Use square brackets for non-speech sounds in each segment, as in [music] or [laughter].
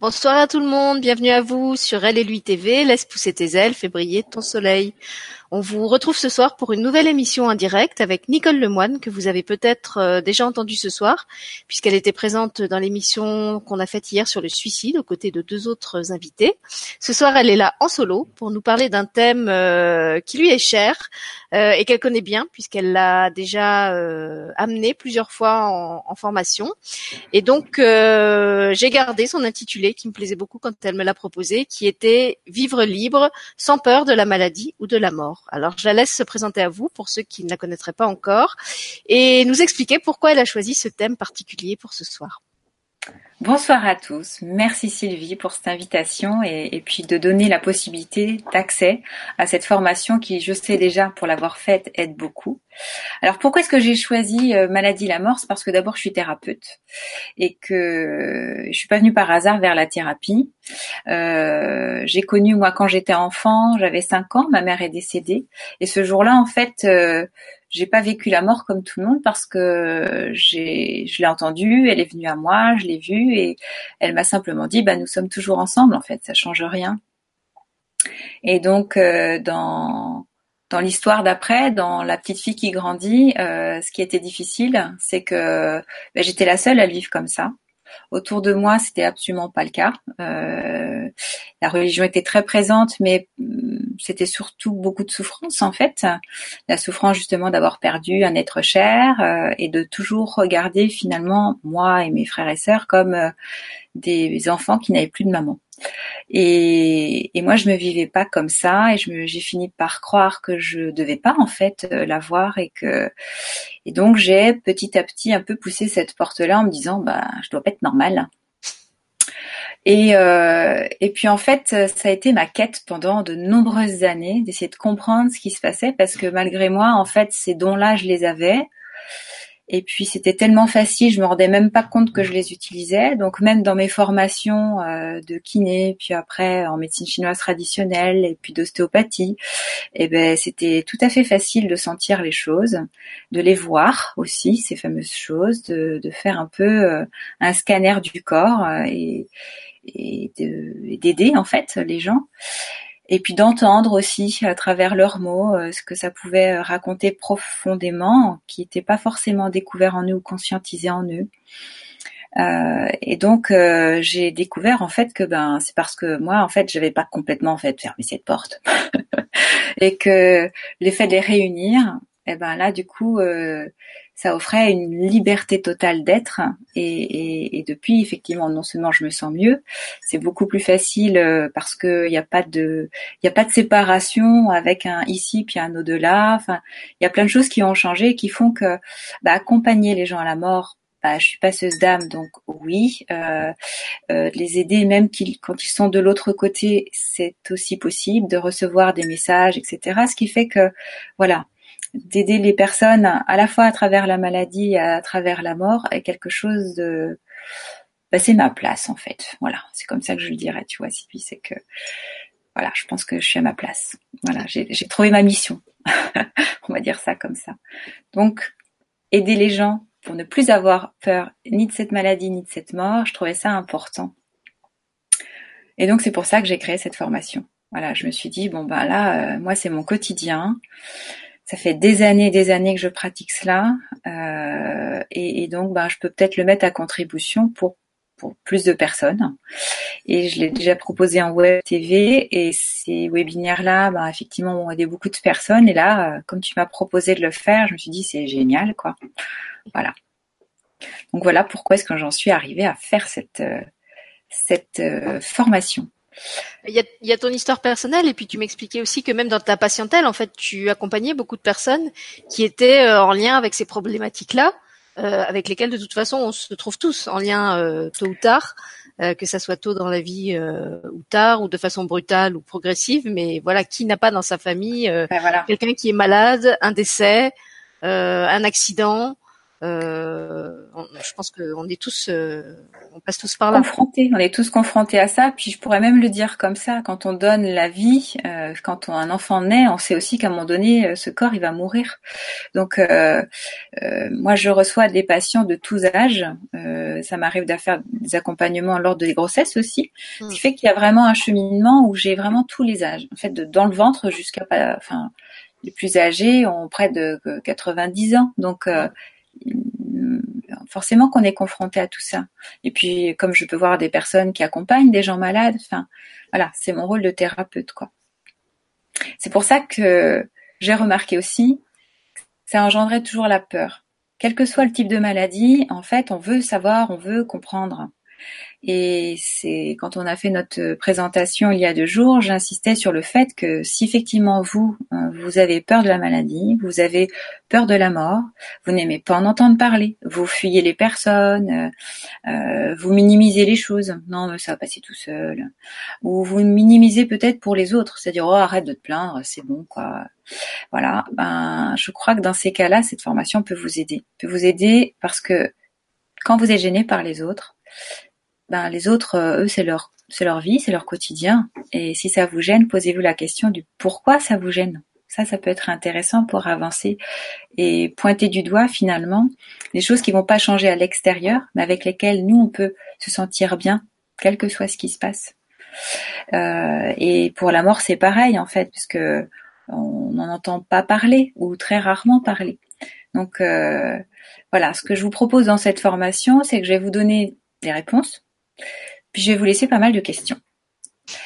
Bonsoir à tout le monde, bienvenue à vous sur Elle et lui TV, laisse pousser tes ailes, fais briller ton soleil. On vous retrouve ce soir pour une nouvelle émission en direct avec Nicole Lemoine que vous avez peut-être euh, déjà entendue ce soir puisqu'elle était présente dans l'émission qu'on a faite hier sur le suicide aux côtés de deux autres invités. Ce soir, elle est là en solo pour nous parler d'un thème euh, qui lui est cher euh, et qu'elle connaît bien puisqu'elle l'a déjà amené plusieurs fois en, en formation. Et donc, j'ai gardé son intitulé qui me plaisait beaucoup quand elle me l'a proposé, qui était Vivre libre sans peur de la maladie ou de la mort. Alors je la laisse se présenter à vous pour ceux qui ne la connaîtraient pas encore et nous expliquer pourquoi elle a choisi ce thème particulier pour ce soir. Bonsoir à tous. Merci Sylvie pour cette invitation et, puis de donner la possibilité d'accès à cette formation qui, je sais déjà, pour l'avoir faite, aide beaucoup. Alors pourquoi est-ce que j'ai choisi euh, maladie la mort parce que d'abord je suis thérapeute et que je suis pas venue par hasard vers la thérapie. Euh, j'ai connu moi quand j'étais enfant, j'avais 5 ans, ma mère est décédée et ce jour-là en fait euh, j'ai pas vécu la mort comme tout le monde parce que j'ai, je l'ai entendue, elle est venue à moi, je l'ai vue et elle m'a simplement dit, bah nous sommes toujours ensemble en fait, ça change rien. Et donc euh, dans dans l'histoire d'après, dans la petite fille qui grandit, euh, ce qui était difficile, c'est que bah, j'étais la seule à vivre comme ça. Autour de moi, c'était absolument pas le cas. Euh, la religion était très présente, mais hum, c'était surtout beaucoup de souffrance en fait. La souffrance justement d'avoir perdu un être cher euh, et de toujours regarder finalement moi et mes frères et sœurs comme euh, des enfants qui n'avaient plus de maman. Et, moi, je me vivais pas comme ça, et j'ai fini par croire que je devais pas en fait euh, la voir, et que et donc j'ai petit à petit un peu poussé cette porte-là en me disant, bah, je dois pas être normale. Et, euh, et puis en fait, ça a été ma quête pendant de nombreuses années d'essayer de comprendre ce qui se passait, parce que malgré moi, en fait, ces dons-là, je les avais. Et puis c'était tellement facile, je me rendais même pas compte que je les utilisais. Donc même dans mes formations euh, de kiné, puis après en médecine chinoise traditionnelle et puis d'ostéopathie, eh ben c'était tout à fait facile de sentir les choses, de les voir aussi ces fameuses choses, de, de faire un peu euh, un scanner du corps euh, et, et d'aider en fait les gens et puis d'entendre aussi à travers leurs mots euh, ce que ça pouvait euh, raconter profondément, qui n'était pas forcément découvert en eux ou conscientisé en eux. Euh, et donc euh, j'ai découvert en fait que ben c'est parce que moi en fait j'avais pas complètement en fait fermé cette porte [laughs] et que l'effet de les réunir, et eh ben là du coup euh, ça offrait une liberté totale d'être. Et, depuis, effectivement, non seulement je me sens mieux, c'est beaucoup plus facile euh, parce que il a pas de, y a pas de séparation avec un ici puis un au-delà. Enfin, il y a plein de choses qui ont changé qui font que bah, accompagner les gens à la mort. Bah, je suis passeuse d'âme, donc oui, euh, les aider même quand ils sont de l'autre côté, c'est aussi possible de recevoir des messages, etc. Ce qui fait que, voilà, d'aider les personnes à la fois à travers la maladie et à travers la mort est quelque chose de bah, c'est ma place en fait. Voilà. C'est comme ça que je le dirais tu vois Sylvie c'est que voilà je pense que je suis à ma place. Voilà j'ai trouvé ma mission. [laughs] On va dire ça comme ça. Donc aider les gens pour ne plus avoir peur ni de cette maladie ni de cette mort je trouvais ça important. Et donc c'est pour ça que j'ai créé cette formation. Voilà je me suis dit bon ben là euh, moi c'est mon quotidien ça fait des années, des années que je pratique cela, euh, et, donc ben, je peux peut-être le mettre à contribution pour pour plus de personnes. Et je l'ai déjà proposé en web TV et ces webinaires-là, ben, effectivement, ont aidé beaucoup de personnes. Et là, euh, comme tu m'as proposé de le faire, je me suis dit c'est génial, quoi. Voilà. Donc voilà pourquoi est-ce que j'en suis arrivée à faire cette euh, cette formation. Il y, a, il y, a, ton histoire personnelle et puis tu m'expliquais aussi que même dans ta patientèle, en fait, tu accompagnais beaucoup de personnes qui étaient euh, en lien avec ces problématiques-là, euh, avec lesquelles de toute façon on se trouve tous en lien euh, tôt ou tard, euh, que ça soit tôt dans la vie euh, ou tard ou de façon brutale ou progressive. Mais voilà, qui n'a pas dans sa famille ben voilà. quelqu'un qui est malade, un décès, un accident, Euh, je pense qu'on est tous, euh, on passe tous par là. Confrontés, on est tous confrontés à ça. Puis je pourrais même le dire comme ça, quand on donne la vie, euh, quand un enfant naît, on sait aussi qu'à un moment donné, ce corps il va mourir. Donc moi, je reçois des patients de tous âges. ça m'arrive de faire des accompagnements lors des grossesses aussi, ce qui hmm. fait qu'il y a vraiment un cheminement où j'ai vraiment tous les âges. En fait, de, dans le ventre jusqu'à, enfin, les plus âgés ont près de 90 ans. Donc forcément qu'on est confronté à tout ça. Et puis, comme je peux voir des personnes qui accompagnent des gens malades, enfin, voilà, c'est mon rôle de thérapeute, quoi. C'est pour ça que j'ai remarqué aussi, ça engendrait toujours la peur. Quel que soit le type de maladie, en fait, on veut savoir, on veut comprendre. Et c'est quand on a fait notre présentation il y a deux jours, j'insistais sur le fait que si effectivement vous, euh, vous avez peur de la maladie, vous avez peur de la mort, vous n'aimez pas en entendre parler, vous fuyez les personnes, euh, euh, vous minimisez les choses, non mais ça va passer tout seul, ou vous minimisez peut-être pour les autres, c'est-à-dire oh arrête de te plaindre, c'est bon quoi. Voilà, ben je crois que dans ces cas-là, cette formation peut vous aider, peut vous aider parce que quand vous êtes gêné par les autres, ben les autres, euh, eux, c'est leur c'est leur vie, c'est leur quotidien. Et si ça vous gêne, posez-vous la question du pourquoi ça vous gêne. Ça, ça peut être intéressant pour avancer et pointer du doigt finalement les choses qui vont pas changer à l'extérieur, mais avec lesquelles nous on peut se sentir bien, quel que soit ce qui se passe. Euh, et pour la mort, c'est pareil en fait, puisque on n'en entend pas parler ou très rarement parler. Donc euh, voilà, ce que je vous propose dans cette formation, c'est que je vais vous donner des réponses puis je vais vous laisser pas mal de questions.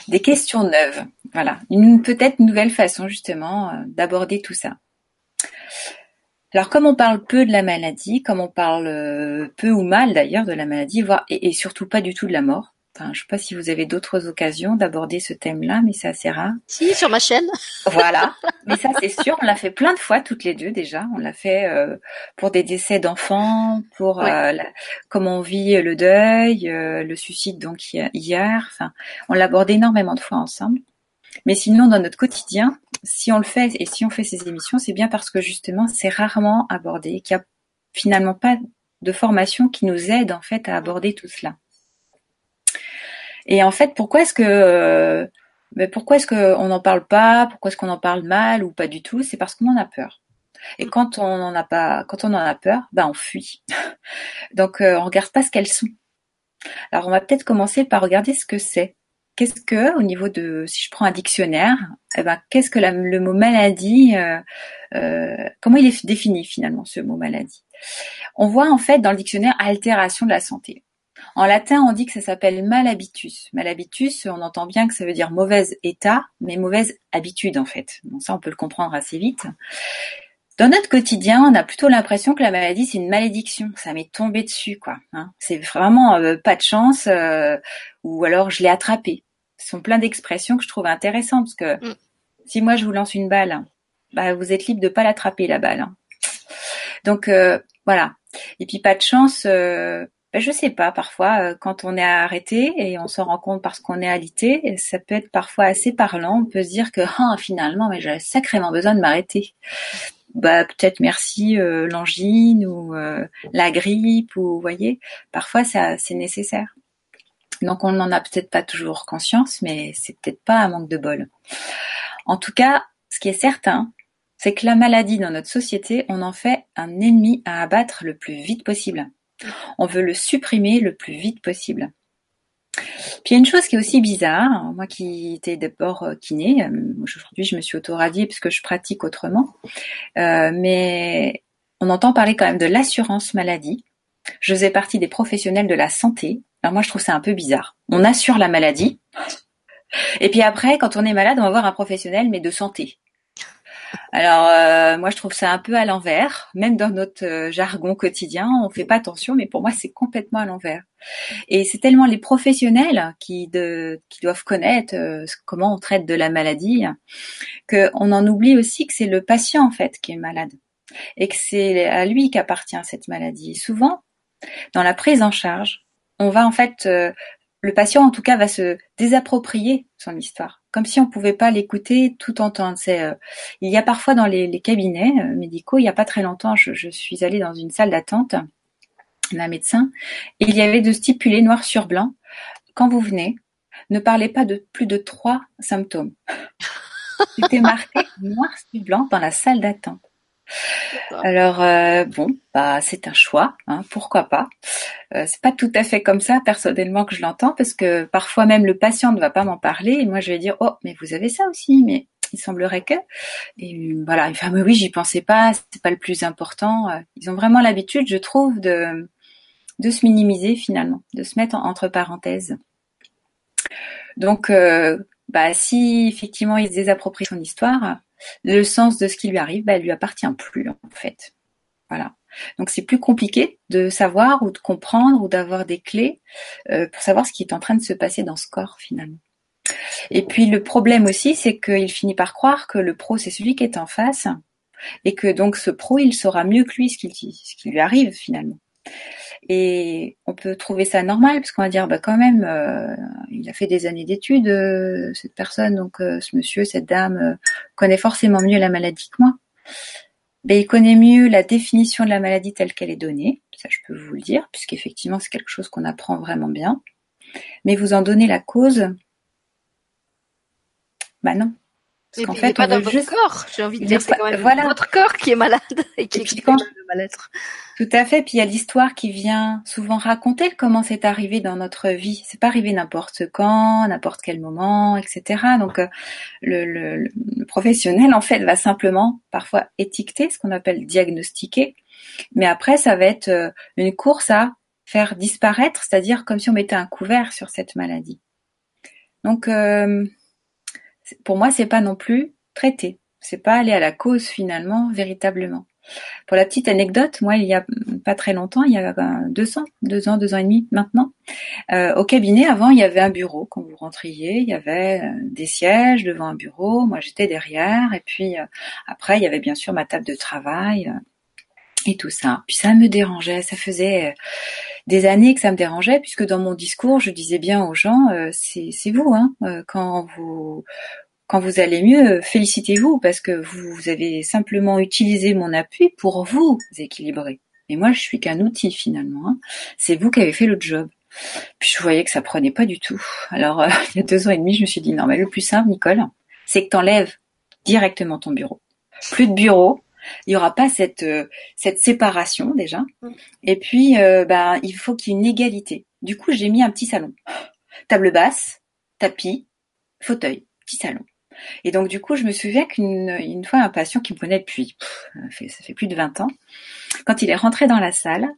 Des questions neuves. Voilà. Une peut-être nouvelle façon justement euh, d'aborder tout ça. Alors comme on parle peu de la maladie, comme on parle euh, peu ou mal d'ailleurs de la maladie, voire et surtout pas du tout de la mort, Enfin, je sais pas si vous avez d'autres occasions d'aborder ce thème-là, mais c'est assez rare. Si, sur ma chaîne. Voilà. [laughs] Mais ça, c'est sûr, on l'a fait plein de fois toutes les deux déjà. On l'a fait euh, pour des décès d'enfants, pour euh, comment on vit le deuil, euh, le suicide donc hier. Enfin, on l'a abordé énormément de fois ensemble. Mais sinon, dans notre quotidien, si on le fait et si on fait ces émissions, c'est bien parce que justement, c'est rarement abordé, qu'il n'y a finalement pas de formation qui nous aide en fait à aborder tout cela. Et en fait, pourquoi est-ce que euh, mais pourquoi est-ce qu'on n'en parle pas? Pourquoi est-ce qu'on en parle mal ou pas du tout? C'est parce qu'on en a peur. Et quand on en a pas, quand on en a peur, ben on fuit. [laughs] Donc euh, on regarde pas ce qu'elles sont. Alors on va peut-être commencer par regarder ce que c'est. Qu'est-ce que, au niveau de, si je prends un dictionnaire, eh ben qu'est-ce que le mot maladie, euh, euh, comment il est défini finalement ce mot maladie? On voit en fait dans le dictionnaire altération de la santé. En latin, on dit que ça s'appelle malhabitus. Malhabitus, on entend bien que ça veut dire mauvais état, mais mauvaise habitude en fait. Bon, ça, on peut le comprendre assez vite. Dans notre quotidien, on a plutôt l'impression que la maladie c'est une malédiction, ça m'est tombé dessus quoi. Hein. C'est vraiment euh, pas de chance, euh, ou alors je l'ai attrapé. Ce sont plein d'expressions que je trouve intéressantes parce que mm. si moi je vous lance une balle, bah, vous êtes libre de pas l'attraper la balle. Hein. Donc euh, voilà. Et puis pas de chance, ben, je sais pas, parfois euh, quand on est arrêté et on s'en rend compte parce qu'on est alité, ça peut être parfois assez parlant. On peut se dire que [laughs] ah, finalement, mais j'avais sacrément besoin de m'arrêter. Bah peut-être merci euh, l'angine ou euh, la grippe ou voyez, parfois ça c'est nécessaire. Donc on n'en a peut-être pas toujours conscience, mais c'est peut-être pas un manque de bol. En tout cas, ce qui est certain, c'est que la maladie dans notre société, on en fait un ennemi à abattre le plus vite possible. On veut le supprimer le plus vite possible. Puis il y a une chose qui est aussi bizarre, moi qui étais d'abord euh, kiné, euh, aujourd'hui je me suis auto-radiée puisque je pratique autrement, euh, mais on entend parler quand même de l'assurance maladie. Je faisais partie des professionnels de la santé. Alors moi je trouve ça un peu bizarre. On assure la maladie, et puis après quand on est malade on va voir un professionnel mais de santé. Alors euh, moi je trouve ça un peu à l'envers, même dans notre euh, jargon quotidien, on fait pas attention, mais pour moi c'est complètement à l'envers. Et c'est tellement les professionnels qui, qui doivent connaître euh, comment on traite de la maladie, qu'on en oublie aussi que c'est le patient en fait qui est malade et que c'est à lui qu'appartient cette maladie. Souvent, dans la prise en charge, on va en fait le patient en tout cas va se désapproprier son histoire comme si on pouvait pas l'écouter tout entendre. C'est, euh, il y a parfois dans les, cabinets euh, médicaux, il y a pas très longtemps, je, suis allée dans une salle d'attente d'un médecin, et il y avait de stipulé noir sur blanc, quand vous venez, ne parlez pas de plus de trois symptômes. C'était marqué noir sur blanc dans la salle d'attente. Alors euh, bon, bah c'est un choix, hein, pourquoi pas. Euh, c'est pas tout à fait comme ça personnellement que je l'entends parce que parfois même le patient ne va pas m'en parler et moi je vais dire oh mais vous avez ça aussi mais il semblerait que et voilà il ah, mais oui j'y pensais pas c'est pas le plus important. Euh, ils ont vraiment l'habitude je trouve de se minimiser finalement, de se mettre entre parenthèses. Donc bah si effectivement il se son histoire, le sens de ce qui lui arrive, bah, elle lui appartient plus en fait. Voilà. Donc c'est plus compliqué de savoir ou de comprendre ou d'avoir des clés euh, pour savoir ce qui est en train de se passer dans ce corps finalement. Et puis le problème aussi, c'est qu'il finit par croire que le pro c'est celui qui est en face et que donc ce pro il saura mieux que lui ce qui, ce qui lui arrive finalement. Et on peut trouver ça normal parce qu'on va dire bah quand même euh, il a fait des années d'études euh, cette personne donc euh, ce monsieur cette dame connaît forcément mieux la maladie que moi. Mais il connaît mieux la définition de la maladie telle qu'elle est donnée, ça je peux vous le dire puisqu'effectivement c'est quelque chose qu'on apprend vraiment bien. Mais vous en donnez la cause? Bah non. Parce qu'en fait, pas dans votre corps. J'ai envie de dire, c'est quand même voilà. votre corps qui est malade [laughs] et qui explique le mal-être. Tout à fait. Puis il y a l'histoire qui vient souvent raconter comment c'est arrivé dans notre vie. C'est pas arrivé n'importe quand, n'importe quel moment, etc. Donc euh, le, le, le, professionnel en fait va simplement parfois étiqueter, ce qu'on appelle diagnostiquer. Mais après, ça va être euh, une course à faire disparaître, c'est-à-dire comme si on mettait un couvert sur cette maladie. Donc euh, pour moi, c'est pas non plus traiter. C'est pas aller à la cause finalement, véritablement. Pour la petite anecdote, moi, il y a pas très longtemps, il y a deux ans, deux ans, deux ans et demi maintenant, euh, au cabinet, avant, il y avait un bureau. Quand vous rentriez, il y avait euh, des sièges devant un bureau. Moi, j'étais derrière. Et puis, euh, après, il y avait bien sûr ma table de travail et tout ça. Puis ça me dérangeait. Ça faisait des années que ça me dérangeait, puisque dans mon discours, je disais bien aux gens, c'est vous, hein, quand vous quand vous allez mieux, félicitez-vous parce que vous avez simplement utilisé mon appui pour vous équilibrer. Et moi, je suis qu'un outil finalement. Hein. C'est vous qui avez fait le job. Puis je voyais que ça prenait pas du tout. Alors, euh, [laughs] il y a deux ans et demi, je me suis dit non, mais le plus simple, Nicole, c'est que tu enlèves directement ton bureau. Plus de bureau, il y aura pas cette euh, cette séparation déjà. Mm. Et puis, euh, ben, il faut qu'il y ait une égalité. Du coup, j'ai mis un petit salon, [gasps] table basse, tapis, fauteuil, petit salon. Et donc du coup, je me souviens qu'une une fois un patient qui me connaît depuis, ça, fait, plus de 20 ans, quand il est rentré dans la salle,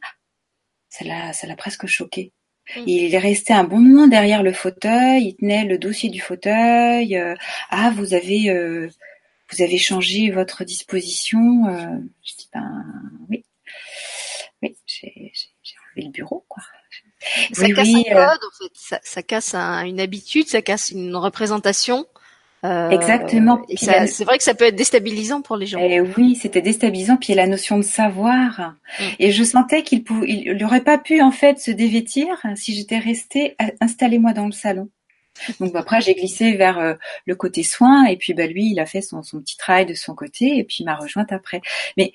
ça l'a, ça l'a presque choqué. Mm. Il est resté un bon moment derrière le fauteuil, il tenait le dossier du fauteuil. Euh, ah, vous avez, euh, vous avez changé votre disposition. Euh. je dis ben oui, oui, j'ai, enlevé le bureau quoi. Ça casse un code, en fait. Ça, ça casse une habitude, ça casse une représentation. Euh, Exactement. C'est vrai que ça peut être déstabilisant pour les gens. Et eh oui, c'était déstabilisant. Puis il y a la notion de savoir. Mm. Et je sentais qu'il n'aurait pas pu en fait se dévêtir si j'étais restée installée moi dans le salon. Donc après j'ai glissé vers euh, le côté soin et puis bah lui il a fait son, petit travail de son côté et puis m'a rejointe après. Mais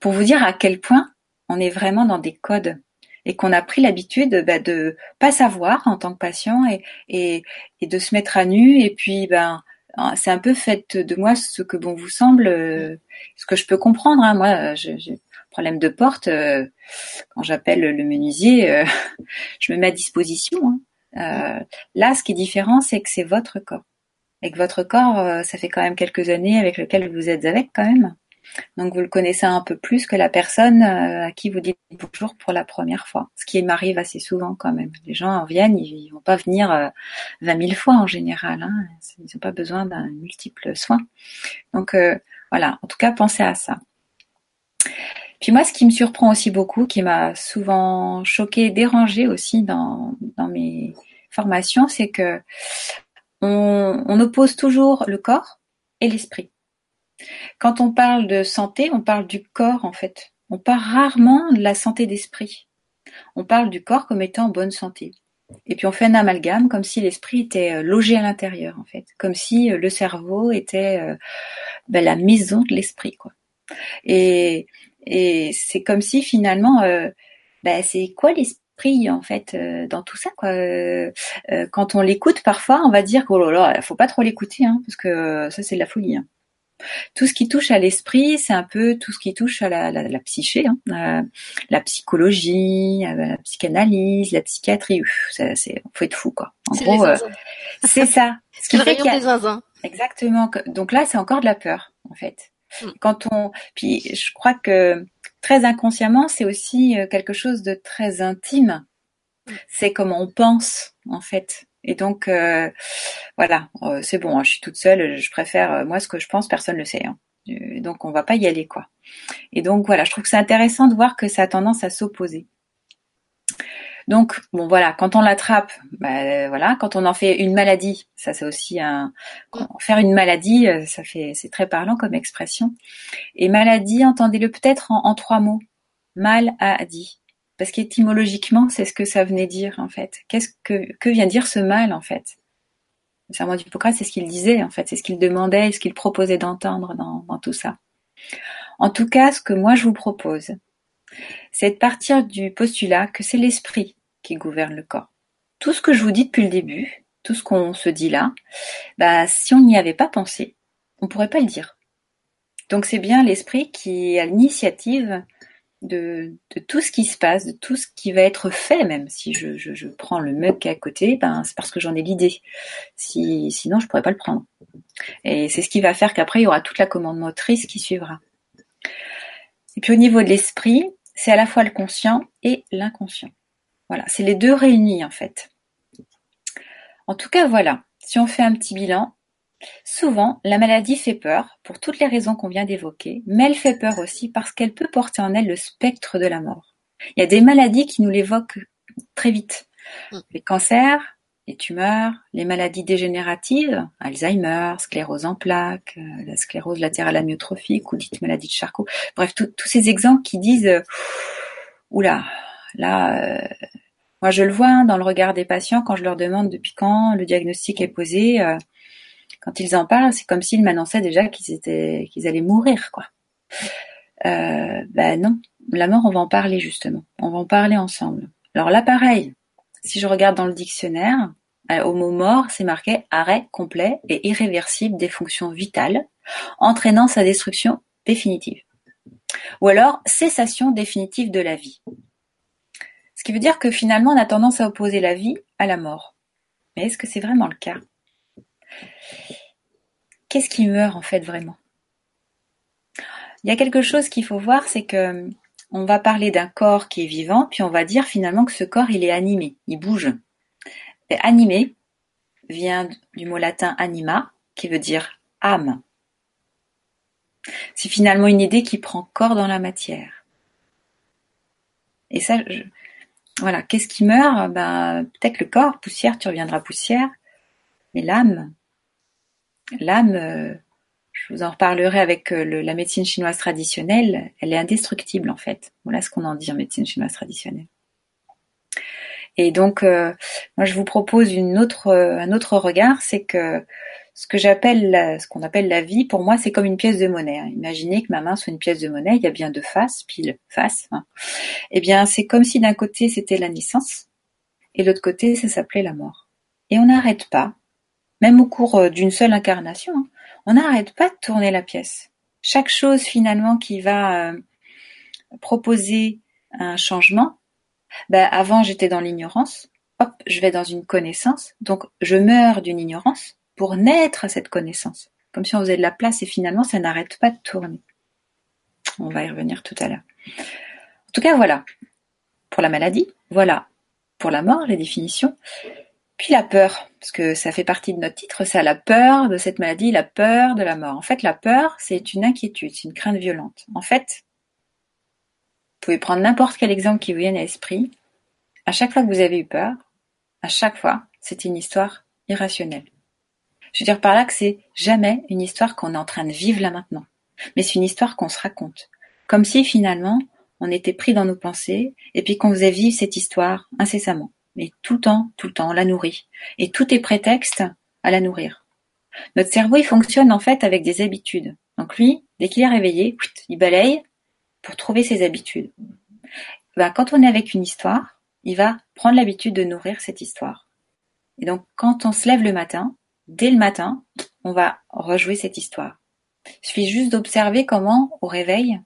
pour vous dire à quel point on est vraiment dans des codes et qu'on a pris l'habitude bah, de pas savoir en tant que patient et, et, de se mettre à nu et puis ben c'est un peu fait de moi ce que bon vous semble, euh, ce que je peux comprendre. Hein. Moi, j'ai problème de porte. Euh, quand j'appelle le menuisier, euh, [laughs] je me mets à disposition. Hein. Là, ce qui est différent, c'est que c'est votre corps. Et que votre corps, ça fait quand même quelques années avec lequel vous êtes avec quand même. Donc vous le connaissez un peu plus que la personne euh, à qui vous dites bonjour pour la première fois. Ce qui m'arrive assez souvent quand même. Les gens en viennent, ils, vont pas venir euh, vingt mille fois en général. Hein. Ils n'ont pas besoin d'un multiple soin. Donc euh, voilà, en tout cas pensez à ça. Puis moi, ce qui me surprend aussi beaucoup, qui m'a souvent choqué, dérangé aussi dans, dans mes c'est que on oppose toujours le corps et l'esprit. Quand on parle de santé, on parle du corps en fait. On parle rarement de la santé d'esprit. On parle du corps comme étant en bonne santé. et puis on fait un amalgame comme si l'esprit était euh, logé à l'intérieur en fait, comme si euh, le cerveau était euh, ben, la maison de l'esprit quoi. Et, et c'est comme si finalement, ben, c'est quoi l'esprit en fait dans tout ça quoi. quand on l'écoute parfois, on va dire oh là là, faut pas trop l'écouter hein, parce que ça c'est de la folie. Hein. Tout ce qui touche à l'esprit, c'est un peu tout ce qui touche à la, la, la psyché, hein, euh, la psychologie, euh, la psychanalyse, la psychiatrie. C'est, c'est, faut être fou quoi. En gros, euh, c'est ça. [laughs] Ce qui le fait des zinzins? Exactement. Donc là, c'est encore de la peur en fait. Mm. Quand on, puis je crois que très inconsciemment, c'est aussi quelque chose de très intime. Mm. C'est comment on pense en fait. Et donc, euh, voilà, euh, c'est bon, hein, je suis toute seule, je préfère, euh, moi, ce que je pense, personne ne le sait. Hein. Donc, on va pas y aller, quoi. Et donc, voilà, je trouve que c'est intéressant de voir que ça a tendance à s'opposer. Donc, bon, voilà, quand on l'attrape, bah, voilà, quand on en fait une maladie, ça c'est aussi un, faire une maladie, ça fait, c'est très parlant comme expression. Et maladie, entendez-le peut-être en, en trois mots. Mal a dit. Parce qu'étymologiquement, c'est ce que ça venait dire en fait. Qu'est-ce que, que vient dire ce mal en fait? Le serment d'Hippocrate, c'est ce qu'il disait en fait, c'est ce qu'il demandait, ce qu'il proposait d'entendre dans, dans tout ça. En tout cas, ce que moi je vous propose, c'est de partir du postulat que c'est l'esprit qui gouverne le corps. Tout ce que je vous dis depuis le début, tout ce qu'on se dit là, bah, si on n'y avait pas pensé, on pourrait pas le dire. Donc c'est bien l'esprit qui a l'initiative de, tout ce qui se passe, de tout ce qui va être fait, même si je, prends le mug à côté, ben c'est parce que j'en ai l'idée. Si, sinon, je pourrais pas le prendre. Et c'est ce qui va faire qu'après, il y aura toute la commande motrice qui suivra. Et puis au niveau de l'esprit, c'est à la fois le conscient et l'inconscient. Voilà, c'est les deux réunis en fait. En tout cas, voilà. Si on fait un petit bilan, Souvent, la maladie fait peur, pour toutes les raisons qu'on vient d'évoquer, mais elle fait peur aussi parce qu'elle peut porter en elle le spectre de la mort. Il y a des maladies qui nous l'évoquent très vite. Mm. Les cancers, les tumeurs, les maladies dégénératives, Alzheimer, sclérose en plaques, euh, la sclérose latérale amyotrophique ou dite maladie de Charcot. Bref, tous ces exemples qui disent euh, oula, là, euh, moi je le vois hein, dans le regard des patients quand je leur demande depuis quand le diagnostic est posé quand ils en parlent, c'est comme s'ils m'annonçaient déjà qu'ils étaient, qu'ils allaient mourir, quoi. Euh, ben non, la mort, on va en parler justement. On va en parler ensemble. Alors là, pareil. Si je regarde dans le dictionnaire, euh, au mot mort, c'est marqué arrêt complet et irréversible des fonctions vitales, entraînant sa destruction définitive. Ou alors cessation définitive de la vie. Ce qui veut dire que finalement, on a tendance à opposer la vie à la mort. Mais est-ce que c'est vraiment le cas? Qu'est-ce qui meurt en fait vraiment? Il y a quelque chose qu'il faut voir, c'est que on va parler d'un corps qui est vivant, puis on va dire finalement que ce corps il est animé, il bouge. animé vient du mot latin anima, qui veut dire âme. C'est finalement une idée qui prend corps dans la matière. Et ça, voilà, qu'est-ce qui meurt? Ben peut-être le corps, poussière, tu reviendras poussière, mais l'âme, l'âme, euh, je vous en reparlerai avec euh, la médecine chinoise traditionnelle, elle est indestructible en fait. Voilà ce qu'on en dit en médecine chinoise traditionnelle. Et donc, euh, moi, je vous propose une autre, un autre regard, c'est que ce que j'appelle, ce qu'on appelle la vie, pour moi, c'est comme une pièce de monnaie. Hein. Imaginez que ma main soit une pièce de monnaie, il y a bien deux faces, pile face. Hein. Eh bien, c'est comme si d'un côté c'était la naissance, et de l'autre côté, ça s'appelait la mort. Et on n'arrête pas même au cours euh, d'une seule incarnation, hein, on n'arrête pas de tourner la pièce. Chaque chose finalement qui va euh, proposer un changement, ben, avant j'étais dans l'ignorance, hop, je vais dans une connaissance, donc je meurs d'une ignorance pour naître à cette connaissance, comme si on faisait de la place et finalement ça n'arrête pas de tourner. On va y revenir tout à l'heure. En tout cas, voilà. Pour la maladie, voilà. Pour la mort, les définitions. Puis la peur, parce que ça fait partie de notre titre, ça, la peur de cette maladie, la peur de la mort. En fait, la peur, c'est une inquiétude, c'est une crainte violente. En fait, vous pouvez prendre n'importe quel exemple qui vous vienne à l'esprit. À chaque fois que vous avez eu peur, à chaque fois, c'est une histoire irrationnelle. Je veux dire par là que c'est jamais une histoire qu'on est en train de vivre là maintenant, mais c'est une histoire qu'on se raconte. Comme si finalement, on était pris dans nos pensées et puis qu'on faisait vivre cette histoire incessamment mais tout le temps, tout le temps, on la nourrit. Et tout est prétexte à la nourrir. Notre cerveau, il fonctionne en fait avec des habitudes. Donc lui, dès qu'il est réveillé, il balaye pour trouver ses habitudes. Ben, quand on est avec une histoire, il va prendre l'habitude de nourrir cette histoire. Et donc quand on se lève le matin, dès le matin, on va rejouer cette histoire. Il suffit juste d'observer comment, au réveil,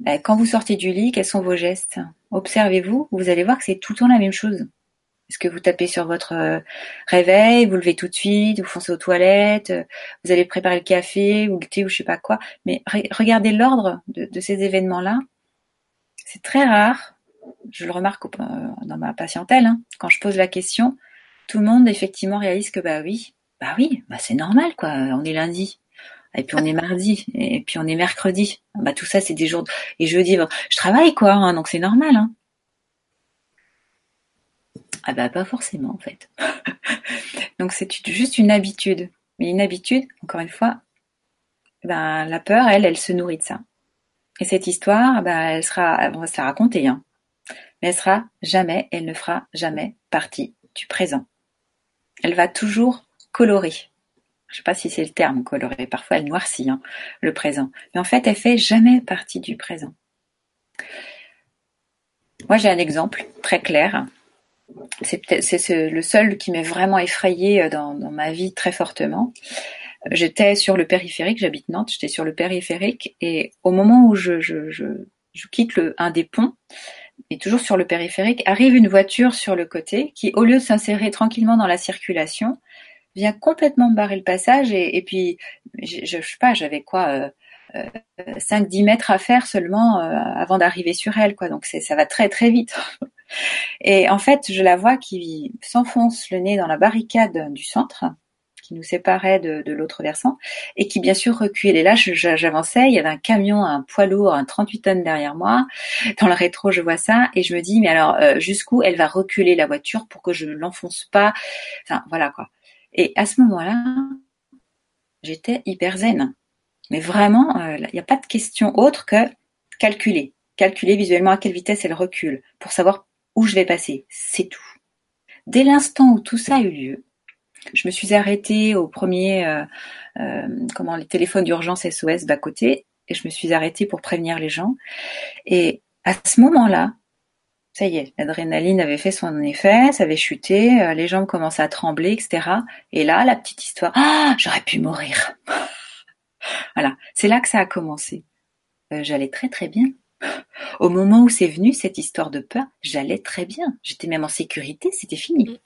ben, quand vous sortez du lit, quels sont vos gestes? Observez-vous, vous allez voir que c'est tout le temps la même chose. Est-ce que vous tapez sur votre euh, réveil, vous levez tout de suite, vous foncez aux toilettes, euh, vous allez préparer le café ou le thé ou je sais pas quoi. Mais regardez l'ordre de, ces événements-là. C'est très rare. Je le remarque euh, dans ma patientèle. Hein. quand je pose la question, tout le monde effectivement réalise que bah oui, bah oui, bah c'est normal quoi. On est lundi. Et puis on est mardi, et puis on est mercredi. Bah tout ça c'est des jours. Et je dis, je travaille quoi, hein, donc c'est normal. Hein. Ah bah pas forcément en fait. [laughs] Donc c'est juste une habitude. Mais une habitude, encore une fois, ben la peur, elle, elle se nourrit de ça. Et cette histoire, ben, elle sera, on va se la raconter, hein. Mais elle sera jamais, elle ne fera jamais partie du présent. Elle va toujours colorer. Je sais pas si c'est le terme colorer. Parfois, elle noircit hein, le présent. Mais en fait, elle fait jamais partie du présent. Moi, j'ai un exemple très clair c'est le seul qui m'est vraiment effrayé euh, dans, ma vie très fortement. J'étais sur le périphérique, j'habite Nantes, j'étais sur le périphérique et au moment où je, quitte le, un des ponts, et toujours sur le périphérique, arrive une voiture sur le côté qui, au lieu de s'insérer tranquillement dans la circulation, vient complètement barrer le passage et, puis je, je, sais pas, j'avais quoi, euh, 5-10 euh, mètres à faire seulement euh, avant d'arriver sur elle, quoi. Donc ça va très très vite. Et en fait, je la vois qui s'enfonce le nez dans la barricade du centre, qui nous séparait de, l'autre versant, et qui bien sûr recule. Et là, j'avançais, il y avait un camion, un poids lourd, un 38 tonnes derrière moi. Dans le rétro, je vois ça, et je me dis, mais alors, euh, jusqu'où elle va reculer la voiture pour que je ne l'enfonce pas? Enfin, voilà quoi. Et à ce moment-là, j'étais hyper zen. Mais vraiment, euh, il n'y a pas de question autre que calculer. Calculer visuellement à quelle vitesse elle recule, pour savoir où je vais passer, c'est tout. Dès l'instant où tout ça a eu lieu, je me suis arrêtée au premier, euh, euh, comment les téléphones d'urgence SOS bas côté, et je me suis arrêtée pour prévenir les gens. Et à ce moment-là, ça y est, l'adrénaline avait fait son effet, ça avait chuté, euh, les jambes commençaient à trembler, etc. Et là, la petite histoire, ah, j'aurais pu mourir. [laughs] voilà, c'est là que ça a commencé. J'allais très très bien. Au moment où c'est venu, cette histoire de peur, j'allais très bien. J'étais même en sécurité, c'était fini.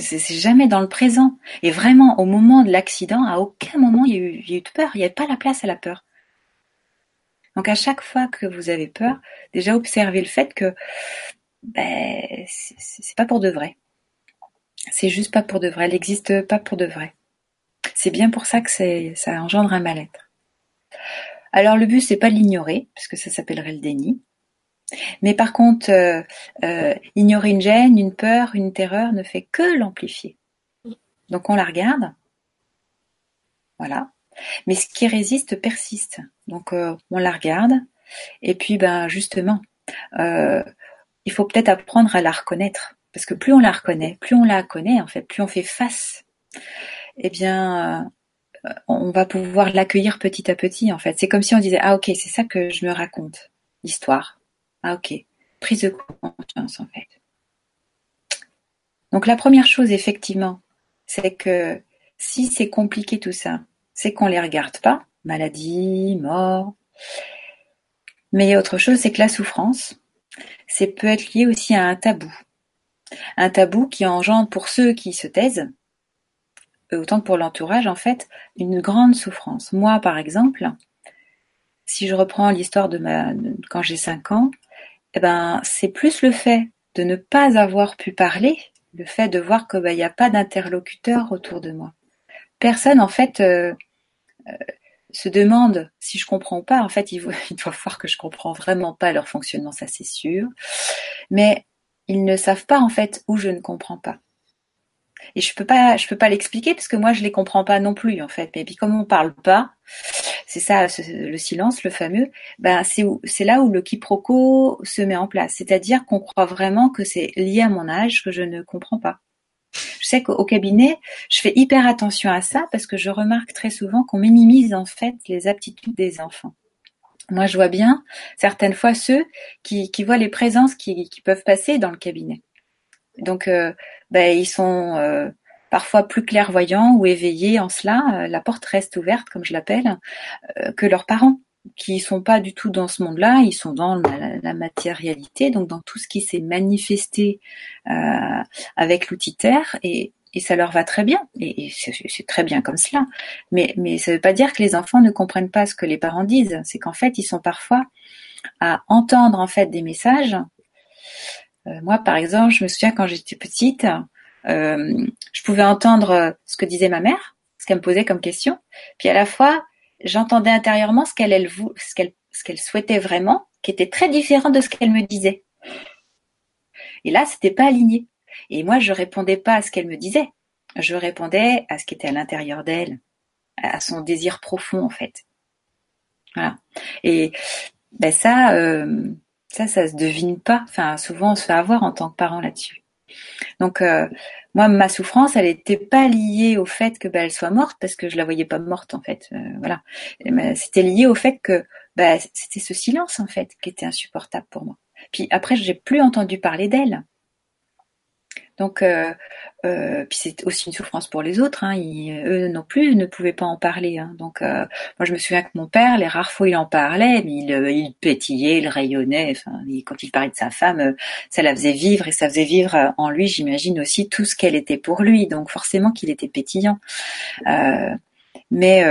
C'est jamais dans le présent. Et vraiment, au moment de l'accident, à aucun moment il y, a eu, il y a eu de peur. Il n'y avait pas la place à la peur. Donc à chaque fois que vous avez peur, déjà observez le fait que ben, c'est pas pour de vrai. C'est juste pas pour de vrai. Elle n'existe pas pour de vrai. C'est bien pour ça que ça engendre un mal-être. Alors le but c'est pas l'ignorer, parce que ça s'appellerait le déni. Mais par contre, euh, euh, ignorer une gêne, une peur, une terreur ne fait que l'amplifier. Donc on la regarde, voilà. Mais ce qui résiste persiste. Donc euh, on la regarde, et puis ben justement, il faut peut-être apprendre à la reconnaître, parce que plus on la reconnaît, plus on la connaît en fait, plus on fait face, eh bien on va pouvoir l'accueillir petit à petit en fait. C'est comme si on disait ah ok c'est ça que je me raconte l'histoire. Ah ok prise de conscience en fait. Donc la première chose effectivement c'est que si c'est compliqué tout ça, c'est qu'on les regarde pas maladie, mort. Mais autre chose c'est que la souffrance c'est peut être lié aussi à un tabou. Un tabou qui engendre pour ceux qui se taisent autant que pour l'entourage, en fait, une grande souffrance. Moi, par exemple, si je reprends l'histoire de ma quand j'ai 5 ans, eh ben c'est plus le fait de ne pas avoir pu parler, le fait de voir qu'il ben, n'y a pas d'interlocuteur autour de moi. Personne en fait euh, euh, se demande si je comprends pas. En fait, ils, [laughs] ils doivent voir que je comprends vraiment pas leur fonctionnement, ça c'est sûr. Mais ils ne savent pas en fait où je ne comprends pas. Et je peux pas, je peux pas l'expliquer parce que moi je les comprends pas non plus en fait. Mais puis comme on parle pas, c'est ça, le silence, le fameux. Ben c'est c'est là où le quiproquo se met en place. C'est-à-dire qu'on croit vraiment que c'est lié à mon âge que je ne comprends pas. Je sais qu'au cabinet, je fais hyper attention à ça parce que je remarque très souvent qu'on minimise en fait les aptitudes des enfants. Moi, je vois bien certaines fois ceux qui, qui voient les présences qui, qui peuvent passer dans le cabinet. Donc, euh, ben, ils sont euh, parfois plus clairvoyants ou éveillés en cela. Euh, la porte reste ouverte, comme je l'appelle, que leurs parents, qui sont pas du tout dans ce monde-là. Ils sont dans la, matérialité, donc dans tout ce qui s'est manifesté avec l'outil terre et, et ça leur va très bien, et, c'est très bien comme cela. Mais, mais ça ne veut pas dire que les enfants ne comprennent pas ce que les parents disent. C'est qu'en fait, ils sont parfois à entendre en fait des messages euh, moi, par exemple, je me souviens quand j'étais petite, euh, je pouvais entendre ce que disait ma mère, ce qu'elle me posait comme question, puis à la fois, j'entendais intérieurement ce qu'elle elle, ce qu'elle ce qu'elle souhaitait vraiment, qui était très différent de ce qu'elle me disait. Et là, c'était pas aligné. Et moi, je répondais pas à ce qu'elle me disait. Je répondais à ce qui était à l'intérieur d'elle, à son désir profond, en fait. Voilà. Et ben ça, euh, ça, ça se devine pas. Enfin, souvent, on se fait avoir en tant que parent là-dessus. Donc, euh, moi, ma souffrance, elle n'était pas liée au fait que bah, elle soit morte, parce que je la voyais pas morte, en fait. Euh, voilà. C'était lié au fait que bah, c'était ce silence, en fait, qui était insupportable pour moi. Puis après, j'ai plus entendu parler d'elle. Donc, euh, euh, puis c'est aussi une souffrance pour les autres. Hein. eux non plus ne pouvaient pas en parler. Hein. Donc, euh, moi je me souviens que mon père, les rares fois il en parlait, mais il, il pétillait, il rayonnait. Enfin, quand il parlait de sa femme, ça la faisait vivre et ça faisait vivre en lui, j'imagine aussi tout ce qu'elle était pour lui. Donc forcément qu'il était pétillant. mais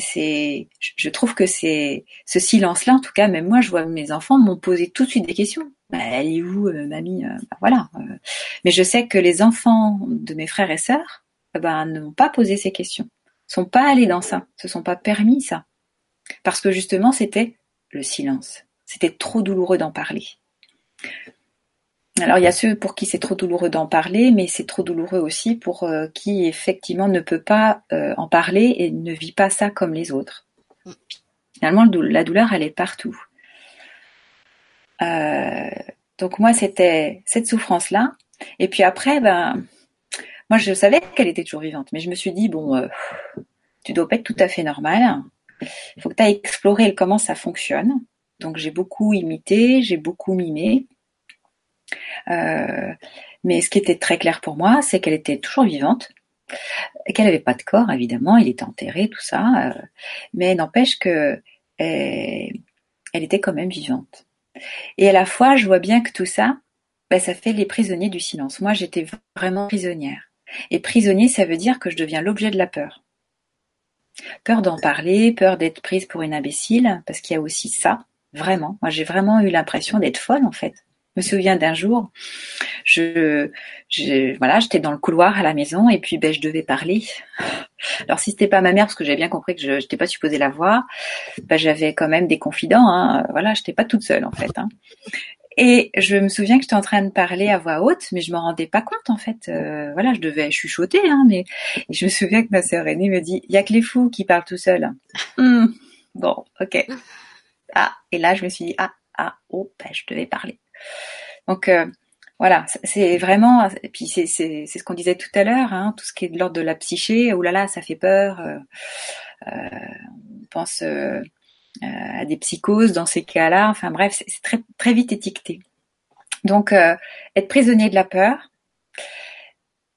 je trouve que c'est ce silence-là, en tout cas, même moi, je vois mes enfants m'ont posé tout de suite des questions. Bah, elle est où, euh, mamie euh, bah, Voilà. Euh. Mais je sais que les enfants de mes frères et sœurs, ne m'ont pas posé ces questions, sont pas allés dans ça, se sont pas permis ça, parce que justement, c'était le silence. C'était trop douloureux d'en parler. Alors il y a ceux pour qui c'est trop douloureux d'en parler, mais c'est trop douloureux aussi pour euh, qui effectivement ne peut pas euh, en parler et ne vit pas ça comme les autres. Finalement, la douleur, elle est partout. Euh, donc moi, c'était cette souffrance-là. Et puis après, ben, moi, je savais qu'elle était toujours vivante, mais je me suis dit bon, tu dois pas être tout à fait normal. Il faut que tu ailles explorer comment ça fonctionne. Donc j'ai beaucoup imité, j'ai beaucoup mimé. Euh, mais ce qui était très clair pour moi, c'est qu'elle était toujours vivante, qu'elle n'avait pas de corps, évidemment, il était enterré, tout ça, euh, mais n'empêche que elle, était quand même vivante. Et à la fois, je vois bien que tout ça, ben, ça fait les prisonniers du silence. Moi, j'étais vraiment prisonnière. Et prisonnier, ça veut dire que je deviens l'objet de la peur. Peur d'en parler, peur d'être prise pour une imbécile, parce qu'il y a aussi ça, vraiment. Moi, j'ai vraiment eu l'impression d'être folle, en fait. Je me souviens d'un jour, je, je voilà, j'étais dans le couloir à la maison et puis ben je devais parler. Alors si c'était pas ma mère, parce que j'avais bien compris que je n'étais pas supposée la voir, ben, j'avais quand même des confidents. Hein, voilà, j'étais pas toute seule en fait. Hein. Et je me souviens que j'étais en train de parler à voix haute, mais je me rendais pas compte en fait. Euh, voilà, je devais chuchoter, hein, mais et je me souviens que ma sœur aînée me dit "Il y a que les fous qui parlent tout seuls." Hum, bon, ok. Ah, et là je me suis dit "Ah, ah, oh, ben, je devais parler." Donc euh, voilà, c'est vraiment, et puis c'est ce qu'on disait tout à l'heure, hein, tout ce qui est de l'ordre de la psyché, oh là là, ça fait peur. Euh, euh, on pense à des psychoses dans ces cas-là. Enfin bref, c'est très vite étiqueté. Donc être prisonnier de la peur,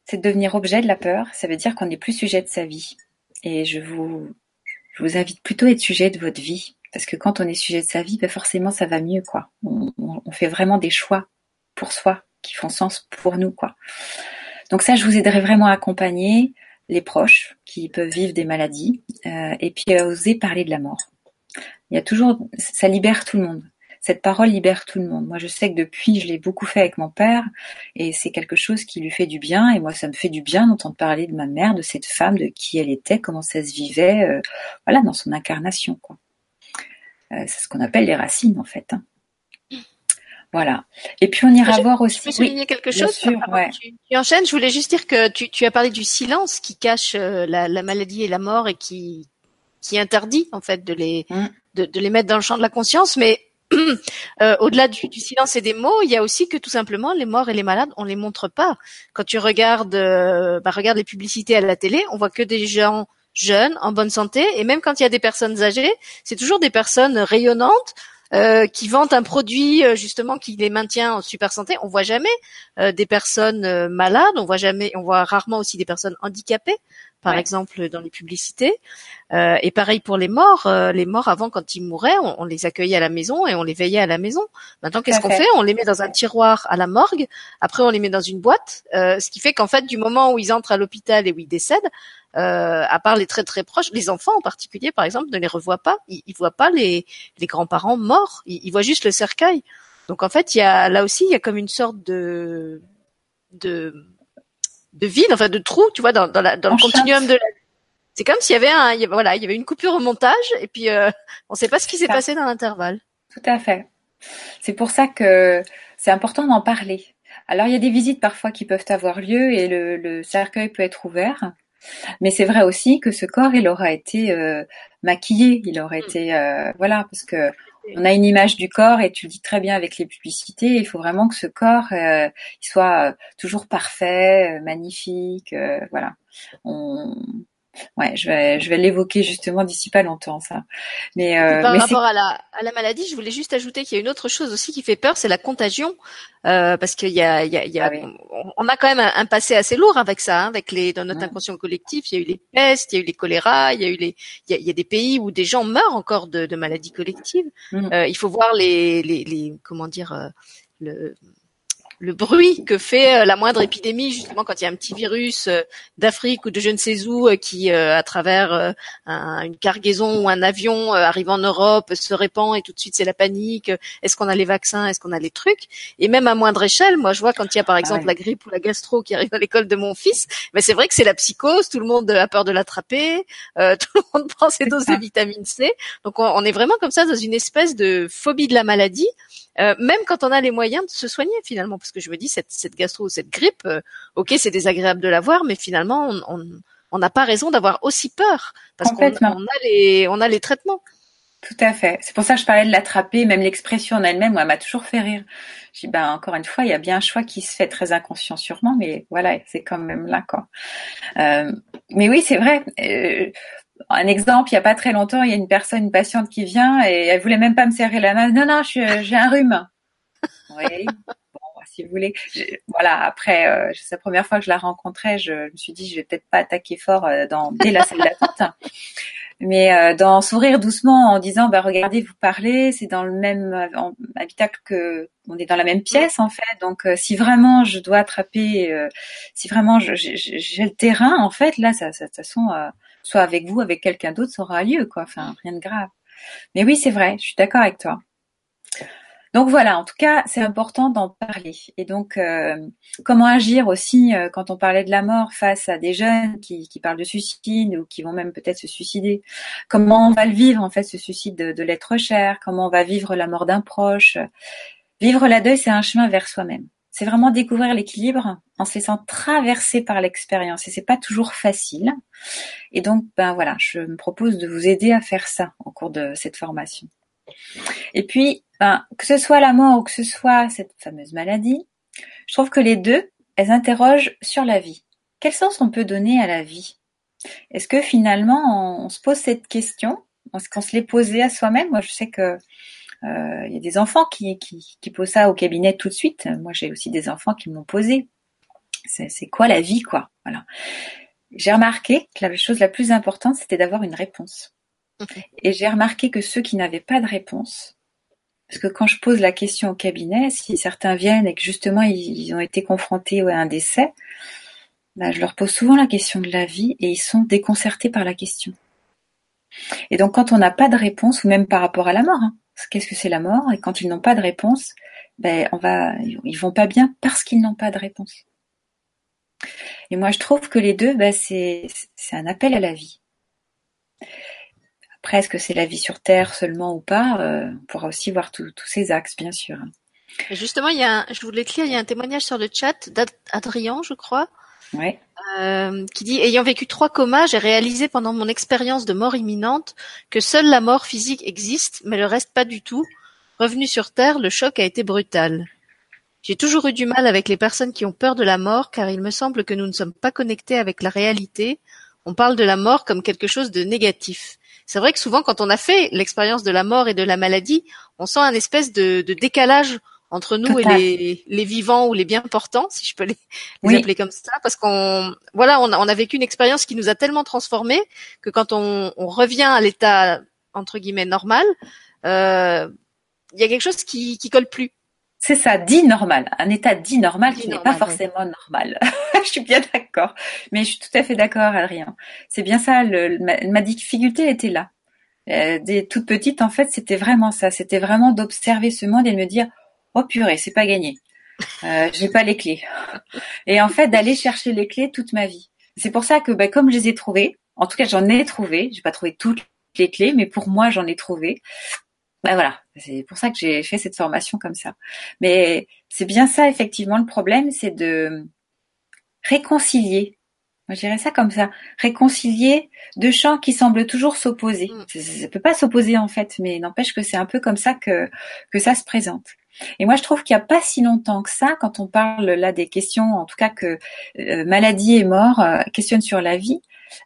c'est devenir objet de la peur. Ça veut dire qu'on n'est plus sujet de sa vie. Et je vous invite plutôt à être sujet de votre vie. Parce que quand on est sujet de sa vie, ben forcément ça va mieux, quoi. On, on, fait vraiment des choix pour soi qui font sens pour nous, quoi. Donc ça, je vous aiderai vraiment à accompagner les proches qui peuvent vivre des maladies euh, et puis à oser parler de la mort. Il y a toujours, ça libère tout le monde. Cette parole libère tout le monde. Moi, je sais que depuis, je l'ai beaucoup fait avec mon père et c'est quelque chose qui lui fait du bien. Et moi, ça me fait du bien d'entendre parler de ma mère, de cette femme, de qui elle était, comment ça se vivait, euh, voilà, dans son incarnation, quoi. Euh, c'est ce qu'on appelle les racines en fait. Hein. Voilà. Et puis on ira voir aussi. Je peux souligner quelque chose. Sûr, ouais. tu, tu, enchaînes. Je voulais juste dire que tu, tu as parlé du silence qui cache euh, la, la, maladie et la mort et qui qui interdit en fait de les mm. de, de, les mettre dans le champ de la conscience. Mais [clears throat] euh, au-delà du, du, silence et des mots, il y a aussi que tout simplement les morts et les malades, on les montre pas. Quand tu regardes, euh, bah, regarde les publicités à la télé, on voit que des gens jeunes, en bonne santé, et même quand il y a des personnes âgées, c'est toujours des personnes rayonnantes euh, qui vendent un produit euh, justement qui les maintient en super santé. On voit jamais euh, des personnes malades, on voit jamais, on voit rarement aussi des personnes handicapées par exemple dans les publicités. Euh, et pareil pour les morts. Euh, les morts avant, quand ils mouraient, on, on, les accueillait à la maison et on les veillait à la maison. Maintenant, qu'est-ce qu'on fait? On les met dans un tiroir à la morgue. Après, on les met dans une boîte. Euh, ce qui fait qu'en fait, du moment où ils entrent à l'hôpital et où ils décèdent, euh, à part les très très proches, les enfants en particulier, par exemple, ne les revoient pas. Ils, ils voient pas les, les grands-parents morts. Ils, ils voient juste le cercueil. Donc en fait, il y a là aussi, il y a comme une sorte de de de vide, enfin de trou, tu vois, dans, dans, la, dans le continuum de la c'est comme s'il y avait un, voilà, il y avait une coupure au montage et puis euh, [laughs] on ne sait pas ce qui s'est passé dans l'intervalle. Tout à fait. C'est pour ça que c'est important d'en parler. Alors il y a des visites parfois qui peuvent avoir lieu et le, le cercueil peut être ouvert, mais c'est vrai aussi que ce corps il aura été euh, maquillé, il aura mm. été euh, voilà parce que on a une image du corps et tu le dis très bien avec les publicités. Il faut vraiment que ce corps euh, soit euh, toujours parfait, euh, magnifique. voilà. Ouais, je vais, je vais l'évoquer justement d'ici pas longtemps, ça. Mais, euh, par rapport à la, à la maladie, je voulais juste ajouter qu'il y a une autre chose aussi qui fait peur, c'est la contagion, euh, parce qu'il y a, il y a, il y a ah on a quand même un, passé assez lourd avec ça, hein, avec les, dans notre inconscient collectif. Il y a eu les pestes, il y a eu les choléras, il y a eu les, il y a, il y a des pays où des gens meurent encore de, de maladies collectives. Mm. Euh, il faut voir les, les, les comment dire, euh, le le bruit que fait euh, la moindre épidémie, justement quand il y a un petit virus euh, d'Afrique ou de je ne sais où euh, qui, à travers une cargaison ou un avion arrive en Europe, se répand et tout de suite c'est la panique. Est-ce qu'on a les vaccins? Est-ce qu'on a les trucs? Et même à moindre échelle, moi je vois quand il y a par exemple ah la grippe ou la gastro qui arrive à l'école de mon fils, mais c'est vrai que c'est la psychose, tout le monde a peur de l'attraper, [laughs] tout le monde prend ses doses de vitamine C. Donc on, on est vraiment comme ça dans une espèce de phobie de la maladie euh, même quand on a les moyens de se soigner finalement, parce que je me dis cette, cette gastro ou cette grippe, euh, ok c'est désagréable de l'avoir, mais finalement on n'a pas raison d'avoir aussi peur parce qu'on on a les on a les traitements. Tout à fait. C'est pour ça que je parlais de l'attraper, même l'expression en elle-même, moi, m'a toujours fait rire. Je dis, ben, encore une fois, il y a bien un choix qui se fait très inconscient sûrement, mais voilà, c'est quand même là, quoi. Euh, mais oui, c'est vrai. Euh, un exemple, il y a pas très longtemps, il y a une personne, une patiente qui vient et elle voulait même pas me serrer la main. Non, non, j'ai un rhume. Oui. Bon, si vous voulez. voilà. Après, euh, c'est la première fois que je la rencontrais, je, me suis dit, je vais peut-être pas attaquer fort euh, dans dès la salle d'attente. Mais euh, dans sourire doucement en disant, bah regardez, vous parlez, c'est dans le même habitacle que, on est dans la même pièce en fait. Donc si vraiment je dois attraper, si vraiment j'ai le terrain en fait, là, ça, ça de toute façon soit avec vous, avec quelqu'un d'autre, ça aura lieu, quoi. Enfin, rien de grave. Mais oui, c'est vrai, je suis d'accord avec toi. Donc voilà, en tout cas, c'est important d'en parler. Et donc, euh, comment agir aussi euh, quand on parlait de la mort face à des jeunes qui, parlent de suicide ou qui vont même peut-être se suicider? Comment on va le vivre en fait, ce suicide de, de l'être cher? Comment on va vivre la mort d'un proche? Vivre la deuil, c'est un chemin vers soi-même c'est vraiment découvrir l'équilibre en se laissant traverser par l'expérience et c'est pas toujours facile. Et donc, ben voilà, je me propose de vous aider à faire ça au cours de cette formation. Et puis, ben, que ce soit la mort ou que ce soit cette fameuse maladie, je trouve que les deux, elles interrogent sur la vie. Quel sens on peut donner à la vie? Est-ce que finalement on, se pose cette question? Est-ce qu'on se l'est posé à soi-même? Moi, je sais que il y a des enfants qui, qui, qui, posent ça au cabinet tout de suite. Moi, j'ai aussi des enfants qui m'ont posé. C'est quoi la vie, quoi? Voilà. J'ai remarqué que la chose la plus importante, c'était d'avoir une réponse. Et j'ai remarqué que ceux qui n'avaient pas de réponse, parce que quand je pose la question au cabinet, si certains viennent et que justement ils, ont été confrontés à un décès, bah, je leur pose souvent la question de la vie et ils sont déconcertés par la question. Et donc quand on n'a pas de réponse, ou même par rapport à la mort, hein, qu'est-ce que c'est la mort? Et quand ils n'ont pas de réponse, ben on va, ils vont pas bien parce qu'ils n'ont pas de réponse. Et moi je trouve que les deux, ben, c'est un appel à la vie. Après, est-ce que c'est la vie sur Terre seulement ou pas? Euh, On pourra aussi voir tous ces axes, bien sûr. justement, il y a, je voulais lire, il y a un témoignage sur le chat d'Adrien, je crois, ouais. euh, qui dit ayant vécu trois comas, j'ai réalisé pendant mon expérience de mort imminente que seule la mort physique existe, mais le reste pas du tout. Revenu sur Terre, le choc a été brutal. J'ai toujours eu du mal avec les personnes qui ont peur de la mort, car il me semble que nous ne sommes pas connectés avec la réalité. On parle de la mort comme quelque chose de négatif. C'est vrai que souvent, quand on a fait l'expérience de la mort et de la maladie, on sent un espèce de, de décalage entre nous et les, les, vivants ou les bien portants, si je peux les, les appeler comme ça, parce qu'on voilà, on a, on a vécu une expérience qui nous a tellement transformés que quand on, on revient à l'état entre guillemets normal, euh, il y a quelque chose qui qui colle plus. C'est ça, dit normal, un état dit normal qui n'est pas forcément normal. [laughs] je suis bien d'accord, mais je suis tout à fait d'accord, Adrien. C'est bien ça, le, ma, difficulté était là. Euh, des toute petite, en fait, c'était vraiment ça. C'était vraiment d'observer ce monde et de me dire, oh purée, c'est pas gagné. Euh, j'ai pas les clés. Et en fait, d'aller chercher les clés toute ma vie. C'est pour ça que, bah, comme je les ai trouvées, en tout cas, j'en ai trouvé. J'ai pas trouvé toutes les clés, mais pour moi, j'en ai trouvé ben voilà, c'est pour ça que j'ai fait cette formation comme ça. Mais c'est bien ça effectivement le problème, c'est de réconcilier. Moi, je dirais ça comme ça, réconcilier deux champs qui semblent toujours s'opposer. Mm. Ça, peut pas s'opposer en fait, mais n'empêche que c'est un peu comme ça que que ça se présente. Et moi, je trouve qu'il n'y a pas si longtemps que ça, quand on parle là des questions, en tout cas que euh, maladie et mort euh, questionnent sur la vie.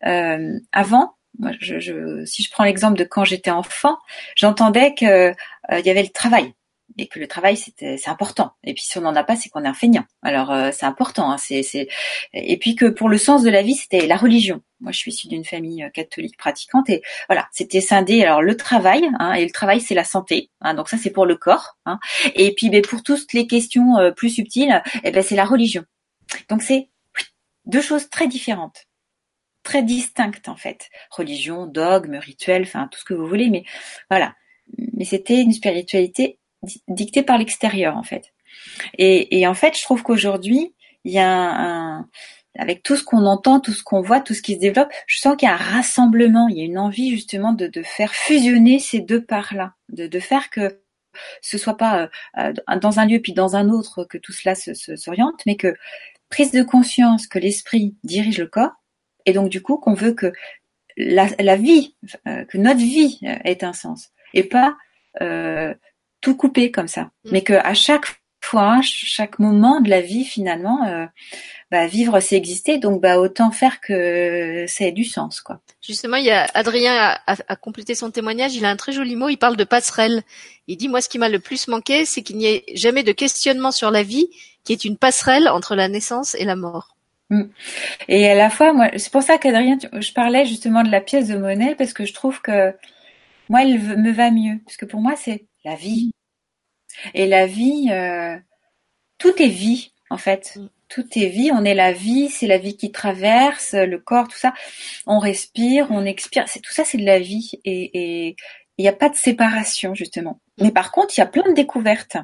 Euh, avant, je, si je prends l'exemple de quand j'étais enfant, j'entendais que euh, y avait le travail et que le travail c'est important. Et puis si on n'en a pas, c'est qu'on est un feignant. Alors euh, c'est important. Hein, c'est c'est et puis que pour le sens de la vie, c'était la religion. Moi, je suis issue d'une famille euh, catholique pratiquante et voilà, c'était scindé. Alors le travail hein, et le travail, c'est la santé. Hein, donc ça, c'est pour le corps. Hein, et puis ben, pour toutes les questions plus subtiles, eh ben c'est la religion. Donc c'est deux choses très différentes très distinctes en fait. Religion, dogme, rituel, enfin tout ce que vous voulez, mais voilà. Mais c'était une spiritualité dictée par l'extérieur en fait. Et, en fait, je trouve qu'aujourd'hui, il y a un, avec tout ce qu'on entend, tout ce qu'on voit, tout ce qui se développe, je sens qu'il y a un rassemblement, il y a une envie justement de, faire fusionner ces deux parts-là, de, faire que ce soit pas euh, dans un lieu puis dans un autre que tout cela s'oriente, mais que prise de conscience que l'esprit dirige le corps, et donc du coup qu'on veut que la, vie, euh, que notre vie ait un sens, et pas euh, tout couper comme ça, mm. mais que à chaque fois, chaque moment de la vie finalement, euh, bah, vivre c'est exister, donc bah autant faire que ça ait du sens quoi. Justement, il y a Adrien a, complété son témoignage. Il a un très joli mot. Il parle de passerelle. Il dit moi ce qui m'a le plus manqué, c'est qu'il n'y ait jamais de questionnement sur la vie, qui est une passerelle entre la naissance et la mort. Mm. Et à la fois, moi, c'est pour ça qu'Adrien, je parlais justement de la pièce de monnaie parce que je trouve que moi, elle me va mieux parce que pour moi, c'est la vie. Et la vie, euh, tout est vie en fait. Mm. Tout est vie. On est la vie. C'est la vie qui traverse le corps, tout ça. On respire, on expire. C'est tout ça, c'est de la vie. Et il n'y a pas de séparation justement. Mais par contre, il y a plein de découvertes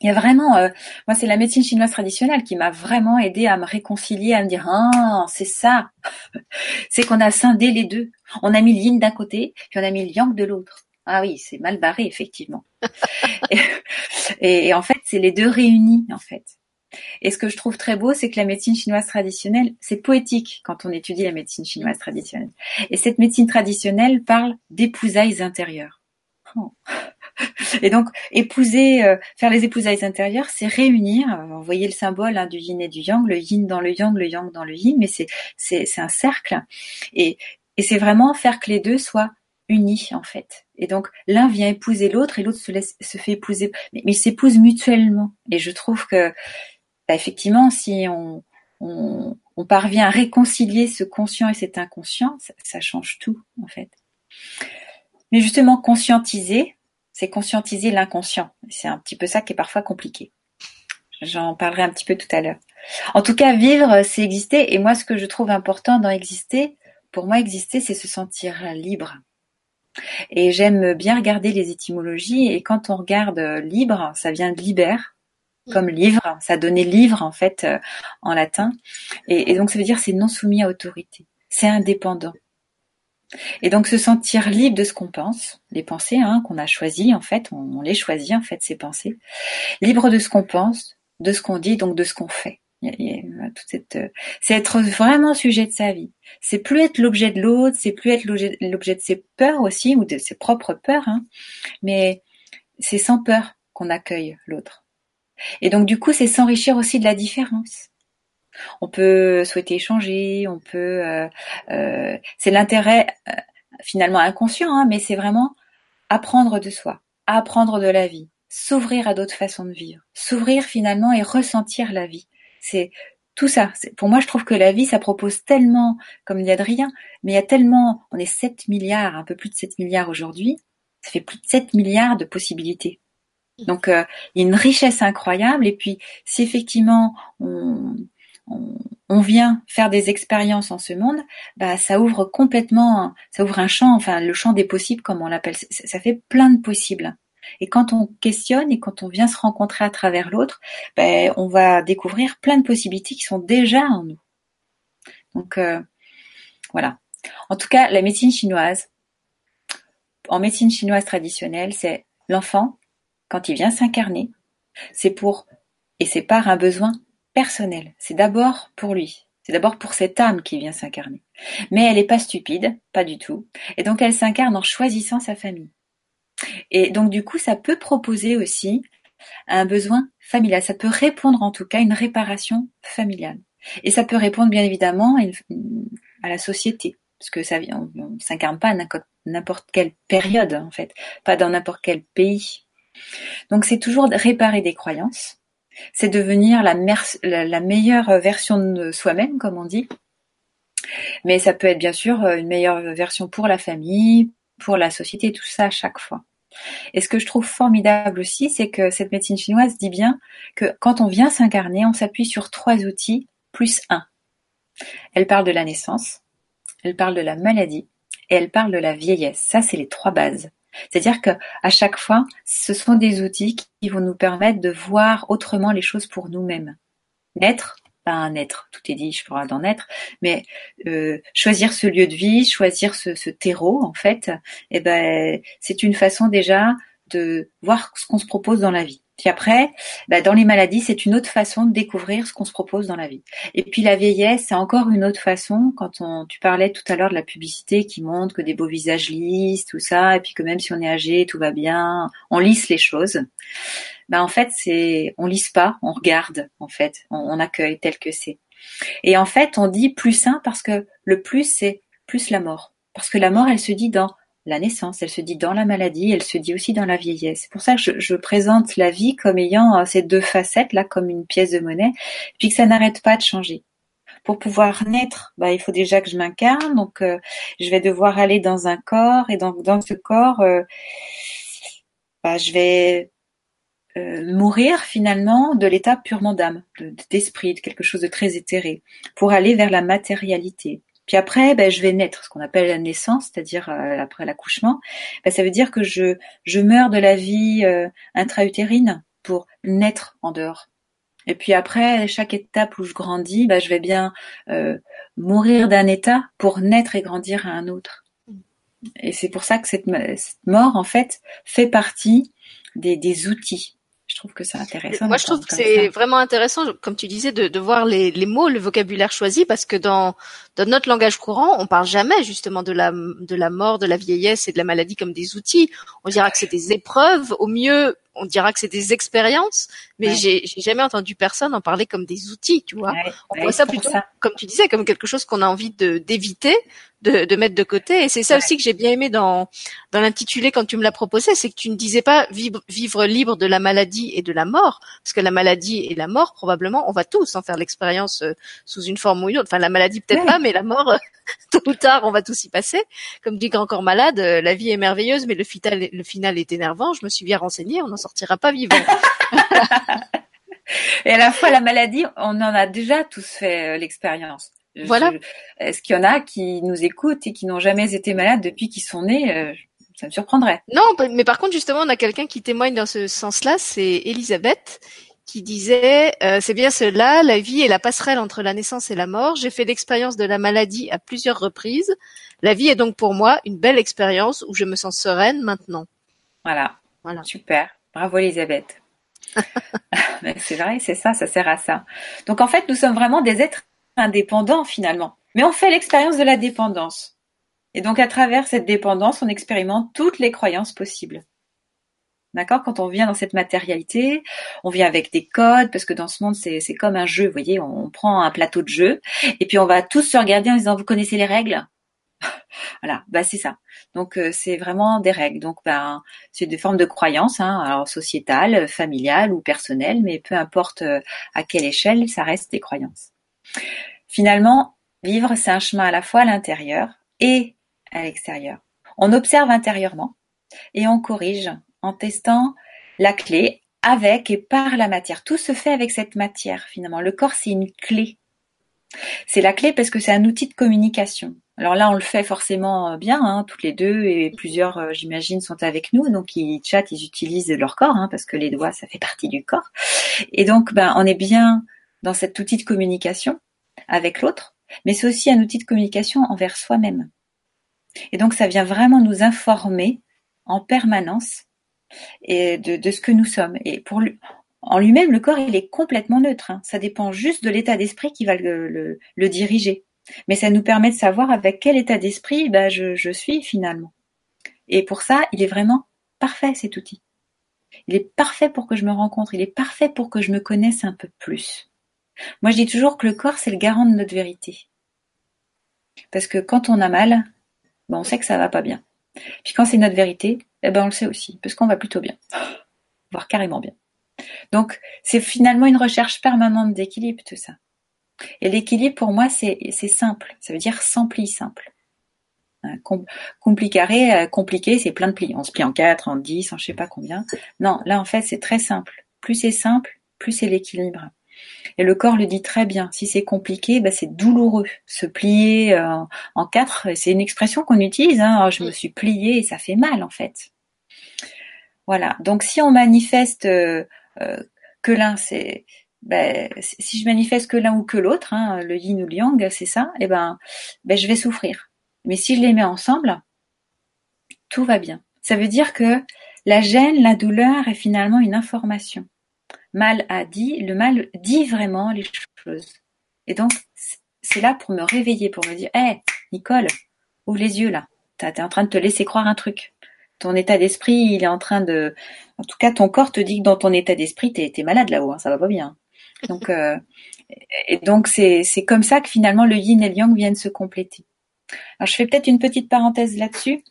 il y a vraiment, euh, moi c'est la médecine chinoise traditionnelle qui m'a vraiment aidé à me réconcilier, à me dire ah c'est ça, [laughs] c'est qu'on a scindé les deux, on a mis yin d'un côté puis on a mis le yang de l'autre. Ah oui, c'est mal barré effectivement. [laughs] et, en fait c'est les deux réunis en fait. Et ce que je trouve très beau, c'est que la médecine chinoise traditionnelle, c'est poétique quand on étudie la médecine chinoise traditionnelle. Et cette médecine traditionnelle parle d'épousailles intérieures. Oh. Et donc, épouser, euh, faire les épousailles intérieures, c'est réunir. Euh, vous voyez le symbole hein, du yin et du yang, le yin dans le yang, le yang dans le yin, mais c'est un cercle. Et et c'est vraiment faire que les deux soient unis en fait. Et donc l'un vient épouser l'autre et l'autre se laisse se fait épouser, mais, ils s'épousent mutuellement. Et je trouve que bah, effectivement, si on parvient à réconcilier ce conscient et cet inconscient, ça, ça change tout en fait. Mais justement, conscientiser, c'est conscientiser l'inconscient. C'est un petit peu ça qui est parfois compliqué. J'en parlerai un petit peu tout à l'heure. En tout cas, vivre, c'est exister. Et moi, ce que je trouve important dans exister, pour moi, exister, c'est se sentir libre. Et j'aime bien regarder les étymologies. Et quand on regarde libre, ça vient de libère, comme livre. Ça donnait livre, en fait, euh, en latin. Et, et donc, ça veut dire c'est non soumis à autorité. C'est indépendant. Et donc se sentir libre de ce qu'on pense, les pensées hein, qu'on a choisies en fait, on, les choisit en fait ces pensées, libre de ce qu'on pense, de ce qu'on dit, donc de ce qu'on fait. Toute euh, c'est être vraiment sujet de sa vie. C'est plus être l'objet de l'autre, c'est plus être l'objet de ses peurs aussi ou de ses propres peurs, hein, mais c'est sans peur qu'on accueille l'autre. Et donc du coup, c'est s'enrichir aussi de la différence. On peut souhaiter échanger, on peut. Euh, euh, c'est l'intérêt finalement inconscient, hein, mais c'est vraiment apprendre de soi, apprendre de la vie, s'ouvrir à d'autres façons de vivre, s'ouvrir finalement et ressentir la vie. C'est tout ça. Pour moi, je trouve que la vie, ça propose tellement, comme dit Adrien, mais il y a tellement, on est 7 milliards, un peu plus de 7 milliards aujourd'hui, ça fait plus de 7 milliards de possibilités. Donc, il y a une richesse incroyable. Et puis, si effectivement on, on, vient faire des expériences en ce monde, bah ça ouvre complètement, ça ouvre un champ, enfin le champ des possibles comme on l'appelle, ça, fait plein de possibles. Et quand on questionne et quand on vient se rencontrer à travers l'autre, ben, on va découvrir plein de possibilités qui sont déjà en nous. Donc euh, voilà. En tout cas, la médecine chinoise, en médecine chinoise traditionnelle, c'est l'enfant quand il vient s'incarner, c'est pour et c'est par un besoin personnel. C'est d'abord pour lui. C'est d'abord pour cette âme qui vient s'incarner. Mais elle n'est pas stupide, pas du tout. Et donc elle s'incarne en choisissant sa famille. Et donc du coup, ça peut proposer aussi un besoin familial. Ça peut répondre en tout cas à une réparation familiale. Et ça peut répondre bien évidemment à, la société. Parce que ça, on, ne s'incarne pas à n'importe quelle période, en fait. Pas dans n'importe quel pays. Donc c'est toujours réparer des croyances c'est devenir la, la, meilleure version de soi-même, comme on dit. Mais ça peut être bien sûr une meilleure version pour la famille, pour la société, tout ça à chaque fois. Et ce que je trouve formidable aussi, c'est que cette médecine chinoise dit bien que quand on vient s'incarner, on s'appuie sur trois outils plus un. Elle parle de la naissance, elle parle de la maladie et elle parle de la vieillesse. Ça, c'est les trois bases. C'est-à-dire que à chaque fois, ce sont des outils qui vont nous permettre de voir autrement les choses pour nous-mêmes. Naître, pas un être, tout est dit, je pourrais d'en être, mais euh, choisir ce lieu de vie, choisir ce, ce terreau, en fait, eh ben, c'est une façon déjà de voir ce qu'on se propose dans la vie. Puis après, bah, dans les maladies, c'est une autre façon de découvrir ce qu'on se propose dans la vie. Et puis la vieillesse, c'est encore une autre façon. Quand on, tu parlais tout à l'heure de la publicité qui montre que des beaux visages lisent, tout ça, et puis que même si on est âgé, tout va bien, on lisse les choses. Bah en fait, c'est, on lisse pas, on regarde en fait, on, on accueille tel que c'est. Et en fait, on dit plus sain parce que le plus c'est plus la mort, parce que la mort, elle se dit dans la naissance, elle se dit dans la maladie, elle se dit aussi dans la vieillesse. C'est pour ça que je, présente la vie comme ayant euh, ces deux facettes là, comme une pièce de monnaie, puis que ça n'arrête pas de changer. Pour pouvoir naître, bah, il faut déjà que je m'incarne, donc euh, je vais devoir aller dans un corps, et donc dans ce corps, euh, bah, je vais mourir finalement de l'état purement d'âme, d'esprit, de quelque chose de très éthéré, pour aller vers la matérialité. Puis après, ben, je vais naître, ce qu'on appelle la naissance, c'est-à-dire euh, après l'accouchement. Ben, ça veut dire que je, je meurs de la vie euh, intra-utérine pour naître en dehors. Et puis après, chaque étape où je grandis, ben, je vais bien euh, mourir d'un état pour naître et grandir à un autre. Et c'est pour ça que cette, cette, mort, en fait, fait partie des, des outils je trouve que c'est intéressant. Moi, je trouve que c'est vraiment intéressant, comme tu disais, de, de voir les, les, mots, le vocabulaire choisi, parce que dans, dans notre langage courant, on parle jamais justement de la, de la mort, de la vieillesse et de la maladie comme des outils. On dira que c'est des épreuves. Au mieux, on dira que c'est des expériences, mais j'ai, j'ai jamais entendu personne en parler comme des outils, tu vois. on voit ça plutôt, comme tu disais, comme quelque chose qu'on a envie de d'éviter, de, de mettre de côté. Et c'est ça aussi que j'ai bien aimé dans dans l'intitulé quand tu me l'as proposé, c'est que tu ne disais pas vivre, vivre libre de la maladie et de la mort, parce que la maladie et la mort, probablement, on va tous en faire l'expérience euh, sous une forme ou une autre. Enfin, la maladie peut-être pas, mais la mort, euh, [laughs] tôt ou tard, on va tous y passer. Comme dit Grand Corps Malade, euh, la vie est merveilleuse, mais le final, le final est énervant. Je me suis bien renseignée, on n'en sortira pas vivant. [laughs] [laughs] Et à la fois la maladie, on en a déjà tous fait euh, l'expérience. Voilà. Est-ce qu'il y en a qui nous écoutent et qui n'ont jamais été malades depuis qu'ils sont nés Ça me surprendrait. Non, mais par contre justement, on a quelqu'un qui témoigne dans ce sens-là, c'est Elisabeth qui disait euh, c'est bien cela, la vie est la passerelle entre la naissance et la mort. J'ai fait l'expérience de la maladie à plusieurs reprises. La vie est donc pour moi une belle expérience où je me sens sereine maintenant. Voilà. Voilà. Super. Bravo Elisabeth. [laughs] c'est vrai, c'est ça, ça sert à ça. Donc en fait, nous sommes vraiment des êtres indépendants finalement. Mais on fait l'expérience de la dépendance. Et donc à travers cette dépendance, on expérimente toutes les croyances possibles. D'accord? Quand on vient dans cette matérialité, on vient avec des codes, parce que dans ce monde, c'est, comme un jeu, vous voyez, on, prend un plateau de jeu, et puis on va tous se regarder en disant, vous connaissez les règles? [laughs] Voilà, bah c'est ça. Donc euh, c'est vraiment des règles. Donc ben c'est des formes de croyances, hein, alors sociétales, familiales ou personnelles, mais peu importe euh, à quelle échelle, ça reste des croyances. Finalement, vivre, c'est un chemin à la fois à l'intérieur et à l'extérieur. On observe intérieurement et on corrige en testant la clé avec et par la matière. Tout se fait avec cette matière finalement. Le corps, c'est une clé. C'est la clé parce que c'est un outil de communication. Alors là, on le fait forcément euh, bien, hein, toutes les deux, et plusieurs, euh, j'imagine, sont avec nous, donc ils chattent, ils utilisent leur corps, hein, parce que les doigts, ça fait partie du corps. Et donc, ben, on est bien dans cet outil de communication avec l'autre, mais c'est aussi un outil de communication envers soi-même. Et donc, ça vient vraiment nous informer en permanence et de, ce que nous sommes. Et pour lui, en lui-même, le corps, il est complètement neutre. Hein. Ça dépend juste de l'état d'esprit qui va le diriger. Mais ça nous permet de savoir avec quel état d'esprit bah, je, suis finalement. Et pour ça, il est vraiment parfait cet outil. Il est parfait pour que je me rencontre, il est parfait pour que je me connaisse un peu plus. Moi, je dis toujours que le corps, c'est le garant de notre vérité. Parce que quand on a mal, ben, on sait que ça va pas bien. Puis quand c'est notre vérité, eh ben, on le sait aussi, parce qu'on va plutôt bien. [gasps] Voire carrément bien. Donc, c'est finalement une recherche permanente d'équilibre, tout ça. Et l'équilibre, pour moi, c'est simple. Ça veut dire sans pli simple. compliqué, euh, compliqué, c'est plein de plis. On se plie en 4, en 10, en je sais pas combien. Non, là, en fait, c'est très simple. Plus c'est simple, plus c'est l'équilibre. Et le corps le dit très bien. Si c'est compliqué, bah, c'est douloureux. Se plier euh, en quatre, c'est une expression qu'on utilise. Hein. Oh, je me suis plié et ça fait mal en fait. Voilà. Donc si on manifeste euh, que l'un, c'est ben, si je manifeste que l'un ou que l'autre, hein, le yin ou le yang, c'est ça, et eh ben, ben, je vais souffrir. Mais si je les mets ensemble, tout va bien. Ça veut dire que la gêne, la douleur est finalement une information. Mal a dit, le mal dit vraiment les choses. Et donc, c'est là pour me réveiller, pour me dire, hé, Nicole, ouvre les yeux là. T'es en train de te laisser croire un truc. Ton état d'esprit, il est en train de, en tout cas, ton corps te dit que dans ton état d'esprit, t'es es malade là-haut, hein, ça va pas bien. Donc, euh, et donc c'est comme ça que finalement le yin et le yang viennent se compléter. Alors je fais peut-être une petite parenthèse là-dessus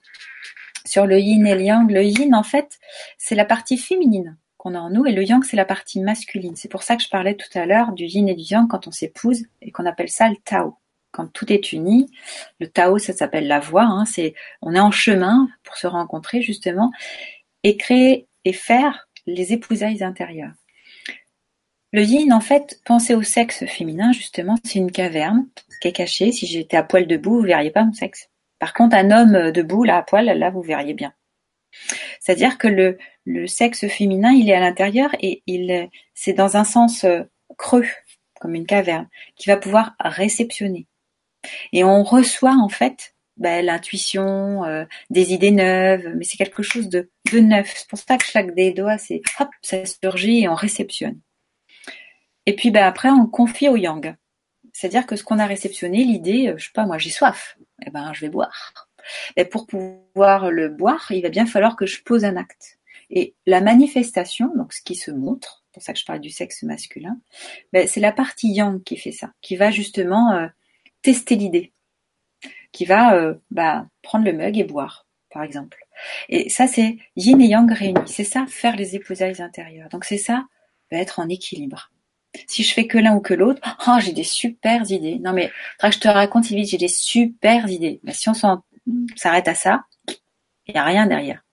sur le yin et le yang. Le yin en fait c'est la partie féminine qu'on a en nous et le yang c'est la partie masculine. C'est pour ça que je parlais tout à l'heure du yin et du yang quand on s'épouse et qu'on appelle ça le Tao. Quand tout est uni, le Tao ça s'appelle la voie. Hein, c'est on est en chemin pour se rencontrer justement et créer et faire les épousailles intérieures. Le yin, en fait, pensez au sexe féminin, justement, c'est une caverne qui est cachée. Si j'étais à poil debout, vous verriez pas mon sexe. Par contre, un homme debout, là, à poil, là, vous verriez bien. C'est-à-dire que le, sexe féminin, il est à l'intérieur et il, c'est dans un sens euh, creux, comme une caverne, qui va pouvoir réceptionner. Et on reçoit, en fait, ben, l'intuition, euh, des idées neuves, mais c'est quelque chose de, neuf. C'est pour ça que chaque des doigts, c'est hop, ça surgit et on réceptionne. Et puis ben après, on confie au yang. C'est-à-dire que ce qu'on a réceptionné, l'idée, euh, je sais pas, moi j'ai soif, eh ben je vais boire. Pour pouvoir le boire, il va bien falloir que je pose un acte. Et la manifestation, donc ce qui se montre, c'est pour ça que je parle du sexe masculin, ben, c'est la partie yang qui fait ça, qui va justement euh, tester l'idée, qui va euh, bah, prendre le mug et boire, par exemple. Et ça, c'est yin et yang réunis. C'est ça, faire les épousailles intérieures. Donc c'est ça, être en équilibre. Si je fais que l'un ou que l'autre, oh, j'ai des super idées. Non mais, que je te raconte vite, j'ai des super idées. Mais si on s'arrête à ça, il n'y a rien derrière.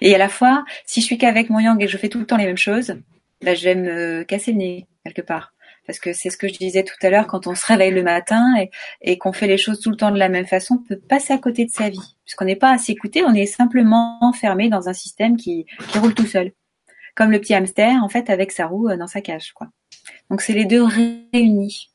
Et à la fois, si je suis qu'avec mon yang et que je fais tout le temps les mêmes choses, ben, je vais me casser le nez quelque part. Parce que c'est ce que je disais tout à l'heure, quand on se réveille le matin et, qu'on fait les choses tout le temps de la même façon, on peut passer à côté de sa vie. Puisqu'on n'est pas à s'écouter, on est simplement enfermé dans un système qui, qui roule tout seul comme le petit hamster en fait avec sa roue dans sa cage, quoi. Donc c'est les deux réunis.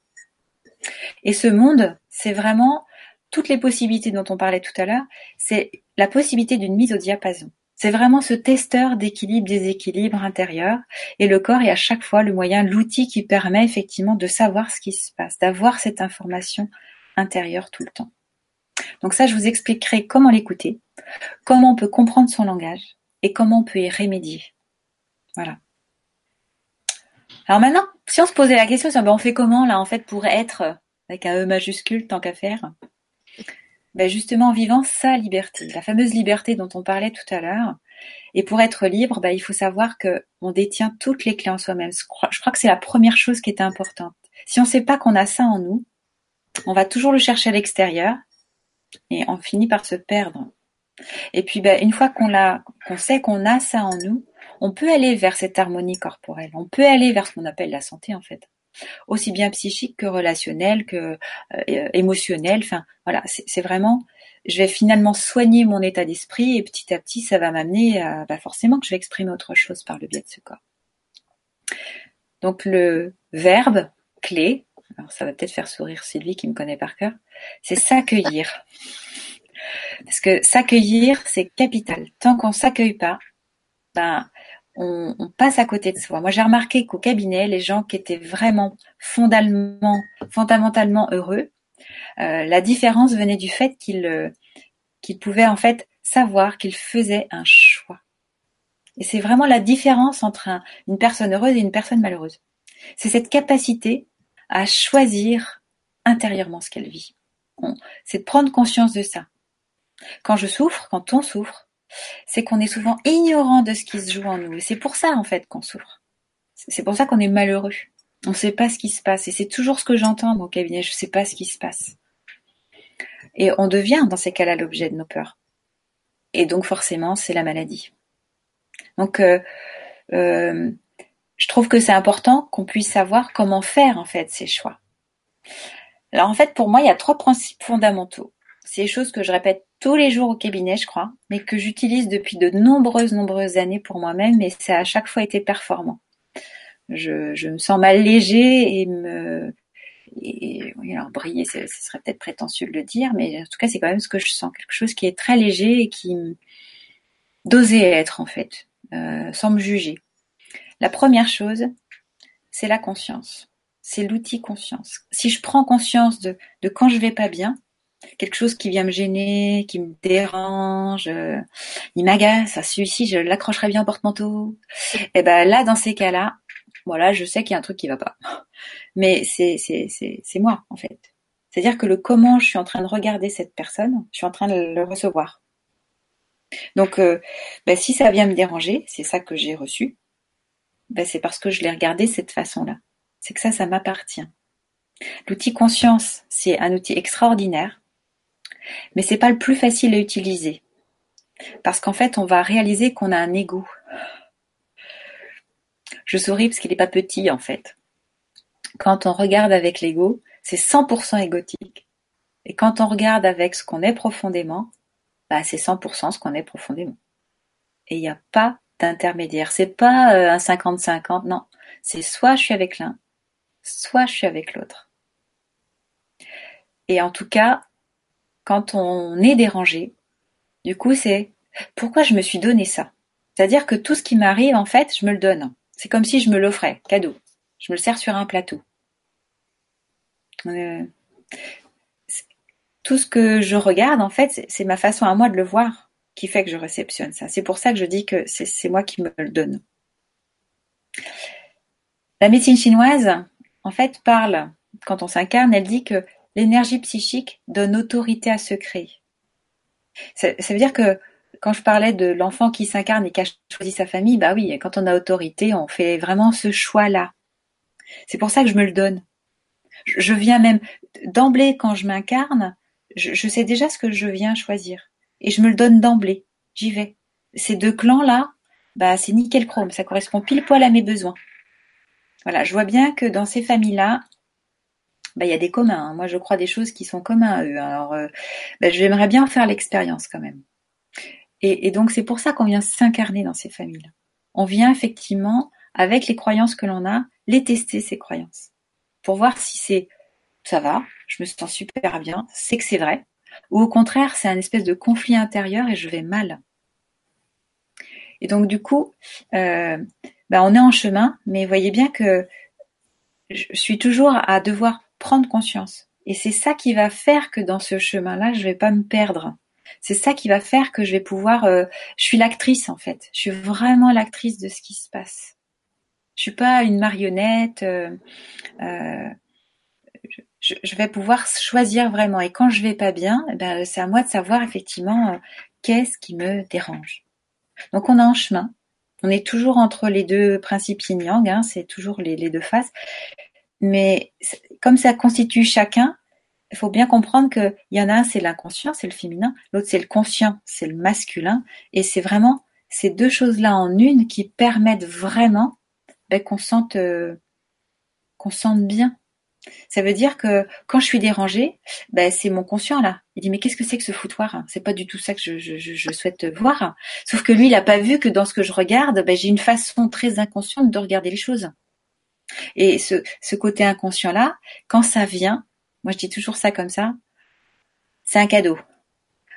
Et ce monde, c'est vraiment toutes les possibilités dont on parlait tout à l'heure, c'est la possibilité d'une mise au diapason. C'est vraiment ce testeur d'équilibre, déséquilibre intérieur. Et le corps est à chaque fois le moyen, l'outil qui permet effectivement de savoir ce qui se passe, d'avoir cette information intérieure tout le temps. Donc ça, je vous expliquerai comment l'écouter, comment on peut comprendre son langage et comment on peut y remédier. Voilà. Alors maintenant, si on se posait la question, ben on fait comment là en fait pour être avec un E majuscule tant qu'à faire? Ben justement en vivant sa liberté, la fameuse liberté dont on parlait tout à l'heure. Et pour être libre, ben, il faut savoir que on détient toutes les clés en soi-même. Je crois, je crois que c'est la première chose qui est importante. Si on ne sait pas qu'on a ça en nous, on va toujours le chercher à l'extérieur et on finit par se perdre. Et puis, ben, une fois qu'on l'a, qu'on sait qu'on a ça en nous, on peut aller vers cette harmonie corporelle. On peut aller vers ce qu'on appelle la santé, en fait aussi bien psychique que relationnel, que euh, émotionnel. Enfin, voilà, c'est vraiment, je vais finalement soigner mon état d'esprit et petit à petit, ça va m'amener à, bah forcément que je vais exprimer autre chose par le biais de ce corps. Donc le verbe clé, alors ça va peut-être faire sourire Sylvie qui me connaît par cœur, c'est s'accueillir. Parce que s'accueillir, c'est capital. Tant qu'on s'accueille pas, ben on, passe à côté de soi. Moi, j'ai remarqué qu'au cabinet, les gens qui étaient vraiment fondamentalement, heureux, euh, la différence venait du fait qu'ils euh, qu'ils pouvaient en fait savoir qu'ils faisaient un choix. Et c'est vraiment la différence entre une personne heureuse et une personne malheureuse. C'est cette capacité à choisir intérieurement ce qu'elle vit. C'est de prendre conscience de ça. Quand je souffre, quand on souffre, c'est qu'on est souvent ignorant de ce qui se joue en nous. Et c'est pour ça, en fait, qu'on souffre. C'est pour ça qu'on est malheureux. On ne sait pas ce qui se passe. Et c'est toujours ce que j'entends dans mon cabinet. Je ne sais pas ce qui se passe. Et on devient, dans ces cas-là, l'objet de nos peurs. Et donc, forcément, c'est la maladie. Donc, euh, euh, je trouve que c'est important qu'on puisse savoir comment faire, en fait, ces choix. Alors, en fait, pour moi, il y a trois principes fondamentaux. C'est des choses que je répète tous les jours au cabinet, je crois, mais que j'utilise depuis de nombreuses, nombreuses années pour moi-même, et ça a à chaque fois été performant. Je, me sens mal léger et me alors briller, ce serait peut-être prétentieux de le dire, mais en tout cas c'est quand même ce que je sens, quelque chose qui est très léger et qui d'oser être en fait, euh, sans me juger. La première chose, c'est la conscience, c'est l'outil conscience. Si je prends conscience de, de quand je vais pas bien, quelque chose qui vient me gêner, qui me dérange, euh, il m'agace, ah, celui-ci je l'accrocherai bien au porte-manteau. Et eh ben là, dans ces cas-là, voilà, je sais qu'il y a un truc qui va pas. Mais c'est c'est c'est c'est moi en fait. C'est-à-dire que le comment je suis en train de regarder cette personne, je suis en train de le recevoir. Donc, euh, ben, si ça vient me déranger, c'est ça que j'ai reçu. Ben, c'est parce que je l'ai regardé cette façon-là. C'est que ça, ça m'appartient. L'outil conscience, c'est un outil extraordinaire mais c'est pas le plus facile à utiliser. Parce qu'en fait, on va réaliser qu'on a un ego. Je souris parce qu'il n'est pas petit, en fait. Quand on regarde avec l'ego, c'est 100% égotique. Et quand on regarde avec ce qu'on est profondément, bah, c'est 100% ce qu'on est profondément. Et il n'y a pas d'intermédiaire. C'est pas euh, un 50-50, non. C'est soit je suis avec l'un, soit je suis avec l'autre. Et en tout cas, quand on est dérangé, du coup, c'est pourquoi je me suis donné ça? C'est-à-dire que tout ce qui m'arrive, en fait, je me le donne. C'est comme si je me l'offrais, cadeau. Je me le sers sur un plateau. Euh, tout ce que je regarde, en fait, c'est ma façon à moi de le voir qui fait que je réceptionne ça. C'est pour ça que je dis que c'est moi qui me le donne. La médecine chinoise, en fait, parle, quand on s'incarne, elle dit que l'énergie psychique donne autorité à se créer. Ça, veut dire que quand je parlais de l'enfant qui s'incarne et qui a choisi sa famille, bah oui, quand on a autorité, on fait vraiment ce choix-là. C'est pour ça que je me le donne. Je, viens même d'emblée quand je m'incarne, je, sais déjà ce que je viens choisir et je me le donne d'emblée. J'y vais. Ces deux clans-là, bah c'est nickel chrome, ça correspond pile poil à mes besoins. Voilà, je vois bien que dans ces familles-là, bah, il y a des communs. Hein. Moi, je crois des choses qui sont communs à eux. Alors, euh, bah, j'aimerais bien faire l'expérience quand même. Et, donc, c'est pour ça qu'on vient s'incarner dans ces familles-là. on vient effectivement, avec les croyances que l'on a, les tester, ces croyances. Pour voir si c'est ça va, je me sens super bien, c'est que c'est vrai, ou au contraire, c'est un espèce de conflit intérieur et je vais mal. Et donc du coup, euh, bah, on est en chemin, mais voyez bien que je suis toujours à devoir prendre conscience. Et c'est ça qui va faire que dans ce chemin-là, je vais pas me perdre. C'est ça qui va faire que je vais pouvoir. Euh, je suis l'actrice en fait. Je suis vraiment l'actrice de ce qui se passe. Je suis pas une marionnette. Euh, euh, je, vais pouvoir choisir vraiment. Et quand je vais pas bien, eh ben, c'est à moi de savoir effectivement qu'est-ce qui me dérange. Donc on est en chemin. On est toujours entre les deux principes yin-yang. Hein, c'est toujours les deux faces. Mais comme ça constitue chacun, il faut bien comprendre qu'il y en a un, c'est l'inconscient, c'est le féminin, l'autre c'est le conscient, c'est le masculin, et c'est vraiment ces deux choses-là en une qui permettent vraiment ben, qu'on sente euh, qu'on sente bien. Ça veut dire que quand je suis dérangée, ben, c'est mon conscient là. Il dit mais qu'est-ce que c'est que ce foutoir? C'est pas du tout ça que je, souhaite voir. Sauf que lui, il a pas vu que dans ce que je regarde, ben, j'ai une façon très inconsciente de regarder les choses. Et ce, côté inconscient là, quand ça vient, moi, je dis toujours ça comme ça. C'est un cadeau.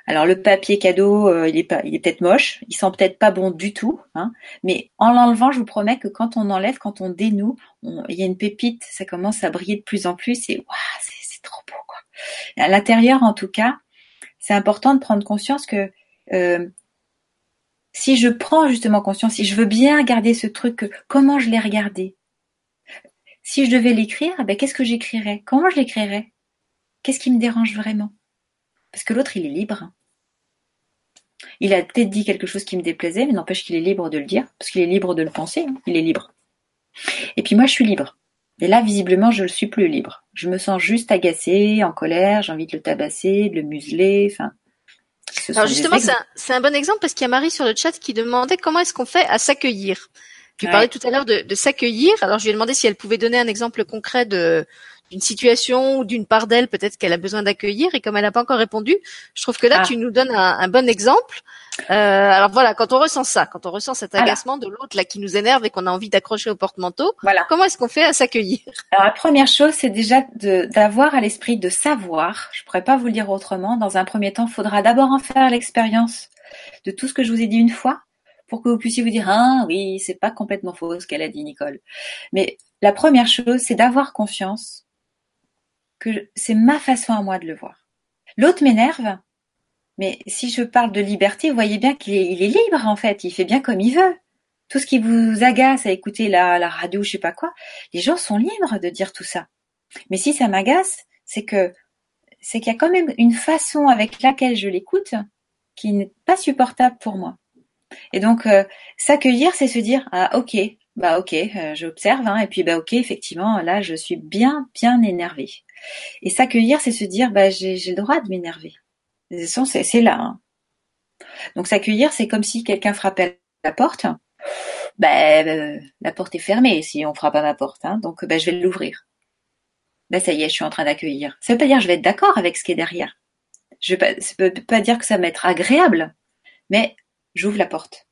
Alors le papier cadeau, euh, il est pas, il est peut-être moche, il sent peut-être pas bon du tout, hein, mais en l'enlevant, je vous promets que quand on enlève, quand on dénoue, il y a une pépite, ça commence à briller de plus en plus et waouh, c'est trop beau quoi. à l'intérieur, en tout cas, c'est important de prendre conscience que euh, si je prends justement conscience, si je veux bien garder ce truc, comment je l'ai regardé, si je devais l'écrire, ben qu'est-ce que j'écrirais? Comment je l'écrirais? Qu'est-ce qui me dérange vraiment? Parce que l'autre, il est libre. Il a peut-être dit quelque chose qui me déplaisait, mais n'empêche qu'il est libre de le dire, parce qu'il est libre de le penser, hein. il est libre. Et puis moi, je suis libre. Et là, visiblement, je ne suis plus libre. Je me sens juste agacée, en colère, j'ai envie de le tabasser, de le museler, enfin. Alors justement, c'est un, bon exemple parce qu'il y a Marie sur le chat qui demandait comment est-ce qu'on fait à s'accueillir. Tu parlais tout à l'heure de, de s'accueillir. Alors je lui ai demandé si elle pouvait donner un exemple concret de d'une situation ou d'une part d'elle peut-être qu'elle a besoin d'accueillir et comme elle n'a pas encore répondu, je trouve que là ah. tu nous donnes un, bon exemple. Euh, alors voilà, quand on ressent ça, quand on ressent cet agacement de l'autre là qui nous énerve et qu'on a envie d'accrocher au porte-manteau, voilà. comment est-ce qu'on fait à s'accueillir? Alors la première chose, c'est déjà d'avoir à l'esprit de savoir. Je pourrais pas vous le dire autrement. Dans un premier temps, il faudra d'abord en faire l'expérience de tout ce que je vous ai dit une fois pour que vous puissiez vous dire ah oui c'est pas complètement faux ce qu'elle a dit Nicole mais la première chose c'est d'avoir confiance que c'est ma façon à moi de le voir. L'autre m'énerve, mais si je parle de liberté, vous voyez bien qu'il est, libre en fait, il fait bien comme il veut. Tout ce qui vous agace à écouter la, la radio, je sais pas quoi, les gens sont libres de dire tout ça. Mais si ça m'agace, c'est que c'est qu'il y a quand même une façon avec laquelle je l'écoute qui n'est pas supportable pour moi. Et donc euh, s'accueillir, c'est se dire ah ok, bah ok, euh, j'observe hein, et puis bah ok, effectivement là je suis bien bien énervée. Et s'accueillir, c'est se dire, bah, j'ai le droit de m'énerver. C'est là. Hein. Donc s'accueillir, c'est comme si quelqu'un frappait la porte. Bah, euh, la porte est fermée si on frappe à ma porte, hein. donc bah, je vais l'ouvrir. Bah ça y est, je suis en train d'accueillir. Ça veut pas dire que je vais être d'accord avec ce qui est derrière. Je ne ça peut pas dire que ça va être agréable, mais j'ouvre la porte.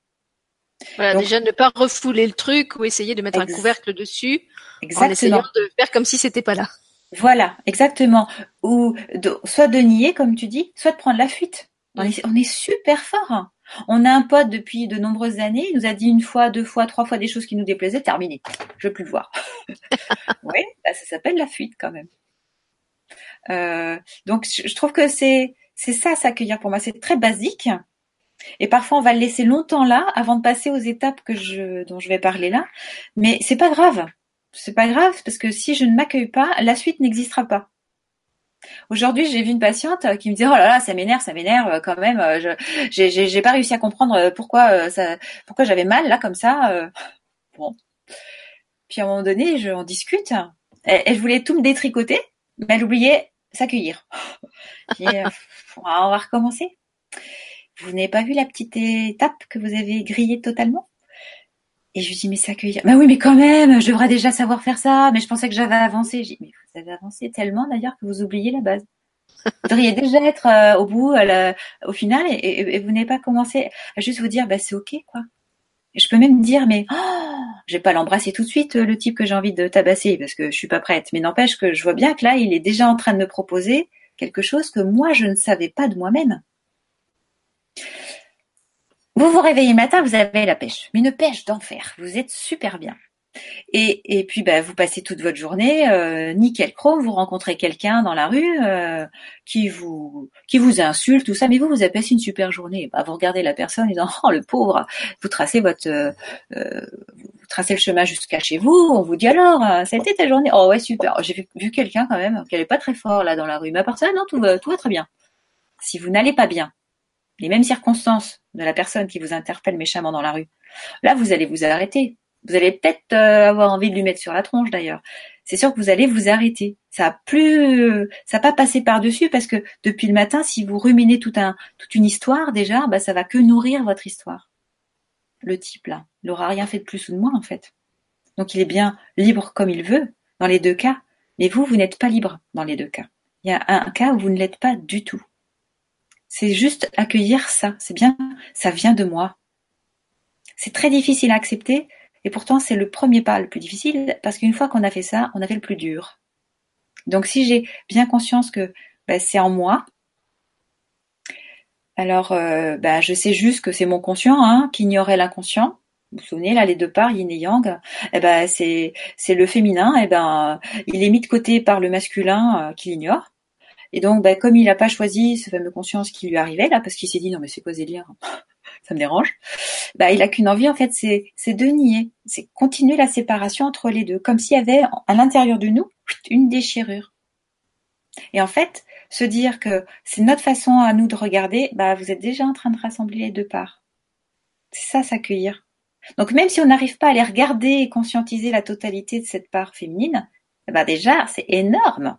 Voilà, déjà ne pas refouler le truc ou essayer de mettre un couvercle dessus Exactement. en essayant de faire comme si c'était pas là. Voilà, exactement. Ou soit de nier, comme tu dis, soit de prendre la fuite. On est, super fort. On a un pote depuis de nombreuses années, il nous a dit une fois, deux fois, trois fois des choses qui nous déplaisaient, terminé. Je veux plus le voir. [laughs] oui, bah, ça s'appelle la fuite quand même. Euh, donc je trouve que c'est c'est ça s'accueillir pour moi, c'est très basique. Et parfois on va le laisser longtemps là avant de passer aux étapes que je dont je vais parler là, mais c'est pas grave c'est pas grave parce que si je ne m'accueille pas, la suite n'existera pas. Aujourd'hui, j'ai vu une patiente qui me disait oh là là, ça m'énerve, ça m'énerve quand même. Je j'ai pas réussi à comprendre pourquoi ça, pourquoi j'avais mal là comme ça. Bon. Puis à un moment donné, je en discute. Elle, voulait tout me détricoter, mais elle oubliait s'accueillir. [laughs] Euh, on va recommencer. Vous n'avez pas vu la petite étape que vous avez grillée totalement? Et je lui dis, mais s'accueillir. Bah oui, mais quand même, je devrais déjà savoir faire ça, mais je pensais que j'avais avancé. J'ai mais vous avez avancé tellement d'ailleurs que vous oubliez la base. Vous devriez déjà être euh, au bout, au final, et, vous n'avez pas commencé à juste vous dire, bah c'est ok, quoi. je peux même dire, mais oh, je vais pas l'embrasser tout de suite, le type que j'ai envie de tabasser, parce que je suis pas prête. Mais n'empêche que je vois bien que là, il est déjà en train de me proposer quelque chose que moi, je ne savais pas de moi-même. Vous vous réveillez le matin, vous avez la pêche, mais une pêche d'enfer. Vous êtes super bien. Et, puis bah, vous passez toute votre journée euh, nickel chrome, vous rencontrez quelqu'un dans la rue euh, qui vous qui vous insulte, tout ça, mais vous vous avez passé une super journée. Bah, vous regardez la personne et disant [laughs] oh le pauvre, vous tracez votre euh, vous tracez le chemin jusqu'à chez vous, on vous dit alors ça a été ta journée? Oh ouais super, j'ai vu, quelqu'un quand même qui allait pas très fort là dans la rue, mais à part ça non tout va, tout va très bien. Si vous n'allez pas bien, les mêmes circonstances de la personne qui vous interpelle méchamment dans la rue, là vous allez vous arrêter vous allez peut-être euh, avoir envie de lui mettre sur la tronche d'ailleurs. C'est sûr que vous allez vous arrêter. Ça a plus, ça pas passé par dessus parce que depuis le matin, si vous ruminez tout un, toute une histoire déjà, bah ça va que nourrir votre histoire. Le type là, il n'aura rien fait de plus ou de moins en fait. Donc il est bien libre comme il veut dans les deux cas, mais vous, vous n'êtes pas libre dans les deux cas. Il y a un cas où vous ne l'êtes pas du tout. C'est juste accueillir ça. C'est bien, ça vient de moi. C'est très difficile à accepter et pourtant, c'est le premier pas le plus difficile parce qu'une fois qu'on a fait ça, on a fait le plus dur. Donc, si j'ai bien conscience que ben, c'est en moi, alors euh, ben, je sais juste que c'est mon conscient hein, qui ignorait l'inconscient. Vous vous souvenez là les deux parts yin et yang, eh ben c'est le féminin, eh ben il est mis de côté par le masculin euh, qui l'ignore. Et donc ben, comme il n'a pas choisi ce fameux conscience qui lui arrivait là parce qu'il s'est dit non mais c'est quoi délire [laughs] ça me dérange. Bah, il a qu'une envie en fait, c'est c'est de nier, c'est continuer la séparation entre les deux, comme s'il y avait à l'intérieur de nous une déchirure. Et en fait, se dire que c'est notre façon à nous de regarder, bah vous êtes déjà en train de rassembler les deux parts. C'est ça s'accueillir. Donc même si on n'arrive pas à les regarder et conscientiser la totalité de cette part féminine, bah déjà c'est énorme.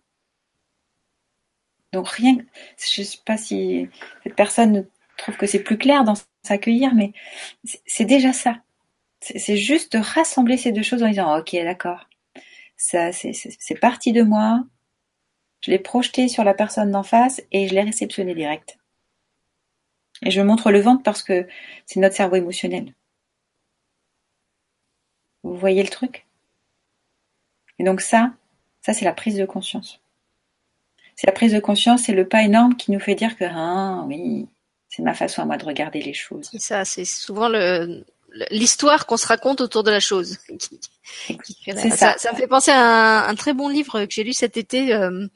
Donc rien, je sais pas si cette personne trouve que c'est plus clair dans s'accueillir, mais c'est déjà ça. C'est juste de rassembler ces deux choses en disant ok d'accord, ça c'est parti de moi, je l'ai projeté sur la personne d'en face et je l'ai réceptionné direct. Et je montre le ventre parce que c'est notre cerveau émotionnel. Vous voyez le truc? Et donc ça, ça c'est la prise de conscience. C'est la prise de conscience, c'est le pas énorme qui nous fait dire que ah oui, c'est ma façon à moi de regarder les choses. Ça, c'est souvent le, l'histoire qu'on se raconte autour de la chose. [laughs] ça. ça. me fait penser à un, très bon livre que j'ai lu cet été euh,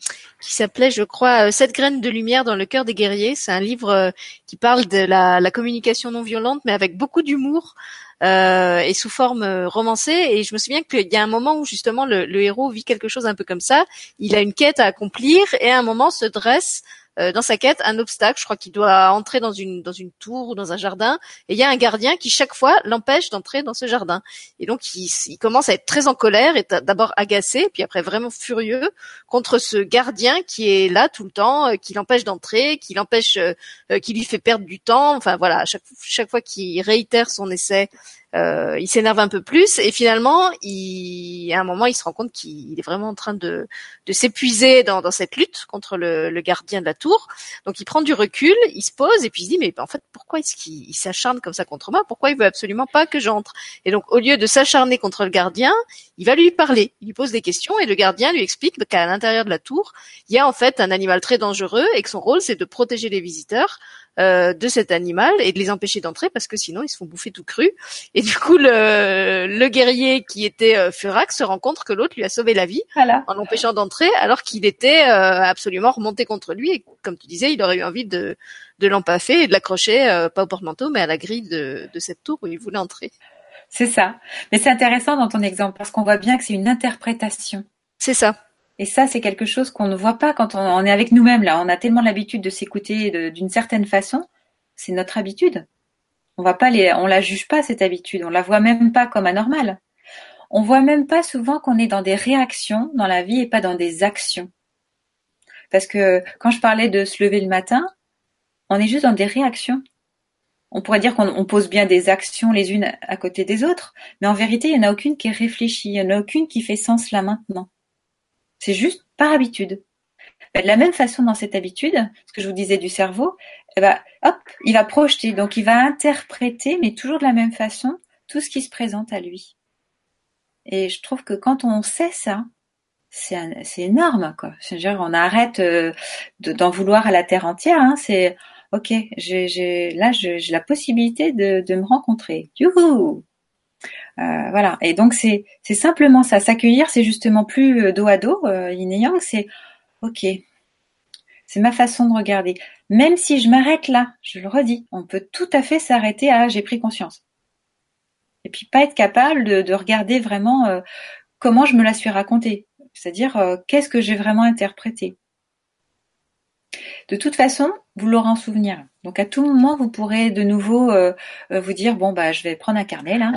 qui s'appelait, je crois, euh, Sept graines de lumière dans le cœur des guerriers. C'est un livre euh, qui parle de la, la, communication non violente, mais avec beaucoup d'humour. et sous forme romancée. Et je me souviens qu'il y a un moment où justement le, le héros vit quelque chose un peu comme ça. Il a une quête à accomplir et à un moment se dresse euh, dans sa quête un obstacle. Je crois qu'il doit entrer dans une dans une tour ou dans un jardin. Et il y a un gardien qui chaque fois l'empêche d'entrer dans ce jardin. Et donc il, il commence à être très en colère et d'abord agacé, puis après vraiment furieux contre ce gardien qui est là tout le temps, euh, qui l'empêche d'entrer, qui l'empêche, euh, qui lui fait perdre du temps. Enfin voilà, chaque chaque fois qu'il réitère son essai, euh, il s'énerve un peu plus et finalement, il, à un moment, il se rend compte qu'il est vraiment en train de, de s'épuiser dans, dans, cette lutte contre le, le, gardien de la tour. Donc, il prend du recul, il se pose et puis il se dit mais en fait, pourquoi est-ce qu'il s'acharne comme ça contre moi? Pourquoi il veut absolument pas que j'entre? Et donc, au lieu de s'acharner contre le gardien, il va lui parler. Il lui pose des questions et le gardien lui explique qu'à l'intérieur de la tour, il y a en fait un animal très dangereux et que son rôle c'est de protéger les visiteurs euh, de cet animal et de les empêcher d'entrer parce que sinon ils se font bouffer tout cru. Et du coup, le, le guerrier qui était euh, Furax se rend compte que l'autre lui a sauvé la vie en l'empêchant d'entrer alors qu'il était euh, absolument remonté contre lui et comme tu disais, il aurait eu envie de, de l'empaffer et de l'accrocher euh, pas au porte-manteau mais à la grille de, de cette tour où il voulait entrer. C'est ça. Mais c'est intéressant dans ton exemple parce qu'on voit bien que c'est une interprétation. C'est ça. Et ça, c'est quelque chose qu'on ne voit pas quand on, est avec nous-mêmes. Là, on a tellement l'habitude de s'écouter d'une certaine façon. C'est notre habitude. On va pas la juge pas cette habitude. On la voit même pas comme anormale. On voit même pas souvent qu'on est dans des réactions dans la vie et pas dans des actions. Parce que quand je parlais de se lever le matin, on est juste dans des réactions. On pourrait dire qu'on pose bien des actions les unes à côté des autres, mais en vérité, il n'y en a aucune qui est réfléchie, il n'y en a aucune qui fait sens là maintenant. C'est juste par habitude. Ben, de la même façon, dans cette habitude, ce que je vous disais du cerveau, eh ben, hop, il va projeter, donc il va interpréter, mais toujours de la même façon, tout ce qui se présente à lui. Et je trouve que quand on sait ça, c'est énorme, quoi. C'est-à-dire, on arrête euh, d'en vouloir à la terre entière. Hein. C'est ok, j'ai là, j'ai la possibilité de, de me rencontrer. Youhou euh, voilà. Et donc c'est c'est simplement ça. S'accueillir, c'est justement plus euh, dos à dos, euh, yin yang. C'est ok. C'est ma façon de regarder. Même si je m'arrête là, je le redis, on peut tout à fait s'arrêter à j'ai pris conscience. Et puis pas être capable de, de regarder vraiment euh, comment je me la suis racontée. C'est-à-dire qu'est-ce que j'ai vraiment interprété? De toute façon, vous l'aurez en souvenir. Donc à tout moment, vous pourrez de nouveau euh, euh, vous dire bon bah je vais prendre un carnet là,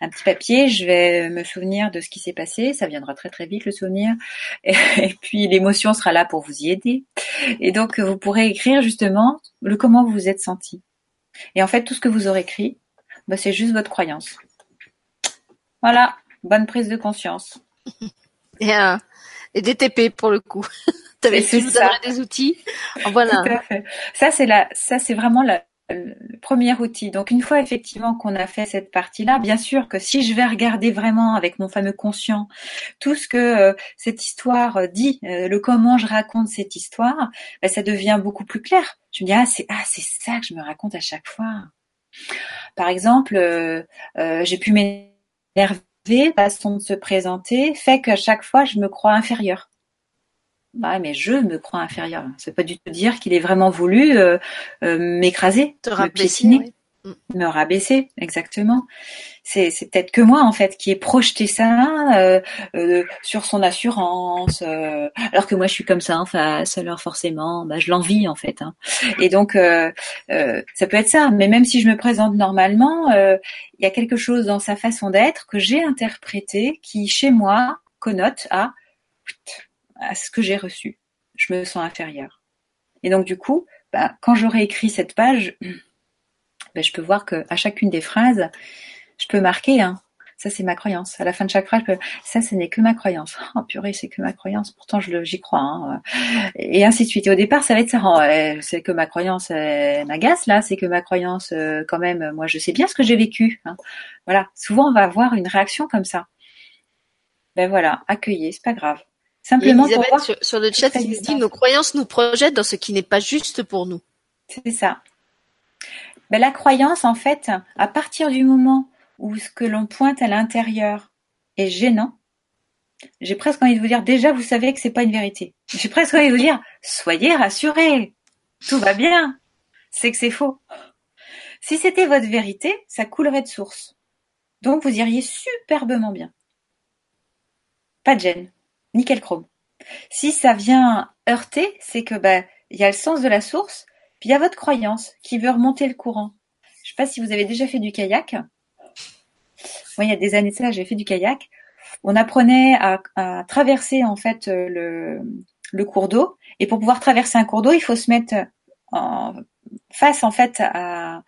un petit papier, je vais me souvenir de ce qui s'est passé. Ça viendra très très vite le souvenir, [laughs] et, puis l'émotion sera là pour vous y aider. Et donc vous pourrez écrire justement le comment vous vous êtes senti. Et en fait, tout ce que vous aurez écrit, bah, c'est juste votre croyance. Voilà, bonne prise de conscience. [laughs] Et, euh, et des TP pour le coup. [laughs] Tu avais su des outils. [laughs] Voilà. Ça c'est la, ça c'est vraiment la, le premier outil. Donc une fois effectivement qu'on a fait cette partie-là, bien sûr que si je vais regarder vraiment avec mon fameux conscient tout ce que euh, cette histoire dit, euh, le comment je raconte cette histoire, ben, ça devient beaucoup plus clair. Je me dis ah c'est ah c'est ça que je me raconte à chaque fois. Par exemple, euh, j'ai pu m'énerver, la façon de se présenter fait qu'à chaque fois je me crois inférieure. Bah, mais je me crois inférieur. Ça veut pas du tout dire qu'il est vraiment voulu euh, euh, m'écraser, me piétiner, mm. me rabaisser, exactement. C'est, c'est peut-être que moi en fait qui ai projeté ça euh, euh sur son assurance, euh, alors que moi je suis comme ça en face. Alors forcément, bah, je l'envie en fait. Hein. Et donc ça peut être ça. Mais même si je me présente normalement, il y a quelque chose dans sa façon d'être que j'ai interprété, qui chez moi connote à à ce que j'ai reçu. Je me sens inférieure. Et donc du coup, bah, quand j'aurai écrit cette page, [clears throat] bah, je peux voir que à chacune des phrases, je peux marquer. Hein, ça c'est ma croyance. À la fin de chaque phrase, ça ce n'est que ma croyance. [laughs] Oh purée, c'est que ma croyance. Pourtant je j'y crois. Hein. Et ainsi de suite. Et au départ, ça va être ça. Oh, c'est que ma croyance m'agace là. C'est que ma croyance, euh, quand même, moi je sais bien ce que j'ai vécu. Hein. Voilà. Souvent on va avoir une réaction comme ça. Ben voilà, accueillir, c'est pas grave. Simplement sur, le chat, il dit nos croyances nous projettent dans ce qui n'est pas juste pour nous. C'est ça. Ben, la croyance, en fait, à partir du moment où ce que l'on pointe à l'intérieur est gênant, j'ai presque envie de vous dire, déjà, vous savez que c'est pas une vérité. J'ai presque envie de vous dire, soyez rassurés. Tout va bien. C'est que c'est faux. Si c'était votre vérité, ça coulerait de source. Donc, vous iriez superbement bien. Pas de gêne nickel chrome. Si ça vient heurter, c'est que bah il y a le sens de la source, puis il y a votre croyance qui veut remonter le courant. Je sais pas si vous avez déjà fait du kayak. Moi, il y a des années de ça, j'ai fait du kayak. On apprenait à, traverser en fait le, le cours d'eau, et pour pouvoir traverser un cours d'eau, il faut se mettre en, face en fait à,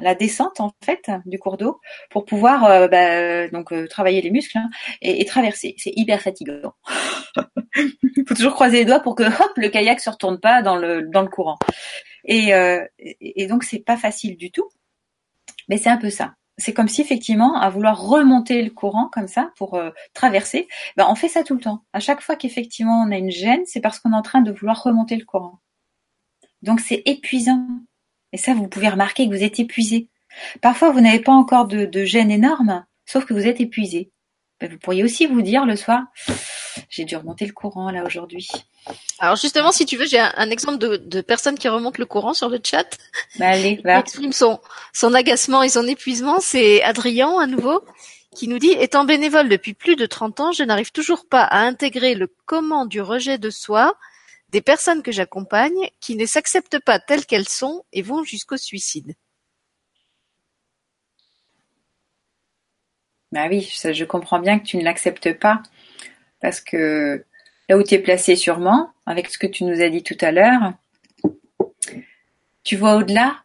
la descente en fait du cours d'eau pour pouvoir euh, bah, donc euh, travailler les muscles hein, et, traverser. C'est hyper fatigant. Il [laughs] faut toujours croiser les doigts pour que hop le kayak se retourne pas dans le dans le courant. Et, euh, et donc c'est pas facile du tout. Mais c'est un peu ça. C'est comme si effectivement à vouloir remonter le courant comme ça pour traverser, ben on fait ça tout le temps. À chaque fois qu'effectivement on a une gêne, c'est parce qu'on est en train de vouloir remonter le courant. Donc c'est épuisant. Et ça, vous pouvez remarquer que vous êtes épuisé. Parfois, vous n'avez pas encore de, de gêne énorme, sauf que vous êtes épuisé. Ben, vous pourriez aussi vous dire le soir, j'ai dû remonter le courant là aujourd'hui. Alors justement, si tu veux, j'ai un, exemple de, de personne qui remonte le courant sur le chat. Ben allez, va. exprime son, son agacement et son épuisement. C'est Adrien à nouveau qui nous dit étant bénévole depuis plus de 30 ans, je n'arrive toujours pas à intégrer le comment du rejet de soi des personnes que j'accompagne qui ne s'acceptent pas telles qu'elles sont et vont jusqu'au suicide. Bah oui, je comprends bien que tu ne l'acceptes pas parce que là où tu es placé sûrement, avec ce que tu nous as dit tout à l'heure, tu vois au-delà,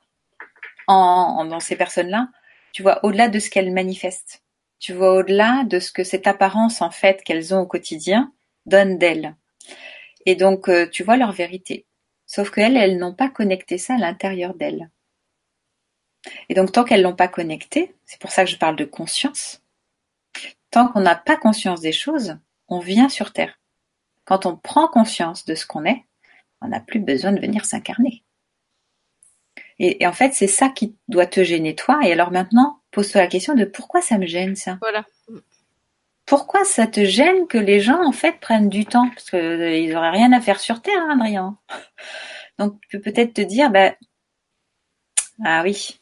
en, dans ces personnes-là, tu vois au-delà de ce qu'elles manifestent. Tu vois au-delà de ce que cette apparence en fait qu'elles ont au quotidien donne d'elles. Et donc, euh, tu vois leur vérité. Sauf qu'elles, elles n'ont pas connecté ça à l'intérieur d'elles. Et donc, tant qu'elles l'ont pas connecté, c'est pour ça que je parle de conscience, tant qu'on n'a pas conscience des choses, on vient sur Terre. Quand on prend conscience de ce qu'on est, on n'a plus besoin de venir s'incarner. Et, en fait, c'est ça qui doit te gêner toi. Et alors maintenant, pose-toi la question de pourquoi ça me gêne ça? Voilà. Pourquoi ça te gêne que les gens en fait prennent du temps? Parce qu'ils euh, n'auraient rien à faire sur Terre, hein, Adrien. [laughs] Donc tu peux peut-être te dire, bah, ah oui,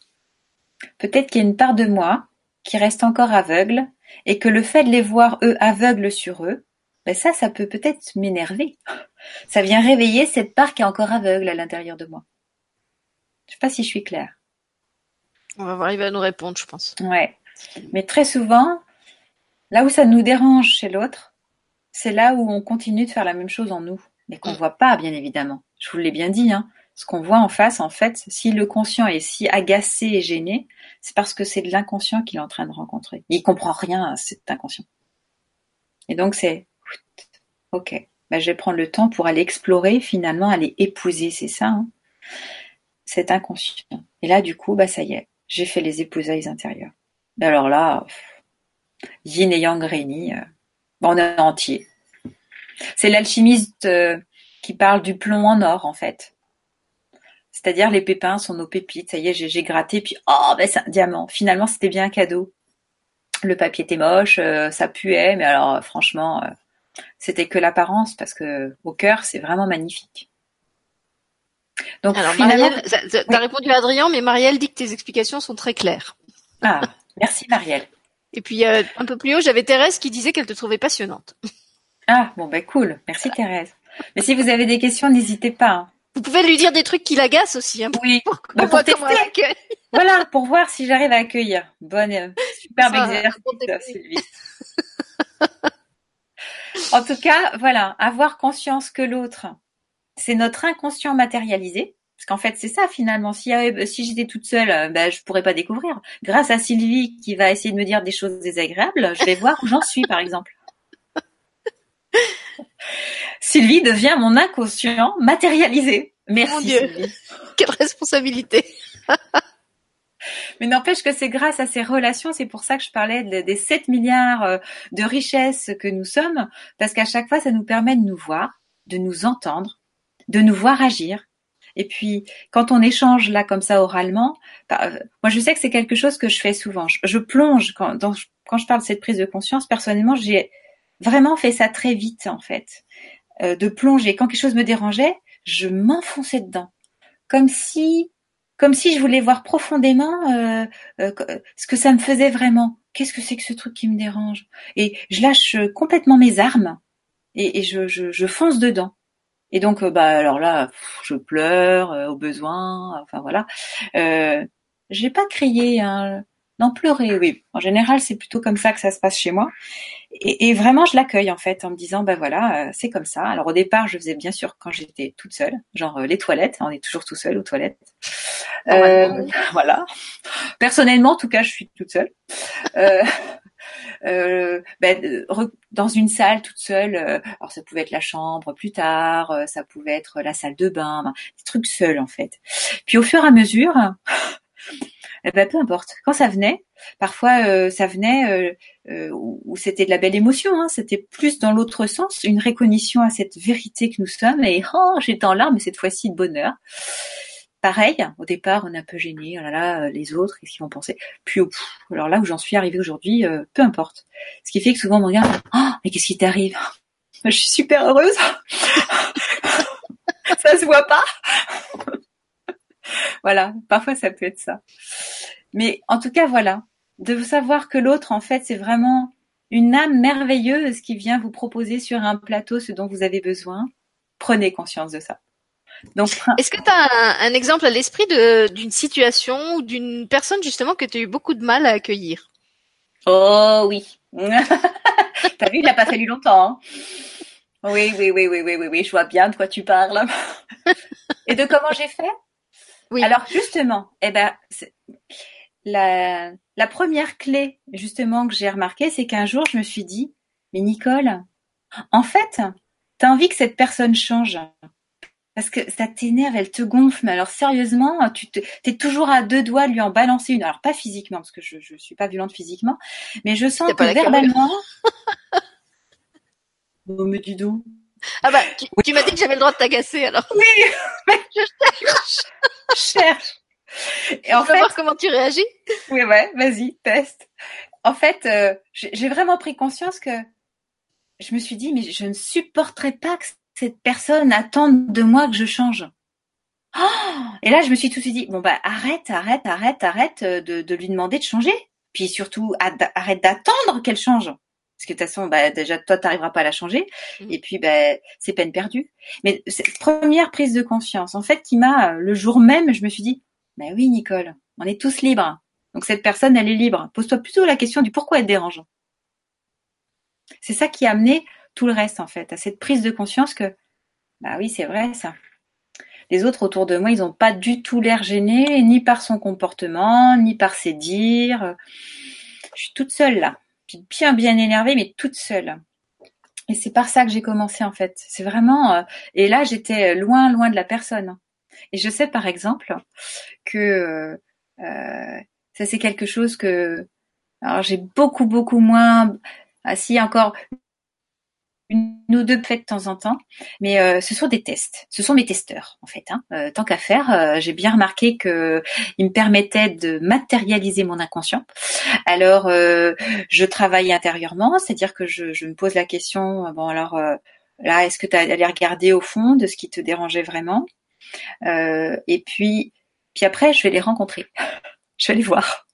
peut-être qu'il y a une part de moi qui reste encore aveugle et que le fait de les voir eux aveugles sur eux, ben ça, ça peut peut-être m'énerver. [laughs] Ça vient réveiller cette part qui est encore aveugle à l'intérieur de moi. Je sais pas si je suis claire. On va arriver à nous répondre, je pense. Ouais. Mais très souvent, là où ça nous dérange chez l'autre, c'est là où on continue de faire la même chose en nous, mais qu'on ne mm. voit pas, bien évidemment. Je vous l'ai bien dit, hein. Ce qu'on voit en face, en fait, si le conscient est si agacé et gêné, c'est parce que c'est de l'inconscient qu'il est en train de rencontrer. Il comprend rien à cet inconscient. Et donc c'est, ok, bah, je vais prendre le temps pour aller explorer, finalement, aller épouser, c'est ça. Hein cet inconscient. Et là, du coup, bah ça y est, j'ai fait les épousailles intérieures. alors là, yin et yang réunis, euh, on est entier. C'est l'alchimiste euh, qui parle du plomb en or, en fait. C'est-à-dire les pépins sont nos pépites. Ça y est, j'ai gratté, puis oh, ben c'est un diamant. Finalement, c'était bien un cadeau. Le papier était moche, euh, ça puait, mais alors franchement, c'était que l'apparence parce que au cœur, c'est vraiment magnifique. Donc Alors, finalement, tu as répondu à Adrien, mais Marielle dit que tes explications sont très claires. Ah, merci Marielle. Et puis euh, un peu plus haut, j'avais Thérèse qui disait qu'elle te trouvait passionnante. Ah bon ben cool, merci Thérèse. Mais si vous avez des questions, n'hésitez pas. Hein. Vous pouvez lui dire des trucs qui l'agacent aussi. Hein, oui. Pour, bah, voilà, pour voir si j'arrive à accueillir. Bonne, euh, [laughs] superbe exercice, Sylvie. en tout cas, voilà, avoir conscience que l'autre c'est notre inconscient matérialisé. Parce qu'en fait, c'est ça finalement. Si, si j'étais toute seule, euh, ben, je pourrais pas découvrir. Grâce à Sylvie qui va essayer de me dire des choses désagréables, je vais voir où j'en suis, par exemple. [laughs] Sylvie devient mon inconscient matérialisé. Merci. Mon Dieu. Sylvie. [laughs] Quelle responsabilité. [laughs] Mais n'empêche que c'est grâce à ces relations, c'est pour ça que je parlais des 7 milliards euh, de richesses que nous sommes, parce qu'à chaque fois, ça nous permet de nous voir, de nous entendre, de nous voir agir. Et puis, quand on échange là comme ça oralement, bah, euh, moi je sais que c'est quelque chose que je fais souvent. Je, plonge quand, quand je parle de cette prise de conscience. Personnellement, j'ai vraiment fait ça très vite en fait, euh, de plonger. Quand quelque chose me dérangeait, je m'enfonçais dedans, comme si, comme si je voulais voir profondément euh, ce que ça me faisait vraiment. Qu'est-ce que c'est que ce truc qui me dérange? Et je lâche complètement mes armes et, je, je fonce dedans. Et donc, euh, bah alors là, je pleure euh, au besoin. Enfin voilà. Euh, j'ai pas crié, hein. non pleurer. Oui, en général, c'est plutôt comme ça que ça se passe chez moi. Et, vraiment, je l'accueille en fait en me disant, bah voilà, c'est comme ça. Alors au départ, je faisais bien sûr quand j'étais toute seule, genre les toilettes. On est toujours tout seul aux toilettes. [laughs] voilà. Personnellement, en tout cas, je suis toute seule. Euh, ben, dans une salle toute seule. Euh, alors ça pouvait être la chambre plus tard, euh, ça pouvait être la salle de bain, des trucs seuls en fait. Puis au fur et à mesure, [laughs] eh ben, peu importe. Quand ça venait, parfois ça venait où, c'était de la belle émotion. Hein, c'était plus dans l'autre sens, une reconnaissance à cette vérité que nous sommes. Et oh, j'étais en larmes, cette fois-ci de bonheur pareil, au départ, on est un peu gêné, oh là là, euh, les autres, qu'est-ce qu'ils vont penser? Puis, oh, alors là où j'en suis arrivée aujourd'hui, euh, peu importe. Ce qui fait que souvent on me regarde, oh, mais qu'est-ce qui t'arrive? Je suis super heureuse. [laughs] ça se voit pas. [laughs] voilà, parfois ça peut être ça. Mais en tout cas, voilà, de savoir que l'autre, en fait, c'est vraiment une âme merveilleuse qui vient vous proposer sur un plateau ce dont vous avez besoin. Prenez conscience de ça. Est-ce que tu as un, exemple à l'esprit d'une situation ou d'une personne justement que tu as eu beaucoup de mal à accueillir? Oh oui. [laughs] T'as vu, il n'a pas fallu longtemps. Hein. oui, oui, oui, oui, oui, oui, oui, je vois bien de quoi tu parles. [laughs] Et de comment j'ai fait? Oui. Alors justement, eh ben, la, la première clé justement que j'ai remarqué, c'est qu'un jour je me suis dit, mais Nicole, en fait, tu as envie que cette personne change parce que ça t'énerve, elle te gonfle. Mais alors sérieusement, tu te, es toujours à deux doigts de lui en balancer une. Alors pas physiquement, parce que je je suis pas violente physiquement, mais je sens que verbalement. [laughs] oh, mais dis donc. Ah bah, tu, m'as dit que j'avais le droit de t'agacer alors. Oui, [laughs] mais je cherche. je cherche. Et en fait, voir comment tu réagis? Oui, ouais, vas-y, teste. En fait, euh, j'ai vraiment pris conscience que je me suis dit, mais je ne supporterais pas que cette personne attende de moi que je change. Oh et là, je me suis tout de suite dit, bon bah arrête, arrête, arrête, arrête euh, de, de lui demander de changer. Puis surtout, arrête d'attendre qu'elle change. Parce que de toute façon, bah, déjà, toi, tu n'arriveras pas à la changer. Mmh. Et puis, bah, c'est peine perdue. Mais cette première prise de conscience, en fait, qui m'a, euh, le jour même, je me suis dit, bah oui, Nicole, on est tous libres. Donc cette personne, elle est libre. Pose-toi plutôt la question du pourquoi elle dérange. C'est ça qui a amené tout le reste, en fait, à cette prise de conscience que, bah oui, c'est vrai, ça. Les autres autour de moi, ils n'ont pas du tout l'air gênés, ni par son comportement, ni par ses dires. Je suis toute seule là. Puis bien, bien énervée, mais toute seule. Et c'est par ça que j'ai commencé, en fait. C'est vraiment, euh, et là, j'étais loin, loin de la personne. Et je sais, par exemple, que, euh, ça c'est quelque chose que, alors j'ai beaucoup, beaucoup moins, ah si, encore une ou deux faites de temps en temps, mais euh, ce sont des tests. Ce sont mes testeurs en fait. Hein. Euh, tant qu'à faire, euh, j'ai bien remarqué que ils me permettaient de matérialiser mon inconscient. Alors, je travaille intérieurement, c'est-à-dire que je, je, me pose la question. Bon, alors là, est-ce que tu as allé regarder au fond de ce qui te dérangeait vraiment? Et puis, puis après, je vais les rencontrer. [laughs] je vais les voir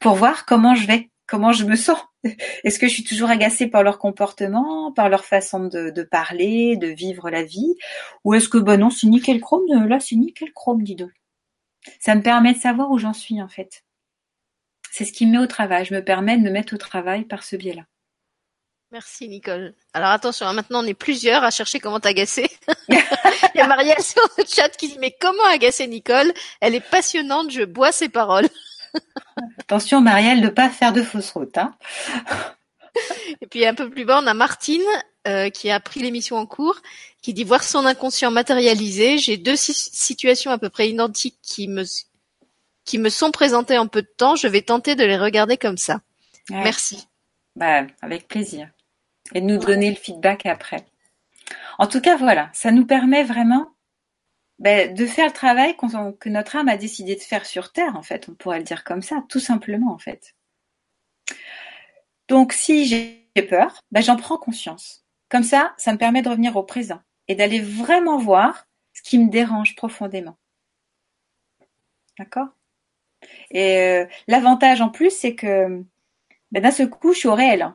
pour voir comment je vais comment je me sens. Est-ce que je suis toujours agacée par leur comportement, par leur façon de, parler, de vivre la vie? Ou est-ce que, bah non, c'est nickel chrome, euh, là c'est nickel chrome, dis donc. Ça me permet de savoir où j'en suis en fait. C'est ce qui me met au travail. Je me permets de me mettre au travail par ce biais-là. Merci Nicole. Alors attention, hein, maintenant on est plusieurs à chercher comment t'agacer. [laughs] [laughs] Il y a Marielle sur le chat qui dit mais comment agacer Nicole? Elle est passionnante, je bois ses paroles. Attention, Marielle, de pas faire de fausses routes. Hein. Et puis un peu plus bas, on a Martine euh, qui a pris l'émission en cours, qui dit voir son inconscient matérialisé. J'ai deux situations à peu près identiques qui me qui me sont présentées en peu de temps. Je vais tenter de les regarder comme ça. Merci. Bah, avec plaisir. Et de nous donner le feedback après. En tout cas, voilà, ça nous permet vraiment ben, de faire le travail que notre âme a décidé de faire sur Terre, en fait. On pourrait le dire comme ça, tout simplement, en fait. Donc, si j'ai peur, ben, j'en prends conscience. Comme ça, ça me permet de revenir au présent et d'aller vraiment voir ce qui me dérange profondément. D'accord? Et euh, l'avantage en plus, c'est que ben, d'un seul coup, je suis au réel.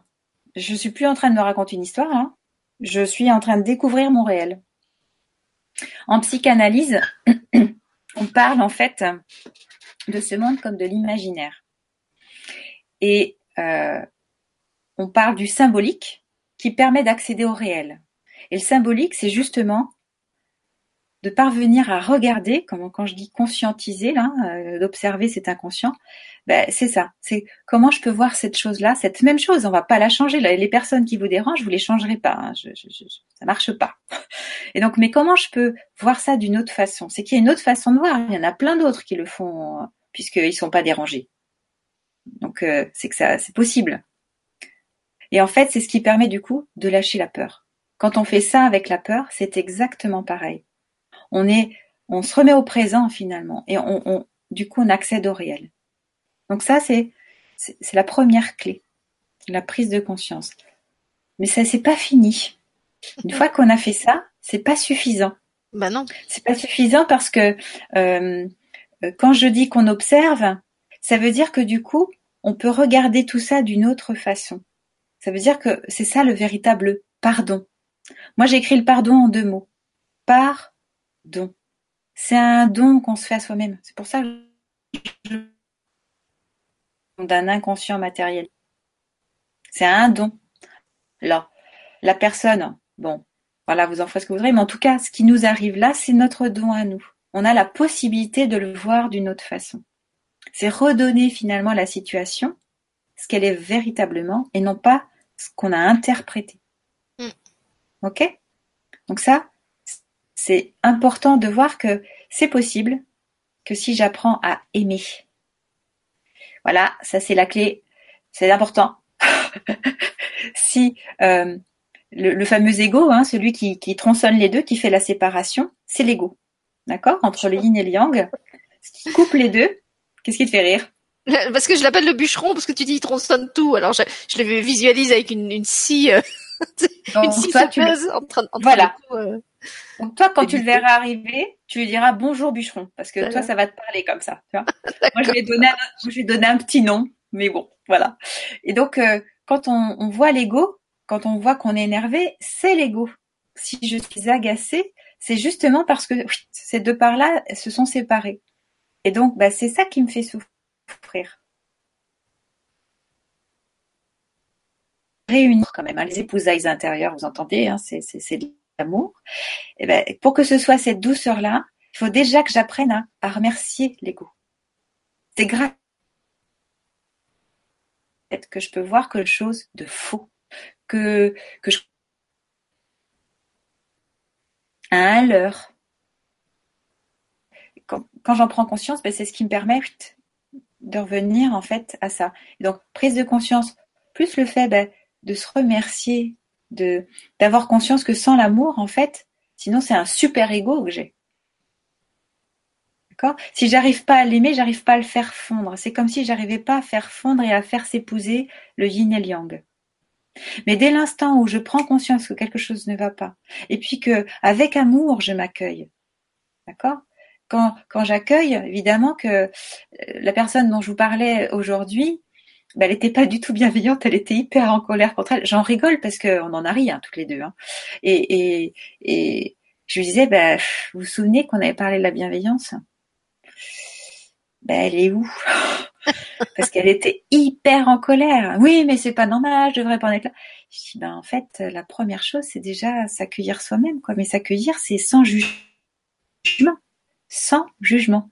Je suis plus en train de me raconter une histoire. Hein. Je suis en train de découvrir mon réel. En psychanalyse, [clears throat] on parle en fait de ce monde comme de l'imaginaire. Et euh, on parle du symbolique qui permet d'accéder au réel. Et le symbolique, c'est justement de parvenir à regarder, quand je dis conscientiser, euh, d'observer cet inconscient, ben, c'est ça. C'est comment je peux voir cette chose-là, cette même chose. On va pas la changer. Les personnes qui vous dérangent, vous les changerez pas. Hein. Je, ça marche pas. [laughs] Et donc, mais comment je peux voir ça d'une autre façon? C'est qu'il y a une autre façon de voir. Il y en a plein d'autres qui le font euh, puisqu'ils sont pas dérangés. Donc, euh, c'est que ça, c'est possible. Et en fait, c'est ce qui permet du coup de lâcher la peur. Quand on fait ça avec la peur, c'est exactement pareil. On est, on se remet au présent finalement, et on, on du coup, on accède au réel. Donc ça, c'est c'est la première clé, la prise de conscience. Mais ça, c'est pas fini. Une fois qu'on a fait ça, c'est pas suffisant. Bah non. C'est pas suffisant parce que euh, quand je dis qu'on observe, ça veut dire que du coup, on peut regarder tout ça d'une autre façon. Ça veut dire que c'est ça le véritable pardon. Moi, j'écris le pardon en deux mots. Pardon. C'est un don qu'on se fait à soi-même. C'est pour ça que je d'un inconscient matériel. C'est un don. Là, la personne, bon, voilà, vous en faites ce que vous voudrez, mais en tout cas, ce qui nous arrive là, c'est notre don à nous. On a la possibilité de le voir d'une autre façon. C'est redonner finalement la situation ce qu'elle est véritablement et non pas ce qu'on a interprété. Mm. Ok? Donc ça, c'est important de voir que c'est possible que si j'apprends à aimer. Voilà, ça c'est la clé, c'est important. [laughs] si euh, le, fameux ego, hein, celui qui, qui tronçonne les deux, qui fait la séparation, c'est l'ego. D'accord? Entre le yin et le yang. Ce qui coupe les deux, qu'est-ce qui te fait rire? Parce que je l'appelle le bûcheron, parce que tu dis il tronçonne tout. Alors je, je le visualise avec une, une scie, euh, [laughs] une scie toi, tu en train, en Voilà. Euh, Donc toi, quand tu le verras arriver, tu lui diras bonjour bûcheron, parce que toi, ça va te parler comme ça. Tu vois [laughs] Moi, je vais, donner un, je vais donner un petit nom, mais bon, voilà. Et donc, euh, quand on, on voit l'ego, quand on voit qu'on est énervé, c'est l'ego. Si je suis agacée, c'est justement parce que ces deux parts-là se sont séparées. Et donc, bah, c'est ça qui me fait souffrir. Réunir quand même, hein, les épousailles intérieures, vous entendez, hein, c'est, de l'amour. Et ben, pour que ce soit cette douceur-là, il faut déjà que j'apprenne à, remercier l'ego. C'est grave que je peux voir quelque chose de faux que, que je un leurre. Quand, quand j'en prends conscience, ben c'est ce qui me permet de revenir en fait à ça. donc prise de conscience, plus le fait ben, de se remercier, d'avoir conscience que sans l'amour, en fait, sinon c'est un super ego que j'ai. D'accord? Si j'arrive pas à l'aimer, j'arrive pas à le faire fondre. C'est comme si j'arrivais pas à faire fondre et à faire s'épouser le yin et le yang. Mais dès l'instant où je prends conscience que quelque chose ne va pas, et puis que avec amour je m'accueille, d'accord? Quand, quand j'accueille, évidemment que euh, la personne dont je vous parlais aujourd'hui, elle n'était pas du tout bienveillante, elle était hyper en colère contre elle. J'en rigole parce qu'on en a ri hein, toutes les deux. Hein. Et, et, et je lui disais, ben, vous vous souvenez qu'on avait parlé de la bienveillance? Ben, elle est où? [laughs] Parce qu'elle était hyper en colère. Oui, mais c'est pas normal, je devrais pas en être là. Je dis, ben, en fait, la première chose, c'est déjà s'accueillir soi-même, quoi. Mais s'accueillir, c'est sans jugement. Sans jugement.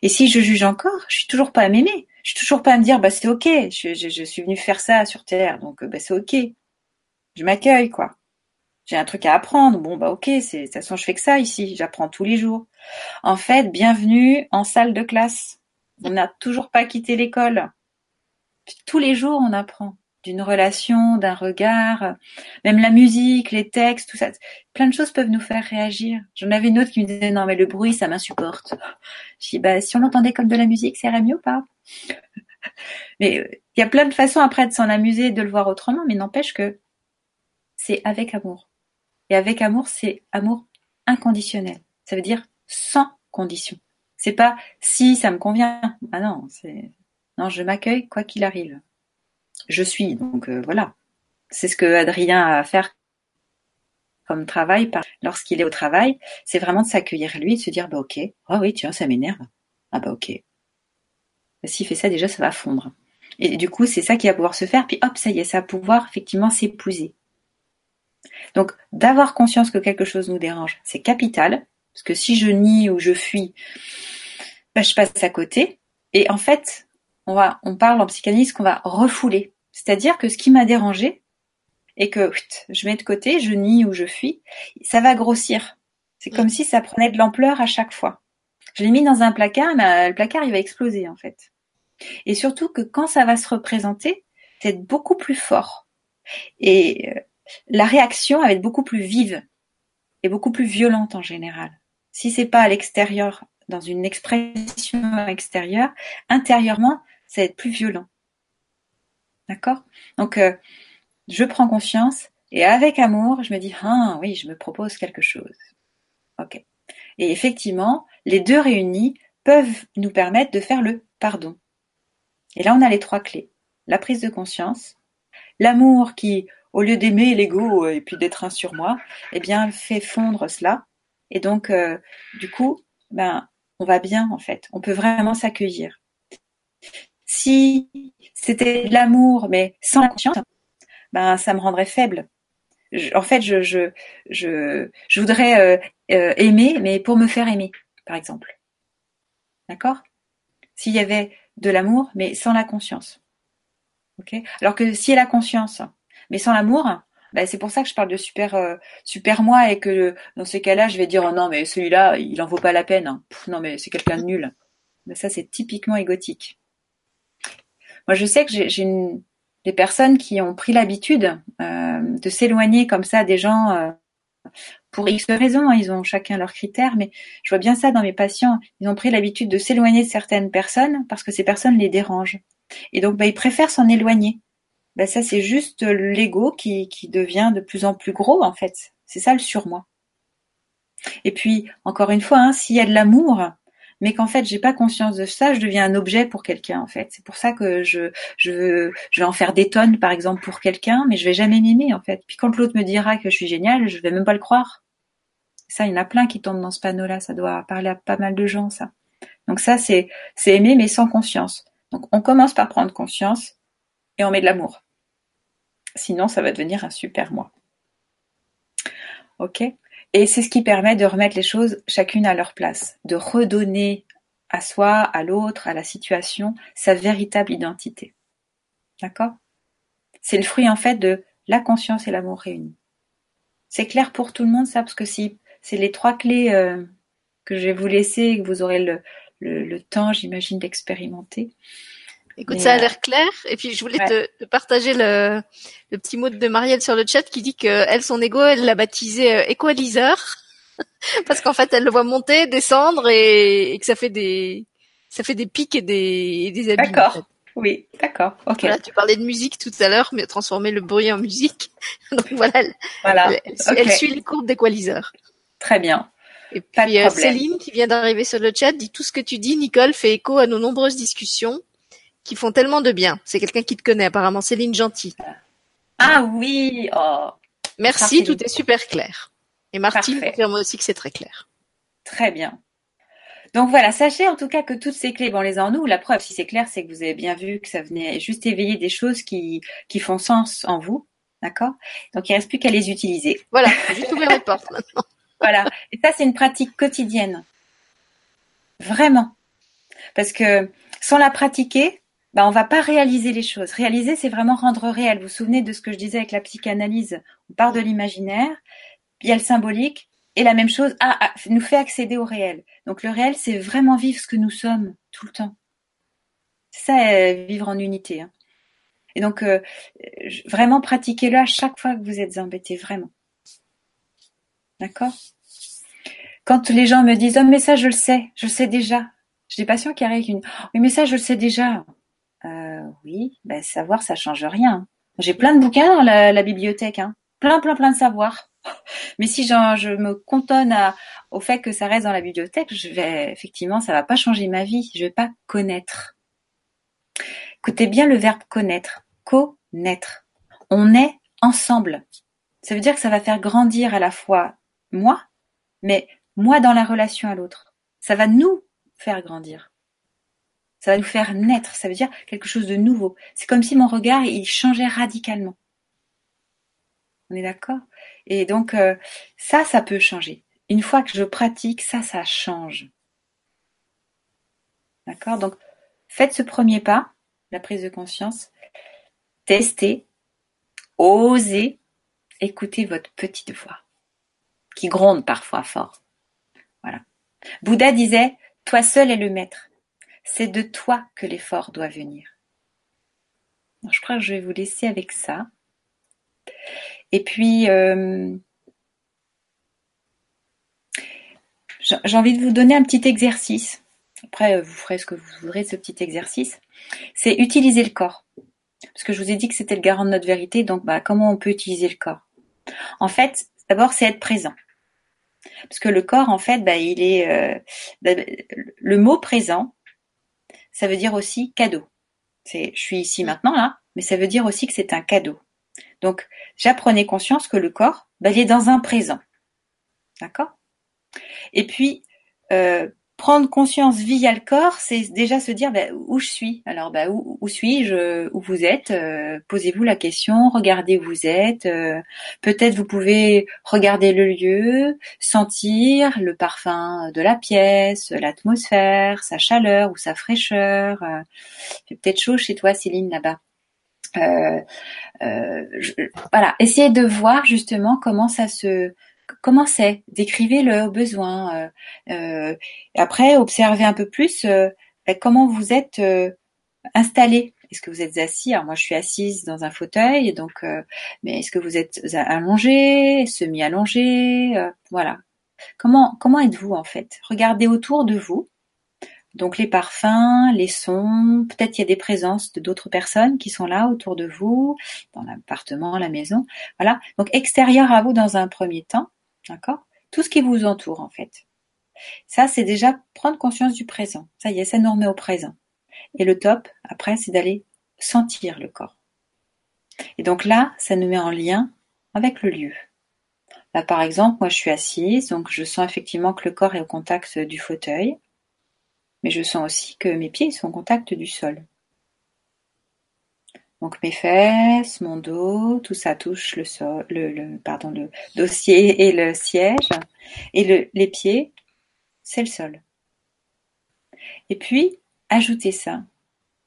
Et si je juge encore, je suis toujours pas à m'aimer. Je suis toujours pas à me dire, bah, c'est ok. Je, je, suis venue faire ça sur Terre, donc, bah, c'est ok. Je m'accueille, quoi. J'ai un truc à apprendre. Bon, bah, ok, c'est, de toute façon, je fais que ça ici. J'apprends tous les jours. En fait, bienvenue en salle de classe. On n'a toujours pas quitté l'école. Tous les jours, on apprend d'une relation, d'un regard, même la musique, les textes, tout ça. Plein de choses peuvent nous faire réagir. J'en avais une autre qui me disait non mais le bruit ça m'insupporte. Je dis bah si on l'entendait comme de la musique, c'est mieux ou pas? [laughs] Mais euh, il y a plein de façons après de s'en amuser, de le voir autrement, mais n'empêche que c'est avec amour. Et avec amour, c'est amour inconditionnel. Ça veut dire sans condition. C'est pas si ça me convient. Ah non, non, je m'accueille quoi qu'il arrive. Je suis donc euh, voilà. C'est ce que Adrien a à faire comme travail lorsqu'il est au travail, c'est vraiment de s'accueillir lui, de se dire bah ok, oh oui tiens ça m'énerve. Ah bah ok. S'il fait ça déjà ça va fondre. Et du coup c'est ça qui va pouvoir se faire, puis hop ça y est, ça va pouvoir effectivement s'épouser. Donc d'avoir conscience que quelque chose nous dérange, c'est capital. Parce que si je nie ou je fuis, bah, je passe à côté. Et en fait, on va, on parle en psychanalyse qu'on va refouler. C'est-à-dire que ce qui m'a dérangé et que je mets de côté, je nie ou je fuis, ça va grossir. C'est comme si ça prenait de l'ampleur à chaque fois. Je l'ai mis dans un placard, mais le placard il va exploser en fait. Et surtout que quand ça va se représenter, c'est beaucoup plus fort. Et euh, la réaction va être beaucoup plus vive et beaucoup plus violente en général si c'est pas à l'extérieur, dans une expression extérieure, intérieurement, ça va être plus violent. D'accord? Donc, euh, je prends conscience et avec amour, je me dis, ah oui, je me propose quelque chose. Ok. Et effectivement, les deux réunis peuvent nous permettre de faire le pardon. Et là, on a les trois clés. La prise de conscience, l'amour qui, au lieu d'aimer l'ego et puis d'être un sur moi, eh bien, fait fondre cela et donc, euh, du coup, ben, on va bien en fait. On peut vraiment s'accueillir. Si c'était de l'amour, mais sans la conscience, ben, ça me rendrait faible. en fait, je, je, je, je voudrais euh, euh, aimer, mais pour me faire aimer, par exemple. D'accord? S'il y avait de l'amour, mais sans la conscience. Ok? Alors que s'il y a conscience, mais sans l'amour, bah, c'est pour ça que je parle de super euh, super moi et que dans ces cas-là, je vais dire oh non mais celui-là, il en vaut pas la peine. Non mais c'est quelqu'un de nul. Ça c'est typiquement égotique. Moi je sais que j'ai des personnes qui ont pris l'habitude euh, de s'éloigner comme ça des gens euh, pour X raisons, hein. ils ont chacun leurs critères, mais je vois bien ça dans mes patients. Ils ont pris l'habitude de s'éloigner de certaines personnes parce que ces personnes les dérangent. Et donc, bah, ils préfèrent s'en éloigner. Bah, ça, c'est juste l'ego qui, qui devient de plus en plus gros, en fait. C'est ça le surmoi. Et puis, encore une fois, hein, s'il y a de l'amour, mais qu'en fait j'ai pas conscience de ça, je deviens un objet pour quelqu'un en fait. C'est pour ça que je je je vais en faire des tonnes par exemple pour quelqu'un, mais je vais jamais m'aimer en fait. Puis quand l'autre me dira que je suis génial, je vais même pas le croire. Ça, il y en a plein qui tombent dans ce panneau-là. Ça doit parler à pas mal de gens ça. Donc ça c'est c'est aimer mais sans conscience. Donc on commence par prendre conscience et on met de l'amour. Sinon ça va devenir un super moi. Ok? Et c'est ce qui permet de remettre les choses chacune à leur place, de redonner à soi, à l'autre, à la situation, sa véritable identité. D'accord? C'est le fruit en fait de la conscience et l'amour réunis. C'est clair pour tout le monde ça, parce que si c'est les trois clés euh, que je vais vous laisser et que vous aurez le, le temps, j'imagine, d'expérimenter. Écoute, ça a l'air clair. Et puis, je voulais te, partager le, le, petit mot de Marielle sur le chat qui dit que elle, son ego, elle l'a baptisé euh, équaliseur. [laughs] Parce qu'en fait, elle le voit monter, descendre et, que ça fait des, ça fait des pics et des, des abîmes. D'accord. Oui, d'accord. Ok. Voilà, tu parlais de musique tout à l'heure, mais transformer le bruit en musique. [laughs] Donc voilà, elle, voilà. elle, suit les courbes d'équaliseur. Très bien. Et puis euh, Céline qui vient d'arriver sur le chat dit tout ce que tu dis, Nicole, fait écho à nos nombreuses discussions qui font tellement de bien. C'est quelqu'un qui te connaît apparemment, Céline Gentil. Ah oui, oh. Merci, tout est super clair. Et Martine confirme aussi que c'est très clair. Très bien. Donc voilà, sachez en tout cas que toutes ces clés, bon, les en nous. La preuve, si c'est clair, c'est que vous avez bien vu que ça venait juste éveiller des choses qui, qui font sens en vous. D'accord? Donc il ne reste plus qu'à les utiliser. Voilà, juste ouvrir les portes maintenant. [laughs] voilà. Et ça, c'est une pratique quotidienne. Vraiment. Parce que sans la pratiquer, bah, on va pas réaliser les choses. Réaliser, c'est vraiment rendre réel. Vous vous souvenez de ce que je disais avec la psychanalyse? On part de l'imaginaire, il y a le symbolique, et la même chose ah, nous fait accéder au réel. Donc le réel, c'est vraiment vivre ce que nous sommes tout le temps. Ça, euh, vivre en unité. Hein. Et donc, euh, vraiment pratiquez-le à chaque fois que vous êtes embêté, vraiment. D'accord? Quand les gens me disent « Oh, mais ça, je le sais, je le sais déjà », j'ai des patients qui arrivent une « Oui, mais ça, je le sais déjà ». Euh, oui, ben, savoir, ça change rien. J'ai plein de bouquins dans la, bibliothèque, hein. plein, plein, plein de savoirs. [laughs] Mais si je me cantonne au fait que ça reste dans la bibliothèque, je vais effectivement, ça va pas changer ma vie. Je vais pas connaître. Écoutez bien le verbe connaître. Connaître. On est ensemble. Ça veut dire que ça va faire grandir à la fois moi, mais moi dans la relation à l'autre. Ça va nous faire grandir. Ça va nous faire naître, ça veut dire quelque chose de nouveau. C'est comme si mon regard, il changeait radicalement. On est d'accord? Et donc, euh, ça, ça peut changer. Une fois que je pratique, ça, ça change. D'accord? Donc, faites ce premier pas, la prise de conscience. Testez, osez, écoutez votre petite voix, qui gronde parfois fort. Voilà. Bouddha disait, toi seul es le maître. C'est de toi que l'effort doit venir. je crois que je vais vous laisser avec ça. Et puis, euh, j'ai envie de vous donner un petit exercice. Après, vous ferez ce que vous voudrez ce petit exercice. C'est utiliser le corps. Parce que je vous ai dit que c'était le garant de notre vérité, donc bah, comment on peut utiliser le corps? En fait, d'abord, c'est être présent. Parce que le corps, en fait, bah, il est euh, bah, le mot présent, ça veut dire aussi cadeau. C'est, je suis ici maintenant là, mais ça veut dire aussi que c'est un cadeau. Donc, j'apprenais conscience que le corps, bah, il est dans un présent. D'accord? Et puis, euh, prendre conscience via le corps, c'est déjà se dire bah, où je suis. Alors bah, où, suis-je Où vous êtes euh, Posez-vous la question, regardez où vous êtes. Euh, peut-être vous pouvez regarder le lieu, sentir le parfum de la pièce, l'atmosphère, sa chaleur ou sa fraîcheur. Euh, fait peut-être chaud chez toi, Céline, là-bas. euh, voilà, essayez de voir justement comment ça se comment c'est, décrivez-le au besoin. après, observez un peu plus ben, comment vous êtes installé est-ce que vous êtes assis? Alors moi, je suis assise dans un fauteuil, donc. Euh, mais est-ce que vous êtes allongé, semi-allongé euh, Voilà. Comment comment êtes-vous en fait? Regardez autour de vous. Donc les parfums, les sons, peut-être il y a des présences de d'autres personnes qui sont là autour de vous, dans l'appartement, la maison. Voilà. Donc extérieur à vous dans un premier temps, d'accord? Tout ce qui vous entoure en fait. Ça, c'est déjà prendre conscience du présent. Ça y est, ça nous remet au présent. Et le top, après, c'est d'aller sentir le corps. Et donc là, ça nous met en lien avec le lieu. Là, par exemple, moi, je suis assise, donc je sens effectivement que le corps est au contact du fauteuil, mais je sens aussi que mes pieds sont au contact du sol. Donc mes fesses, mon dos, tout ça touche le sol, le, pardon, le dossier et le siège, et les pieds, c'est le sol. Et puis Ajoutez ça.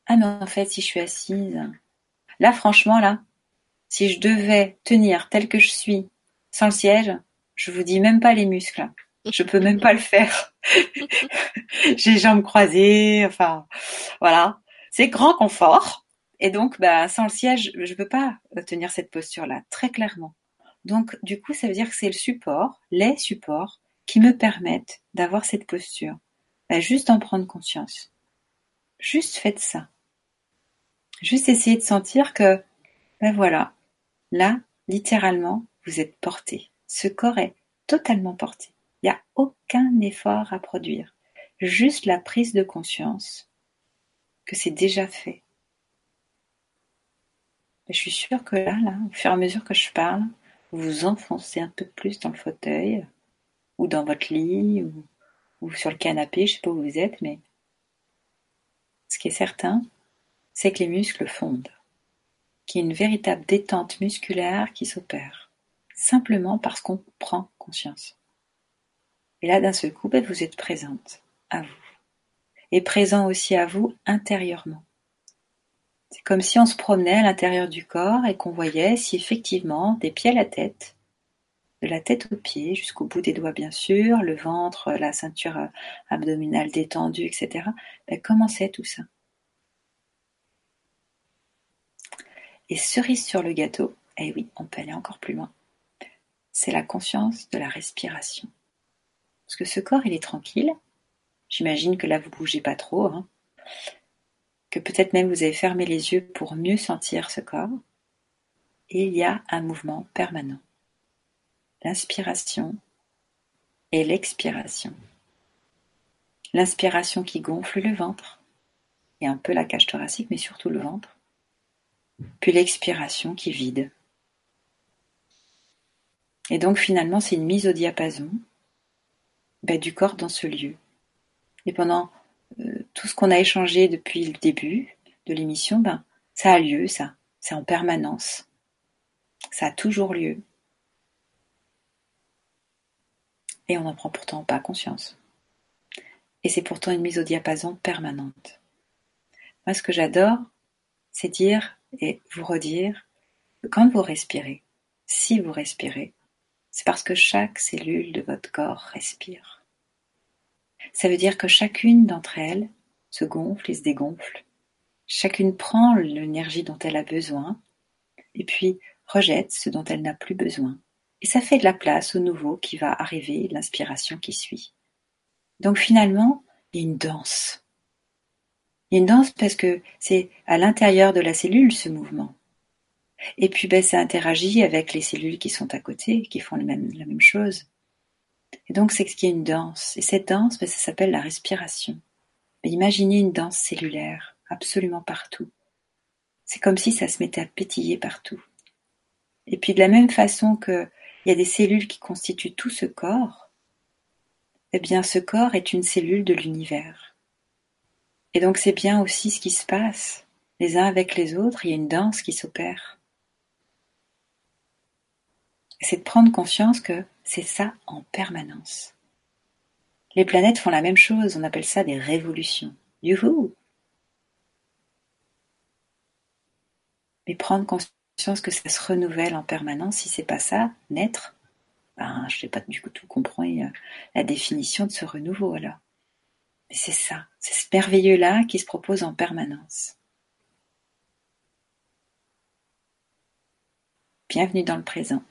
Ah mais en fait si je suis assise, là franchement là, si je devais tenir tel que je suis sans le siège, je vous dis même pas les muscles. Je peux même pas le faire. [laughs] J'ai jambes croisées, enfin voilà. C'est grand confort. Et donc bah sans le siège, je peux pas tenir cette posture là, très clairement. Donc du coup, ça veut dire que c'est le support, les supports qui me permettent d'avoir cette posture. Bah, juste en prendre conscience. Juste faites ça. Juste essayez de sentir que, ben voilà, là, littéralement, vous êtes porté. Ce corps est totalement porté. Il n'y a aucun effort à produire. Juste la prise de conscience que c'est déjà fait. Je suis sûre que là, là, au fur et à mesure que je parle, vous vous enfoncez un peu plus dans le fauteuil, ou dans votre lit, ou, sur le canapé, je sais pas où vous êtes, mais ce qui est certain, c'est que les muscles fondent, qu'il y a une véritable détente musculaire qui s'opère, simplement parce qu'on prend conscience. Et là, d'un seul coup, ben, vous êtes présente à vous. Et présent aussi à vous intérieurement. C'est comme si on se promenait à l'intérieur du corps et qu'on voyait si effectivement, des pieds à la tête, de la tête aux pieds, jusqu'au bout des doigts bien sûr, le ventre, la ceinture euh, abdominale détendue, etc. Ben, comment c'est tout ça? Et cerise sur le gâteau, eh oui, on peut aller encore plus loin, c'est la conscience de la respiration. Parce que ce corps, il est tranquille. J'imagine que là, vous bougez pas trop. Hein. Que peut-être même vous avez fermé les yeux pour mieux sentir ce corps. Il y a un mouvement permanent l'inspiration et l'expiration. L'inspiration qui gonfle le ventre et un peu la cage thoracique, mais surtout le ventre. Puis l'expiration qui vide. Et donc finalement, c'est une mise au diapason ben, du corps dans ce lieu. Et pendant euh, tout ce qu'on a échangé depuis le début de l'émission, ben, ça a lieu, ça. C'est en permanence. Ça a toujours lieu. et on n'en prend pourtant pas conscience. Et c'est pourtant une mise au diapason permanente. Moi, ce que j'adore, c'est dire et vous redire que quand vous respirez, si vous respirez, c'est parce que chaque cellule de votre corps respire. Ça veut dire que chacune d'entre elles se gonfle et se dégonfle. Chacune prend l'énergie dont elle a besoin et puis rejette ce dont elle n'a plus besoin. Et ça fait de la place au nouveau qui va arriver, l'inspiration qui suit. Donc finalement, il y a une danse. Il y a une danse parce que c'est à l'intérieur de la cellule ce mouvement. Et puis ben, ça interagit avec les cellules qui sont à côté, qui font la même chose. Et donc c'est ce qui est une danse. Et cette danse, ben, ça s'appelle la respiration. Imaginez une danse cellulaire, absolument partout. C'est comme si ça se mettait à pétiller partout. Et puis de la même façon que il y a des cellules qui constituent tout ce corps, eh bien ce corps est une cellule de l'univers. Et donc c'est bien aussi ce qui se passe les uns avec les autres, il y a une danse qui s'opère. C'est de prendre conscience que c'est ça en permanence. Les planètes font la même chose, on appelle ça des révolutions. Youhou mais prendre conscience que ça se renouvelle en permanence. Si c'est pas ça, naître, ben, je sais pas du tout comprendre euh, la définition de ce renouveau alors. Mais c'est ça, c'est ce merveilleux-là qui se propose en permanence. Bienvenue dans le présent.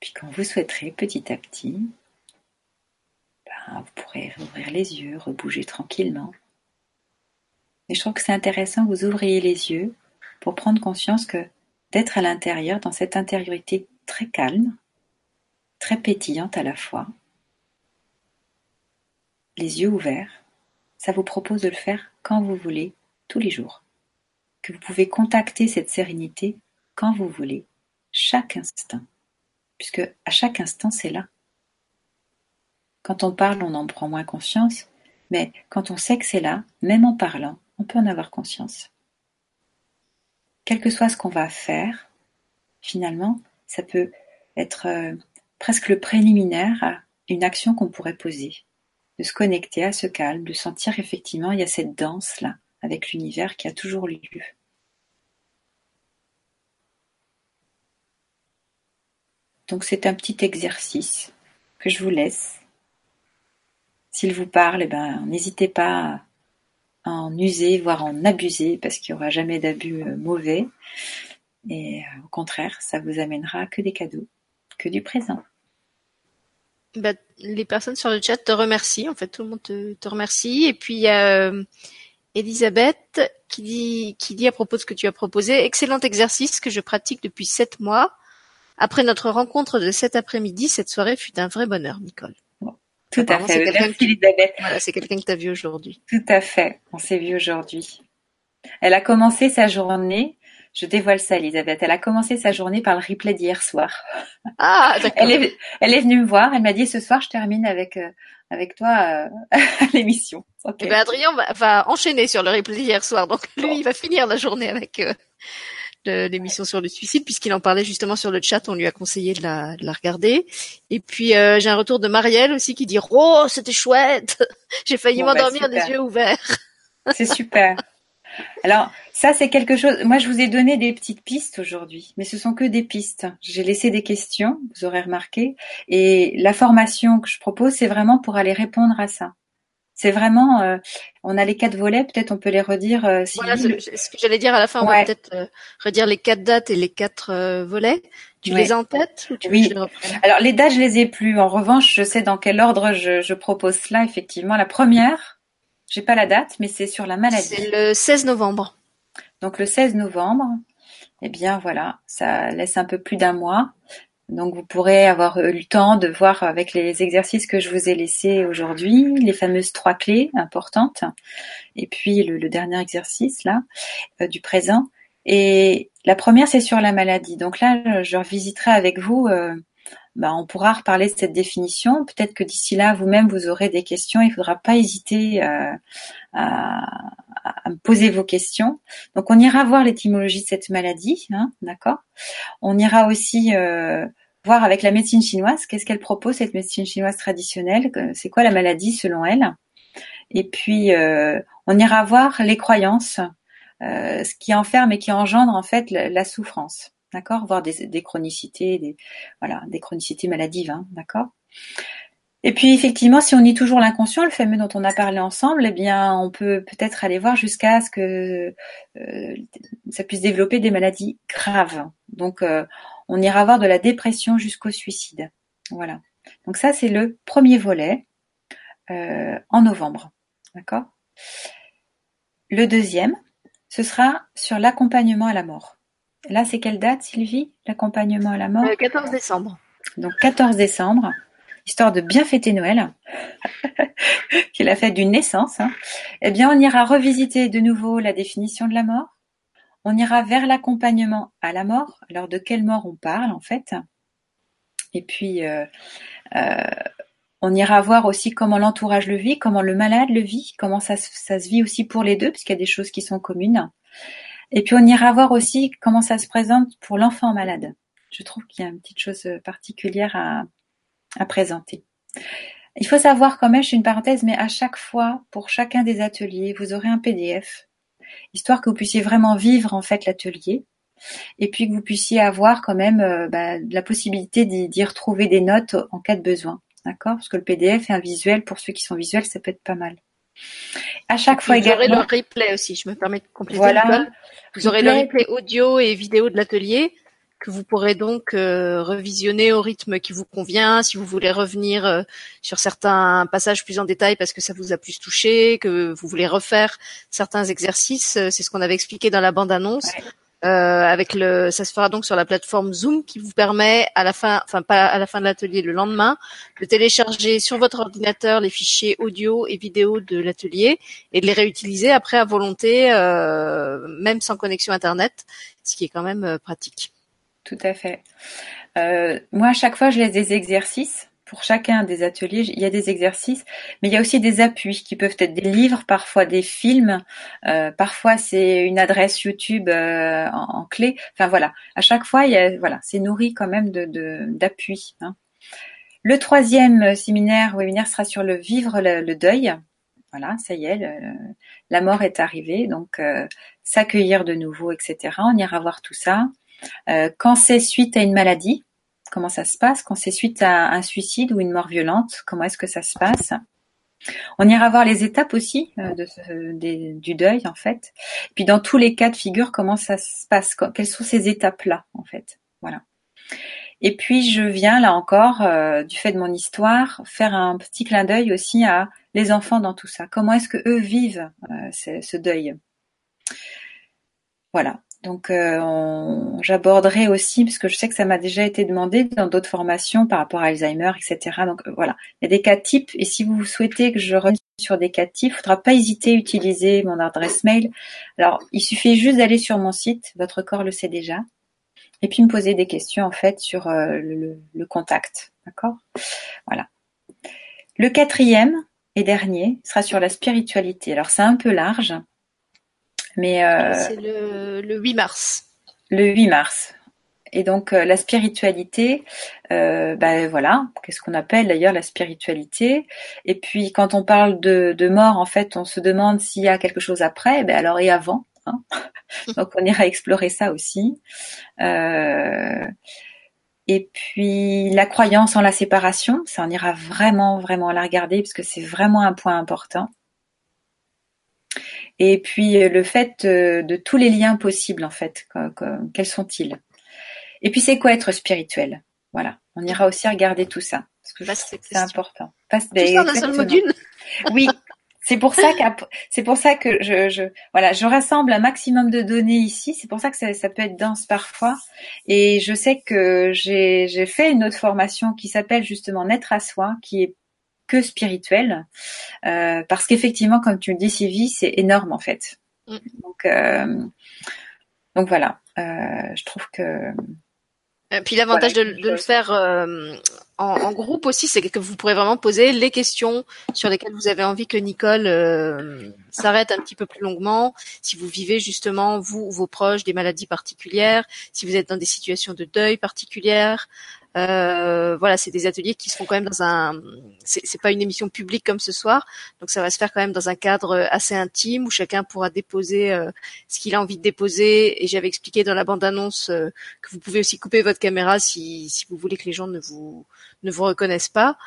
Puis quand vous souhaiterez petit à petit, ben, vous pourrez ouvrir les yeux, rebouger tranquillement. Et je trouve que c'est intéressant que vous ouvriez les yeux pour prendre conscience que d'être à l'intérieur, dans cette intériorité très calme, très pétillante à la fois, les yeux ouverts, ça vous propose de le faire quand vous voulez, tous les jours. Que vous pouvez contacter cette sérénité quand vous voulez, chaque instant. Puisque à chaque instant, c'est là. Quand on parle, on en prend moins conscience, mais quand on sait que c'est là, même en parlant, on peut en avoir conscience quel que soit ce qu'on va faire, finalement, ça peut être euh, presque le préliminaire à une action qu'on pourrait poser, de se connecter à ce calme, de sentir effectivement il y a cette danse là avec l'univers qui a toujours lieu. Donc c'est un petit exercice que je vous laisse. S'il vous parle, eh ben, n'hésitez pas en user, voire en abuser, parce qu'il n'y aura jamais d'abus euh, mauvais. Et euh, au contraire, ça vous amènera que des cadeaux, que du présent. Bah, les personnes sur le chat te remercient. En fait, tout le monde te, remercie. Et puis il y a euh, Elisabeth qui dit, qui dit à propos de ce que tu as proposé, excellent exercice que je pratique depuis sept mois. Après notre rencontre de cet après-midi, cette soirée fut un vrai bonheur, Nicole. Tout à fait. Merci Elisabeth. Voilà, c'est quelqu'un que tu as vu aujourd'hui. Tout à fait. On s'est vu aujourd'hui. Elle a commencé sa journée. Je dévoile ça, Elisabeth. Elle a commencé sa journée par le replay d'hier soir. Ah, [laughs] d'accord. Elle est, elle est venue me voir. Elle m'a dit ce soir, je termine avec euh, avec toi euh, [laughs] l'émission. Okay. Eh ben, Adrien va, enchaîner sur le replay d'hier soir. Donc lui, il va finir la journée avec euh, de l'émission sur le suicide, puisqu'il en parlait justement sur le chat, on lui a conseillé de la, de la regarder. Et puis euh, j'ai un retour de Marielle aussi qui dit Oh, c'était chouette [laughs] J'ai failli bah, m'endormir des yeux ouverts. [laughs] c'est super. Alors ça c'est quelque chose. Moi je vous ai donné des petites pistes aujourd'hui, mais ce sont que des pistes. J'ai laissé des questions, vous aurez remarqué, et la formation que je propose c'est vraiment pour aller répondre à ça. C'est vraiment, euh, on a les quatre volets, peut-être on peut les redire. Euh, voilà, ce, que j'allais dire à la fin, on va peut-être euh, redire les quatre dates et les quatre volets. Tu les as en tête ou tu Oui. les Alors les dates, je les ai plus. En revanche, je sais dans quel ordre je, je propose cela. Effectivement, la première, j'ai pas la date, mais c'est sur la maladie. C'est le 16 novembre. Donc le 16 novembre. Eh bien voilà, ça laisse un peu plus d'un mois. Donc vous pourrez avoir eu le temps de voir avec les exercices que je vous ai laissés aujourd'hui, les fameuses trois clés importantes, et puis le, dernier exercice là euh, du présent. Et la première c'est sur la maladie. Donc là je revisiterai avec vous. Euh, bah, on pourra reparler de cette définition. Peut-être que d'ici là, vous-même, vous aurez des questions. Il ne faudra pas hésiter euh, à, à, me poser vos questions. Donc, on ira voir l'étymologie de cette maladie, hein, d'accord? On ira aussi euh, voir avec la médecine chinoise, qu'est-ce qu'elle propose, cette médecine chinoise traditionnelle, c'est quoi la maladie selon elle? Et puis, euh, on ira voir les croyances, euh, ce qui enferme et qui engendre en fait la, souffrance, d'accord? Voir des, chronicités, des, voilà, des chronicités maladives, hein, d'accord? Et puis effectivement, si on nie toujours l'inconscient, le fameux dont on a parlé ensemble, eh bien, on peut peut-être aller voir jusqu'à ce que euh, ça puisse développer des maladies graves. Donc, on ira voir de la dépression jusqu'au suicide. Voilà. Donc ça, c'est le premier volet euh, en novembre. D'accord? Le deuxième, ce sera sur l'accompagnement à la mort. Là, c'est quelle date, Sylvie? L'accompagnement à la mort? Le 14 décembre. Donc 14 décembre, histoire de bien fêter Noël, [laughs] qui est la fête d'une naissance. Hein. Eh bien, on ira revisiter de nouveau la définition de la mort, on ira vers l'accompagnement à la mort. Alors de quelle mort on parle en fait Et puis euh, euh, on ira voir aussi comment l'entourage le vit, comment le malade le vit, comment ça, se vit aussi pour les deux, puisqu'il y a des choses qui sont communes. Et puis on ira voir aussi comment ça se présente pour l'enfant malade. Je trouve qu'il y a une petite chose particulière à, à présenter. Il faut savoir quand même, je suis une parenthèse, mais à chaque fois, pour chacun des ateliers, vous aurez un PDF, histoire que vous puissiez vraiment vivre en fait l'atelier, et puis que vous puissiez avoir quand même euh, bah, la possibilité d'y retrouver des notes en cas de besoin, d'accord? Parce que le PDF est un visuel, pour ceux qui sont visuels, ça peut être pas mal. À chaque fois également. Vous aurez le replay aussi, je me permets de compléter. Voilà. Vous aurez le replay audio et vidéo de l'atelier que vous pourrez donc euh, revisionner au rythme qui vous convient. Si vous voulez revenir euh, sur certains passages plus en détail parce que ça vous a plus touché, que vous voulez refaire certains exercices, euh, c'est ce qu'on avait expliqué dans la bande-annonce. avec le, ça se fera donc sur la plateforme Zoom qui vous permet à la fin, enfin pas à la fin de l'atelier, le lendemain, de télécharger sur votre ordinateur les fichiers audio et vidéo de l'atelier et de les réutiliser après à volonté, même sans connexion internet, ce qui est quand même pratique tout à fait. Euh, moi, à chaque fois, je laisse des exercices. Pour chacun des ateliers, il y a des exercices, mais il y a aussi des appuis qui peuvent être des livres, parfois des films, euh, parfois c'est une adresse YouTube euh, en, clé. Enfin voilà, à chaque fois, il y a, voilà, c'est nourri quand même de d'appuis. hein. Le troisième séminaire webinaire sera sur le vivre le, deuil. Voilà, ça y est, la mort est arrivée, donc s'accueillir de nouveau, etc. On ira voir tout ça. Euh, quand c'est suite à une maladie, comment ça se passe? Quand c'est suite à un suicide ou une mort violente, comment est-ce que ça se passe? On ira voir les étapes aussi euh, du deuil en fait. Puis dans tous les cas de figure, comment ça se passe? Quelles sont ces étapes-là en fait? Voilà. Et puis je viens là encore, euh, du fait de mon histoire, faire un petit clin d'œil aussi à les enfants dans tout ça. Comment est-ce que eux vivent ce deuil? Voilà. Donc euh, j'aborderai aussi, parce que je sais que ça m'a déjà été demandé dans d'autres formations par rapport à Alzheimer, etc. Donc euh, voilà, il y a des cas types, et si vous souhaitez que je revienne sur des cas types, il ne faudra pas hésiter à utiliser mon adresse mail. Alors, il suffit juste d'aller sur mon site, votre corps le sait déjà, et puis me poser des questions en fait sur euh, le, le, contact. D'accord? Voilà. Le quatrième et dernier sera sur la spiritualité. Alors c'est un peu large, mais euh, c'est le, le 8 mars. Le 8 mars. Et donc euh, la spiritualité, euh, ben voilà, qu'est-ce qu'on appelle d'ailleurs la spiritualité? Et puis quand on parle de, de, mort, en fait, on se demande s'il y a quelque chose après. Ben alors et avant. Hein? [laughs] Donc on ira explorer ça aussi. Euh, et puis la croyance en la séparation, ça on ira vraiment vraiment la regarder parce que c'est vraiment un point important. Et puis euh, le fait euh, de tous les liens possibles en fait, quels sont-ils? Et puis c'est quoi être spirituel? Voilà, on ira aussi regarder tout ça parce que c'est important. tout ça dans un seul module. [laughs] Oui, c'est pour ça que c'est pour ça que je, je, voilà, je rassemble un maximum de données ici. C'est pour ça que ça, ça, peut être dense parfois. Et je sais que j'ai fait une autre formation qui s'appelle justement Naître à soi, qui est que spirituel, euh, parce qu'effectivement, comme tu le dis, Sylvie, c'est énorme en fait. Mm. Donc, euh, donc voilà, euh, je trouve que. puis l'avantage de, le faire en, groupe aussi, c'est que vous pourrez vraiment poser les questions sur lesquelles vous avez envie que Nicole s'arrête un petit peu plus longuement. Si vous vivez justement vous ou vos proches des maladies particulières, si vous êtes dans des situations de deuil particulières, euh, voilà, c'est des ateliers qui se font quand même dans un. C'est pas une émission publique comme ce soir, donc ça va se faire quand même dans un cadre assez intime où chacun pourra déposer euh, ce qu'il a envie de déposer. Et j'avais expliqué dans la bande-annonce euh, que vous pouvez aussi couper votre caméra si, si vous voulez que les gens ne vous ne vous reconnaissent pas.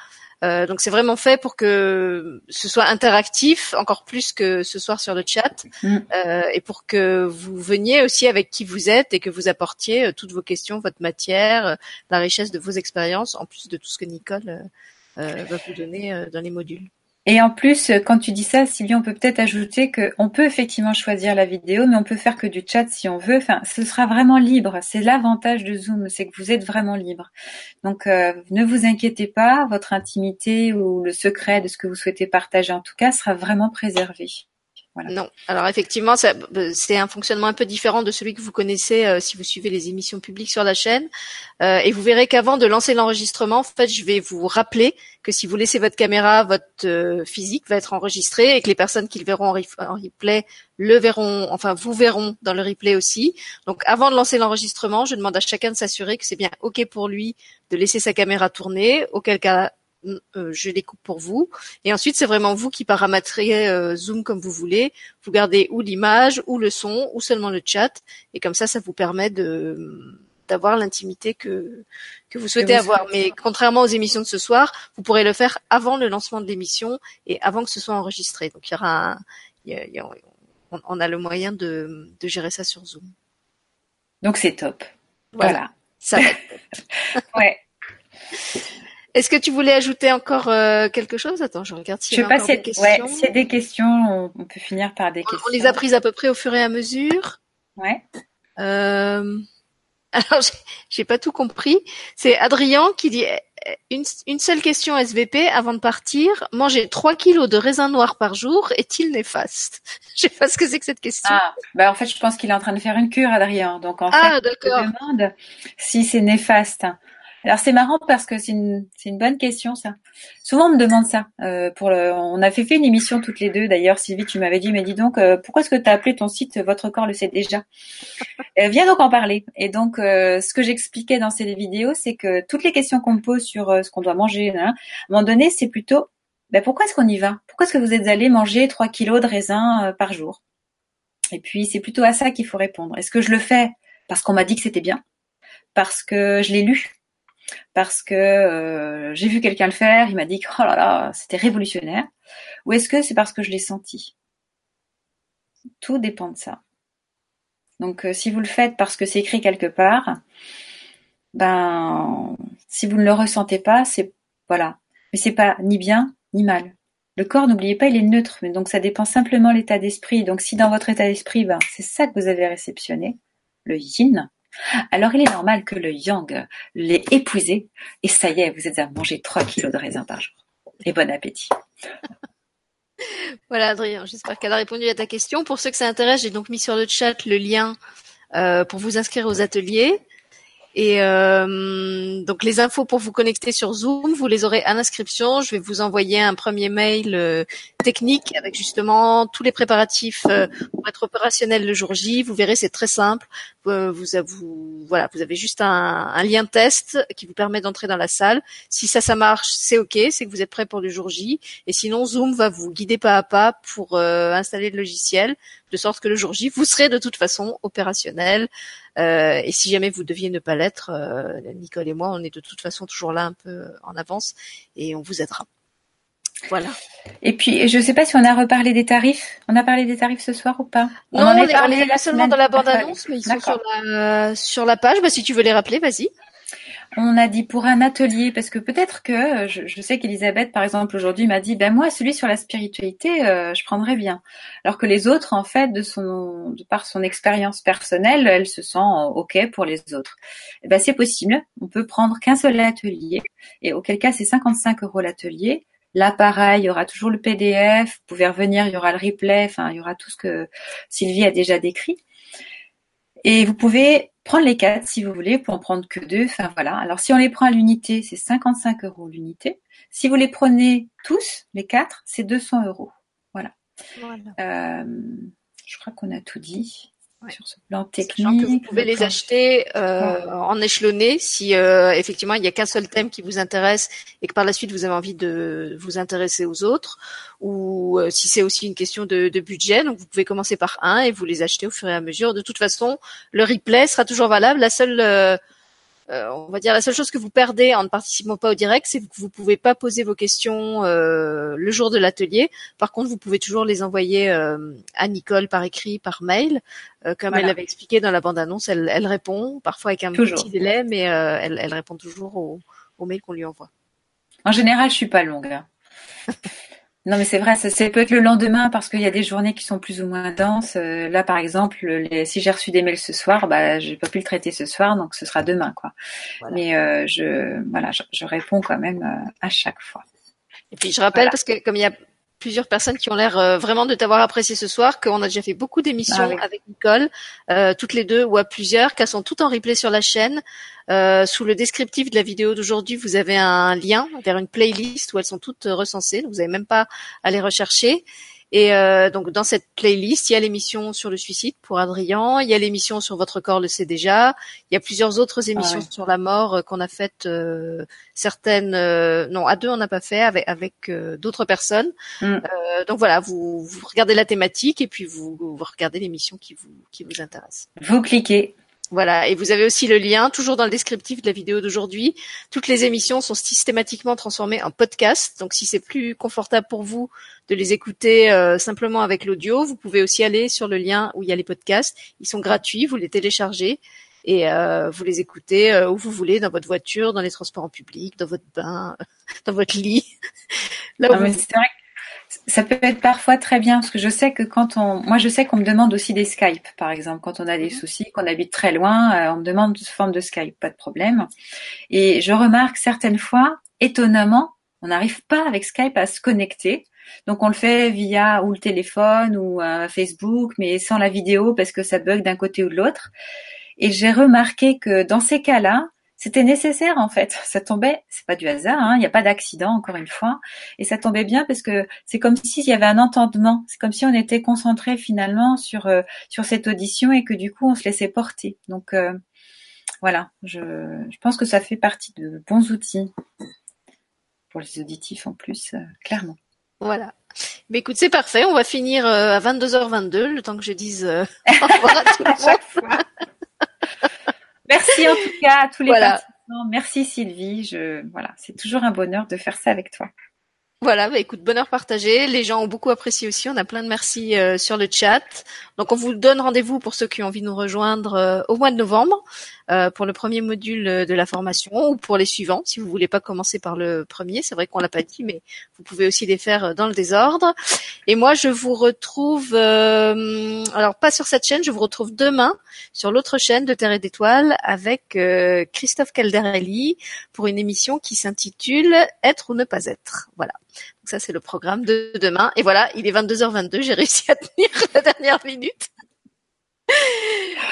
Euh, donc c'est vraiment fait pour que ce soit interactif, encore plus que ce soir sur le chat, mm. euh, et pour que vous veniez aussi avec qui vous êtes et que vous apportiez euh, toutes vos questions, votre matière, la richesse de vos expériences, en plus de tout ce que Nicole va vous donner dans les modules. Et en plus, quand tu dis ça, Sylvie, on peut peut-être ajouter qu'on peut effectivement choisir la vidéo, mais on peut faire que du chat si on veut. Enfin, ce sera vraiment libre. C'est l'avantage de Zoom, c'est que vous êtes vraiment libre. Donc, euh, ne vous inquiétez pas, votre intimité ou le secret de ce que vous souhaitez partager, en tout cas, sera vraiment préservé. Non. Alors effectivement, euh, c'est un fonctionnement un peu différent de celui que vous connaissez euh, si vous suivez les émissions publiques sur la chaîne. Euh, et vous verrez qu'avant de lancer l'enregistrement, en fait, je vais vous rappeler que si vous laissez votre caméra, votre physique va être enregistré et que les personnes qui le verront en, replay le verront, enfin vous verront dans le replay aussi. Donc avant de lancer l'enregistrement, je demande à chacun de s'assurer que c'est bien OK pour lui de laisser sa caméra tourner, auquel cas je les coupe pour vous. Et ensuite, c'est vraiment vous qui paramétrez euh, Zoom comme vous voulez. Vous gardez ou l'image, ou le son, ou seulement le chat. Et comme ça, ça vous permet de d'avoir l'intimité que que vous souhaitez avoir. Mais contrairement aux émissions de ce soir, vous pourrez le faire avant le lancement de l'émission et avant que ce soit enregistré. Donc il y aura un, on, a le moyen de, de gérer ça sur Zoom. Donc c'est top. Voilà. Ça va. [laughs] ouais. Est-ce que tu voulais ajouter encore euh, quelque chose? Attends, je regarde si je pas des questions. Ouais, des questions, on peut finir par des questions. On les a prises à peu près au fur et à mesure. Ouais. Euh, [laughs] alors, j'ai pas tout compris. C'est Adrien qui dit une, une, seule question SVP avant de partir. Manger 3 kilos de raisin noir par jour est-il néfaste? [laughs] Je sais pas ce que c'est que cette question. Ah, bah en fait, je pense qu'il est en train de faire une cure, Adrien. Donc en ah, fait, je demande si c'est néfaste. Alors c'est marrant parce que c'est une, c'est une bonne question ça. Souvent on me demande ça. Euh, pour le, on a fait, fait une émission toutes les deux. D'ailleurs, Sylvie, tu m'avais dit, mais dis donc, euh, pourquoi est-ce que tu as appelé ton site Votre corps le sait déjà? [laughs] Euh, Viens donc en parler. Et donc, euh, ce que j'expliquais dans ces vidéos, c'est que toutes les questions qu'on me pose sur euh, ce qu'on doit manger, hein, à un moment donné, c'est plutôt, ben, pourquoi est-ce qu'on y va? Pourquoi est-ce que vous êtes allé manger 3 kilos de raisin par jour? Et puis c'est plutôt à ça qu'il faut répondre. Est-ce que je le fais parce qu'on m'a dit que c'était bien? Parce que je l'ai lu? Parce que euh, j'ai vu quelqu'un le faire, il m'a dit que oh là là, c'était révolutionnaire, ou est-ce que c'est parce que je l'ai senti? Tout dépend de ça. Donc euh, si vous le faites parce que c'est écrit quelque part, ben si vous ne le ressentez pas, c'est voilà, mais c'est pas ni bien ni mal. Le corps, n'oubliez pas, il est neutre, mais donc ça dépend simplement l'état d'esprit. Donc si dans votre état d'esprit, ben, c'est ça que vous avez réceptionné, le yin, alors il est normal que le yang l'ait épousé et ça y est, vous êtes à manger 3 kilos de raisin par jour. Et bon appétit. Voilà Adrien, j'espère qu'elle a répondu à ta question. Pour ceux que ça intéresse, j'ai donc mis sur le chat le lien euh, pour vous inscrire aux ateliers. Et euh, donc les infos pour vous connecter sur Zoom, vous les aurez à l'inscription. Je vais vous envoyer un premier mail euh, technique avec justement tous les préparatifs euh, pour être opérationnel le jour J. Vous verrez, c'est très simple. vous, vous, voilà, vous avez juste un, un, lien test qui vous permet d'entrer dans la salle. Si ça, ça marche, c'est ok, c'est que vous êtes prêt pour le jour J. Et sinon, Zoom va vous guider pas à pas pour installer le logiciel, de sorte que le jour J, vous serez de toute façon opérationnel. Euh, et si jamais vous deviez ne pas l'être, euh, Nicole et moi, on est de toute façon toujours là un peu en avance et on vous aidera. Voilà. Et puis, je ne sais pas si on a reparlé des tarifs. On a parlé des tarifs ce soir ou pas? Non, on, en est parlé seulement dans la bande-annonce, mais ils sont sur la, sur la page. Bah, si tu veux les rappeler, vas-y. On a dit pour un atelier, parce que peut-être que je, sais qu'Elisabeth, par exemple, aujourd'hui m'a dit, ben moi, celui sur la spiritualité, euh, je prendrais bien. Alors que les autres, en fait, de son, de par son expérience personnelle, elle se sent ok pour les autres. Eh ben c'est possible. On peut prendre qu'un seul atelier, et auquel cas c'est 55 euros l'atelier. Là, pareil, il y aura toujours le PDF. Vous pouvez revenir, il y aura le replay. Enfin, il y aura tout ce que Sylvie a déjà décrit. Et vous pouvez prendre les quatre si vous voulez, pour en prendre que deux. Enfin voilà. Alors si on les prend à l'unité, c'est 55 euros l'unité. Si vous les prenez tous, les quatre, c'est 200 euros. Voilà. Euh, je crois qu'on a tout dit sur ce plan technique. Que vous pouvez les acheter euh, en échelonné si euh, effectivement il n'y a qu'un seul thème qui vous intéresse et que par la suite vous avez envie de vous intéresser aux autres, ou euh, si c'est aussi une question de, de, budget, donc vous pouvez commencer par un et vous les acheter au fur et à mesure. De toute façon, le replay sera toujours valable. La seule euh, on va dire la seule chose que vous perdez en ne participant pas au direct, c'est que vous pouvez pas poser vos questions euh, le jour de l'atelier. Par contre, vous pouvez toujours les envoyer euh, à Nicole par écrit, par mail, comme elle l'avait expliqué dans la bande-annonce. Elle, elle, répond parfois avec un petit délai, mais elle, elle, répond toujours au, au mail qu'on lui envoie. En général, je suis pas longue. Hein. [laughs] Non, mais c'est vrai, ça, peut être le lendemain parce qu'il y a des journées qui sont plus ou moins denses. Euh, là, par exemple, les, si j'ai reçu des mails ce soir, bah, j'ai pas pu le traiter ce soir, donc ce sera demain, quoi. Mais euh, je, voilà, je, réponds quand même euh, à chaque fois. Et puis je rappelle parce que comme il y a plusieurs personnes qui ont l'air euh, vraiment de t'avoir apprécié ce soir, qu'on a déjà fait beaucoup d'émissions ah avec Nicole, euh, toutes les deux ou à plusieurs, qu'elles sont toutes en replay sur la chaîne. Euh, sous le descriptif de la vidéo d'aujourd'hui, vous avez un lien vers une playlist où elles sont toutes recensées. Donc vous n'avez même pas à les rechercher. Et euh, donc dans cette playlist, il y a l'émission sur le suicide pour Adrien, il y a l'émission sur votre corps le sait déjà, il y a plusieurs autres émissions Ah sur la mort euh, qu'on a faites, euh, certaines, euh, non à deux on n'a pas fait avec avec euh, d'autres personnes. Mm. Euh, donc voilà, vous, vous regardez la thématique et puis vous, vous regardez l'émission qui vous qui vous intéresse. Vous cliquez. Voilà, et vous avez aussi le lien, toujours dans le descriptif de la vidéo d'aujourd'hui. Toutes les émissions sont systématiquement transformées en podcast. Donc si c'est plus confortable pour vous de les écouter euh, simplement avec l'audio, vous pouvez aussi aller sur le lien où il y a les podcasts. Ils sont gratuits, vous les téléchargez et euh, vous les écoutez euh, où vous voulez, dans votre voiture, dans les transports en public, dans votre bain, [laughs] dans votre lit. [laughs] Là où vous- c'est vrai ça peut être parfois très bien parce que je sais que quand on, moi je sais qu'on me demande aussi des Skype par exemple quand on a des Mhm. soucis, qu'on habite très loin, euh, on me demande sous forme de Skype, pas de problème. Et je remarque certaines fois, étonnamment, on n'arrive pas avec Skype à se connecter. Donc on le fait via ou le téléphone ou euh, Facebook, mais sans la vidéo parce que ça bug d'un côté ou de l'autre. Et j'ai remarqué que dans ces cas-là, c'était nécessaire en fait. Ça tombait, c'est pas du hasard, hein, il n'y a pas d'accident encore une fois, et ça tombait bien parce que c'est comme s'il y avait un entendement. C'est comme si on était concentré finalement sur euh, sur cette audition et que du coup on se laissait porter. Donc euh, voilà, je, je pense que ça fait partie de bons outils pour les auditifs en plus, euh, clairement. Voilà. Mais écoute, c'est parfait. On va finir euh, à 22h22, le temps que je dise euh, [laughs] au revoir à tout le [laughs] monde. Merci en tout cas à tous les Voilà. participants. Merci Sylvie. Je voilà, c'est toujours un bonheur de faire ça avec toi. Voilà, bah écoute, bonheur partagé. Les gens ont beaucoup apprécié aussi. On a plein de merci euh, sur le chat. Donc on vous donne rendez-vous pour ceux qui ont envie de nous rejoindre euh, au mois de novembre euh, pour le premier module de la formation ou pour les suivants si vous voulez pas commencer par le premier. C'est vrai qu'on l'a pas dit, mais vous pouvez aussi les faire dans le désordre. Et moi, je vous retrouve, alors pas sur cette chaîne, je vous retrouve demain sur l'autre chaîne de Terre et d'Étoiles avec Christophe Calderelli pour une émission qui s'intitule Être ou ne pas être. Voilà. Donc ça, c'est le programme de demain. Et voilà, il est 22h22. J'ai réussi à tenir [laughs] la dernière minute.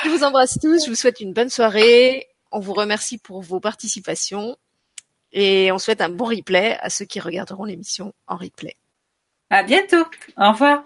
Je vous embrasse tous. Je vous souhaite une bonne soirée. On vous remercie pour vos participations. Et on souhaite un bon replay à ceux qui regarderont l'émission en replay. À bientôt. Au revoir.